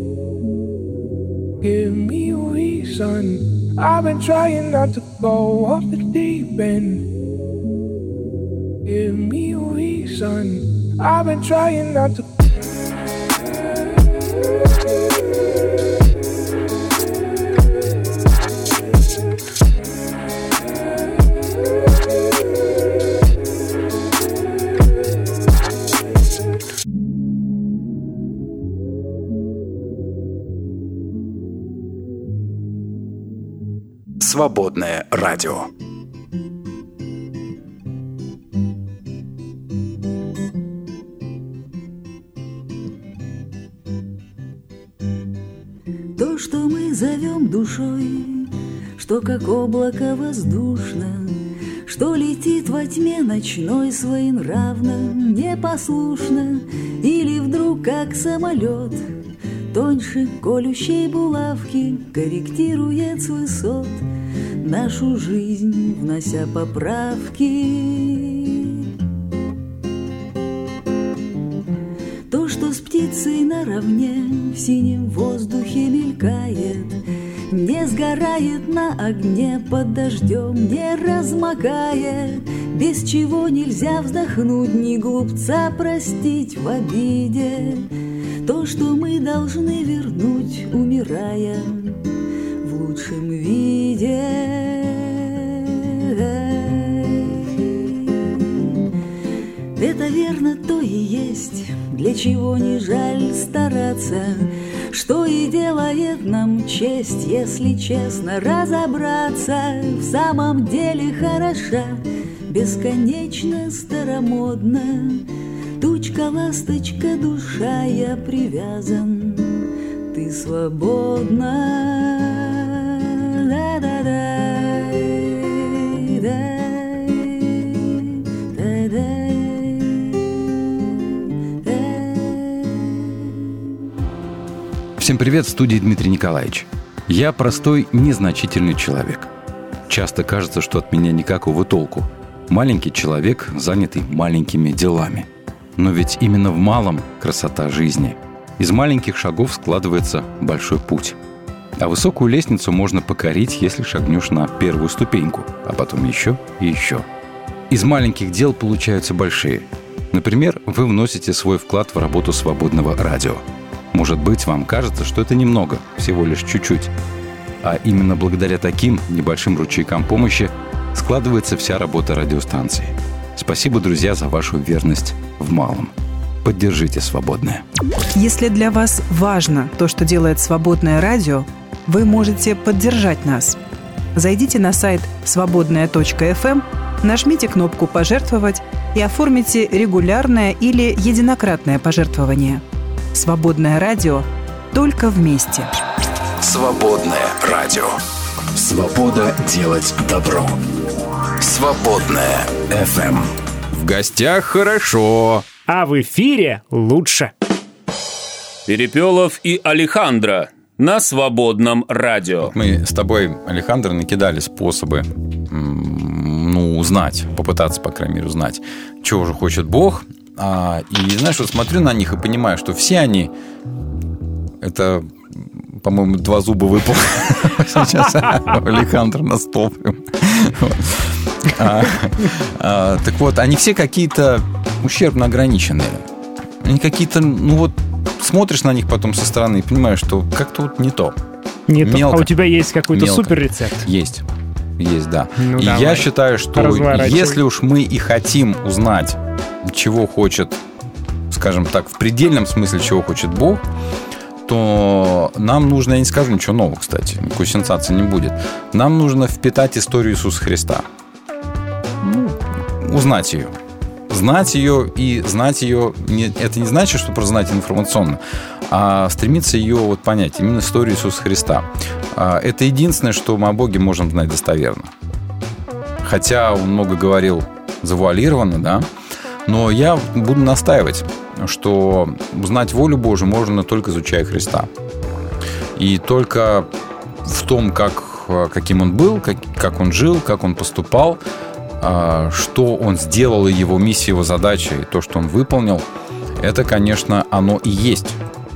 [SPEAKER 11] Give me a reason. I've been trying not to go off the deep end. Give me a reason. I've been trying not to.
[SPEAKER 1] Свободное радио.
[SPEAKER 17] Над душой, что как облако воздушно, что летит во тьме ночной своенравно, непослушно, или вдруг как самолет, тоньше колющей булавки корректирует с высот нашу жизнь, внося поправки. Птицей наравне в синем воздухе мелькает, Не сгорает на огне под дождем, не размокая, Без чего нельзя вздохнуть, ни глупца простить в обиде. То, что мы должны вернуть, умирая в лучшем виде. Это верно то и есть, для чего не жаль стараться, Что и делает нам честь, если честно разобраться, В самом деле хороша, бесконечно старомодна, Тучка, ласточка, душа, я привязан, ты свободна.
[SPEAKER 3] Всем привет, в студии Дмитрий Николаевич. Я простой, незначительный человек. Часто кажется, что от меня никакого толку. Маленький человек, занятый маленькими делами. Но ведь именно в малом красота жизни. Из маленьких шагов складывается большой путь. А высокую лестницу можно покорить, если шагнешь на первую ступеньку, а потом еще и еще. Из маленьких дел получаются большие. Например, вы вносите свой вклад в работу свободного радио. Может быть, вам кажется, что это немного, всего лишь чуть-чуть. А именно благодаря таким небольшим ручейкам помощи складывается вся работа радиостанции. Спасибо, друзья, за вашу верность в малом. Поддержите «Свободное».
[SPEAKER 7] Если для вас важно то, что делает «Свободное радио», вы можете поддержать нас. Зайдите на сайт свободная.фм, нажмите кнопку «Пожертвовать» и оформите регулярное или единократное пожертвование. «Свободное радио» только вместе.
[SPEAKER 1] Свободное радио. Свобода делать добро. Свободное FM.
[SPEAKER 3] В гостях хорошо.
[SPEAKER 2] А в эфире лучше.
[SPEAKER 4] Перепелов и Алехандро на свободном радио.
[SPEAKER 3] Мы с тобой, Александр, накидали способы ну, узнать, попытаться, по крайней мере, узнать, чего же хочет Бог. А, и знаешь, вот смотрю на них и понимаю, что все они это по-моему, два зуба выпал. Сейчас Александр на стол. А, а, так вот, они все какие-то ущербно ограниченные. Они какие-то, ну вот, смотришь на них потом со стороны и понимаешь, что как-то вот не то.
[SPEAKER 2] Не то. А у тебя есть какой-то супер рецепт?
[SPEAKER 3] Есть. Есть, да.
[SPEAKER 2] Ну,
[SPEAKER 3] и
[SPEAKER 2] давай.
[SPEAKER 3] я считаю, что если уж мы и хотим узнать, чего хочет, скажем так, в предельном смысле, чего хочет Бог, то нам нужно, я не скажу ничего нового, кстати, никакой сенсации не будет. Нам нужно впитать историю Иисуса Христа. Ну, узнать ее. Знать ее и знать ее, не- это не значит, что просто знать информационно, а стремиться ее вот понять, именно историю Иисуса Христа. А, Это единственное, что мы о Боге можем знать достоверно. Хотя он много говорил завуалированно, да, но я буду настаивать, что узнать волю Божию можно только изучая Христа. И только в том, как, каким он был, как, как он жил, как он поступал, что он сделал, и его миссия, его задача, и то, что он выполнил, это, конечно, оно и есть.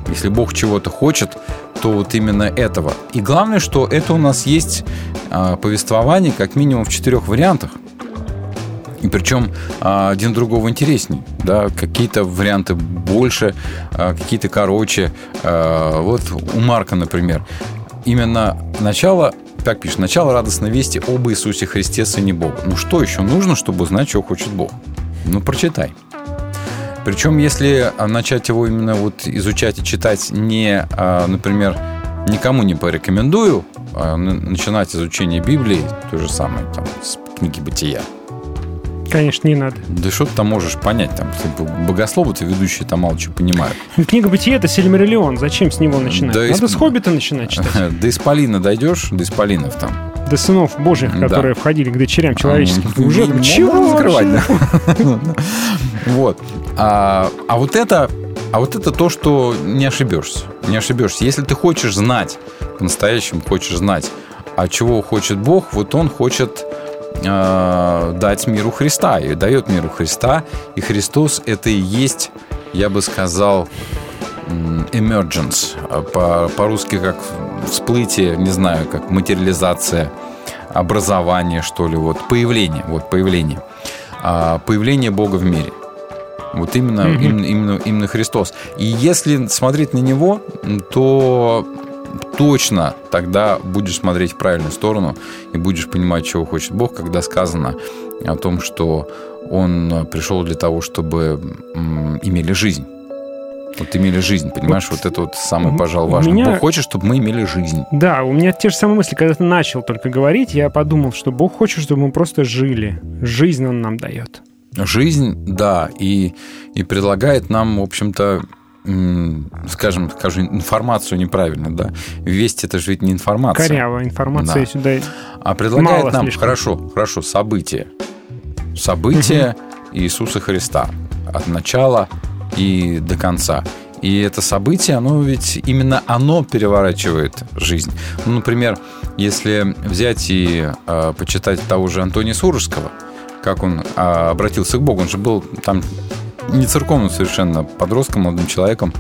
[SPEAKER 3] Если Бог чего-то хочет, то вот именно этого. И главное, что это у нас есть а, повествование как минимум в четырех вариантах. И причем а, один другого интересней. Да? Какие-то варианты больше, а, какие-то короче. А, Вот у Марка, например, именно начало, как пишет, начало радостной вести об Иисусе Христе, Сыне Бога. Ну что еще нужно, чтобы узнать, чего хочет Бог? Ну, прочитай. Причем, если а, начать его именно вот изучать и читать не, а, например, никому не порекомендую, а начинать изучение Библии, то же самое, там, с книги Бытия,
[SPEAKER 2] Конечно, не надо.
[SPEAKER 3] Да что ты там можешь понять? Там типа, богословы-то ведущие там мало чего понимают.
[SPEAKER 2] Ну, Книга Бытия — это Сильмариллион. Зачем с него начинать?
[SPEAKER 3] Да
[SPEAKER 2] Надо
[SPEAKER 3] исп-
[SPEAKER 2] с Хоббита начинать читать.
[SPEAKER 3] До Исполина дойдешь, до Исполинов там.
[SPEAKER 2] До сынов божьих, которые входили к дочерям человеческим. Уже
[SPEAKER 3] ну,
[SPEAKER 2] чего
[SPEAKER 3] закрывать. Вот. А, а вот это, а вот это то, что не ошибешься. Не ошибешься. Если ты хочешь знать, по-настоящему хочешь знать, а чего хочет Бог, вот Он хочет э, дать миру Христа. И дает миру Христа. И Христос это и есть, я бы сказал, emergence. А По- По-русски как всплытие, не знаю, как материализация, образование, что ли, вот появление, вот появление. А, Появление Бога в мире. Вот именно,
[SPEAKER 2] Мгм.
[SPEAKER 3] именно, именно, именно Христос. И если смотреть на Него, то точно тогда будешь смотреть в правильную сторону и будешь понимать, чего хочет Бог, когда сказано о том, что Он пришел для того, чтобы имели жизнь. Вот имели жизнь, понимаешь? Вот, это вот самое, пожалуй, важное.
[SPEAKER 2] меня-
[SPEAKER 3] Бог хочет, чтобы мы имели жизнь.
[SPEAKER 2] Да, у меня те же самые мысли. Когда ты начал только говорить, я подумал, что Бог хочет, чтобы мы просто жили. Жизнь Он нам дает.
[SPEAKER 3] Жизнь, да, и, и предлагает нам, в общем-то, скажем, скажем, информацию неправильно, да. Весть это же ведь не информация.
[SPEAKER 2] Корявая информация
[SPEAKER 3] Да.
[SPEAKER 2] сюда.
[SPEAKER 3] А предлагает
[SPEAKER 2] Мало
[SPEAKER 3] нам,
[SPEAKER 2] слишком.
[SPEAKER 3] хорошо, хорошо, события. События Иисуса Христа. От начала и до конца. И это событие, оно ведь именно оно переворачивает жизнь. Ну, например, если взять и э, почитать того же Антония Сурожского, как он а, обратился к Богу, он же был там не церковным совершенно подростком, молодым человеком.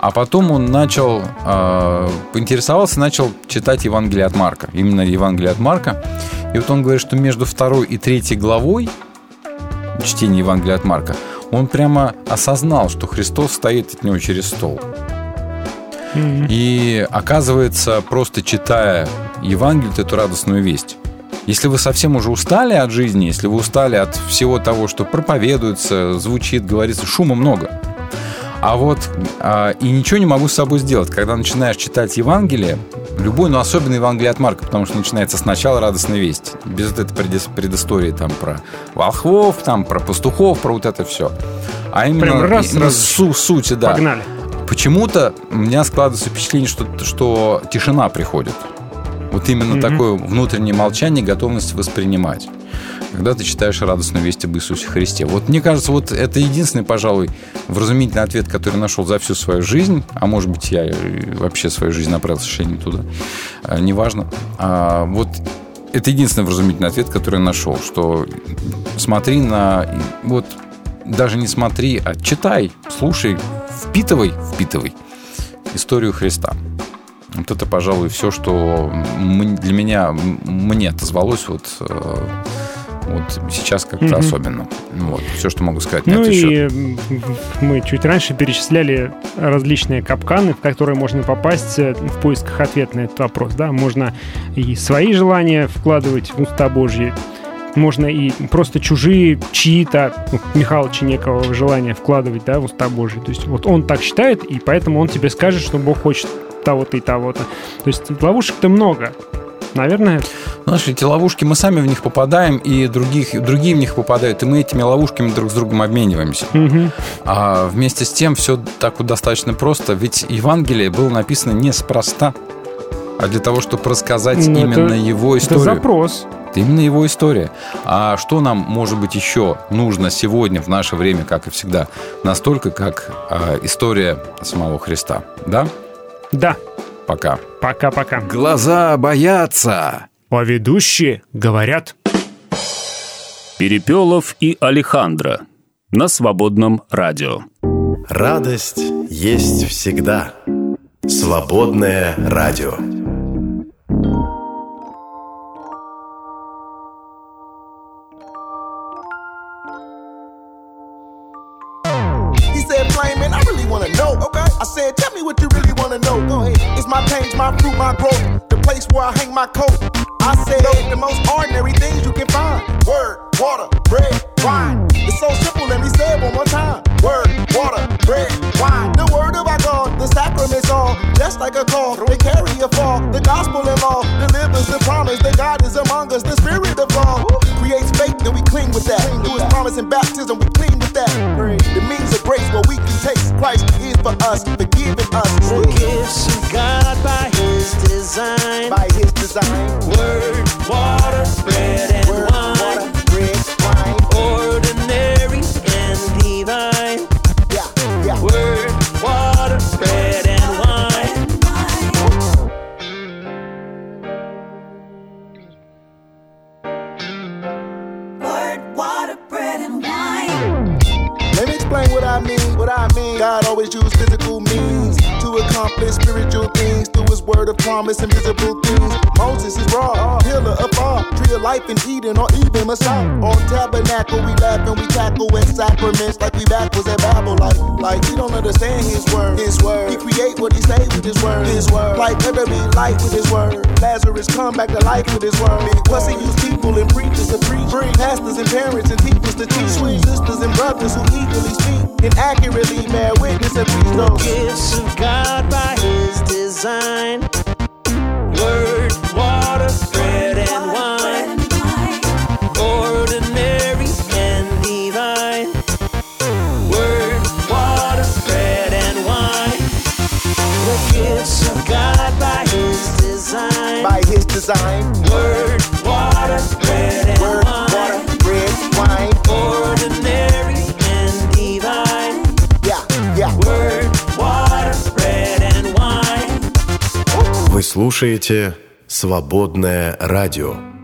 [SPEAKER 3] А потом он начал, э, поинтересовался, начал читать Евангелие от Марка. Именно Евангелие от Марка. И вот он говорит, что между второй и третьей главой чтения Евангелия от Марка он прямо осознал, что Христос стоит от него через стол. И оказывается, просто читая Евангелие, эту радостную весть, если вы совсем уже устали от жизни, если вы устали от всего того, что проповедуется, звучит, говорится, шума много, а вот а, и ничего не могу с собой сделать, когда начинаешь читать Евангелие, любой, но особенно Евангелие от Марка, потому что начинается сначала радостная весть, без вот этой предыстории там про волхвов, там про пастухов, про вот это все. А именно,
[SPEAKER 2] Прям раз,
[SPEAKER 3] именно
[SPEAKER 2] раз.
[SPEAKER 3] су- сути, да.
[SPEAKER 2] Погнали.
[SPEAKER 3] Почему-то у меня складывается впечатление, что, что тишина приходит. Вот именно
[SPEAKER 2] Мгм.
[SPEAKER 3] такое внутреннее молчание, готовность воспринимать. Когда ты читаешь радостную весть об Иисусе Христе. Вот мне кажется, вот это единственный, пожалуй, вразумительный ответ, который нашел за всю свою жизнь. А может быть, я вообще свою жизнь направил совершенно не туда. А, неважно. А, вот это единственный вразумительный ответ, который я нашел, что смотри на... Вот даже не смотри, а читай, слушай, впитывай, впитывай историю Христа. Вот это, пожалуй, все, что для меня, мне отозвалось вот, э, вот сейчас как-то
[SPEAKER 2] Мгм.
[SPEAKER 3] особенно. Вот, все, что могу сказать
[SPEAKER 2] Ну и
[SPEAKER 3] счет.
[SPEAKER 2] мы чуть раньше перечисляли различные капканы, в которые можно попасть э, в поисках ответа на этот вопрос. Да? Можно и свои желания вкладывать в уста Божьи, можно и просто чужие, чьи-то, ну, Михаила Чинекова желания вкладывать да, в уста Божьи. То есть вот он так считает, и поэтому он тебе скажет, что Бог хочет того-то и того-то. То есть ловушек-то много. Наверное,
[SPEAKER 3] Знаешь, эти ловушки, мы сами в них попадаем, и других, другие в них попадают, и мы этими ловушками друг с другом обмениваемся.
[SPEAKER 2] Мгм.
[SPEAKER 3] А вместе с тем все так вот достаточно просто, ведь Евангелие было написано неспроста, а для того, чтобы рассказать
[SPEAKER 2] Ну, это-
[SPEAKER 3] именно его
[SPEAKER 2] это
[SPEAKER 3] историю.
[SPEAKER 2] запрос.
[SPEAKER 3] Это именно его история. А что нам, может быть, еще нужно сегодня, в наше время, как и всегда, настолько, как а, история самого Христа? Да?
[SPEAKER 2] Да.
[SPEAKER 3] Пока.
[SPEAKER 2] Пока-пока.
[SPEAKER 1] Глаза боятся.
[SPEAKER 2] А ведущие говорят.
[SPEAKER 4] Перепелов и Алехандро на свободном радио.
[SPEAKER 18] Радость есть всегда. Свободное радио.
[SPEAKER 19] My coat. I said, the most ordinary things you can find. Word, water, bread, wine. It's so simple, let me say it one more time. Word, water, bread, wine. The word of our God, the sacraments all. Just like a call, they carry a fall. The gospel and law delivers the promise that God is among us. The spirit of law creates faith, and we cling with that. Through his promise and baptism, we clean with that. The means of grace where we can taste Christ is for us, forgiving us.
[SPEAKER 5] The gifts of God by design.
[SPEAKER 19] By His design.
[SPEAKER 5] Word, water, bread, and
[SPEAKER 19] Word,
[SPEAKER 5] wine.
[SPEAKER 19] water, bread, wine.
[SPEAKER 5] Ordinary and divine.
[SPEAKER 19] Yeah, yeah.
[SPEAKER 5] Word, water, bread, and wine.
[SPEAKER 13] Word, water, bread, and wine.
[SPEAKER 19] Let me explain what I mean. What I mean. God always used physical means to accomplish spiritual things through His word of promise and visible things. Moses is raw, pillar of fire, tree of life in Eden, or even Messiah. On tabernacle, we laugh and we tackle at sacraments like we backwards at Babel. Like, like we don't understand His word. His word. He create what He say with His word. His word. Like let there be light with His word. Lazarus come back to life with His word. Plus He used people and preachers to preach, pastors and parents and teachers to teach, Sweet. sisters and brothers who eagerly speak and accurately bear witness and preach those.
[SPEAKER 5] gifts of God by His design. Word, water, bread, and wine. Ordinary and divine. Word, water, bread, and wine. The gifts of God by His design.
[SPEAKER 19] By His design.
[SPEAKER 5] Word,
[SPEAKER 1] Вы слушаете «Свободное радио».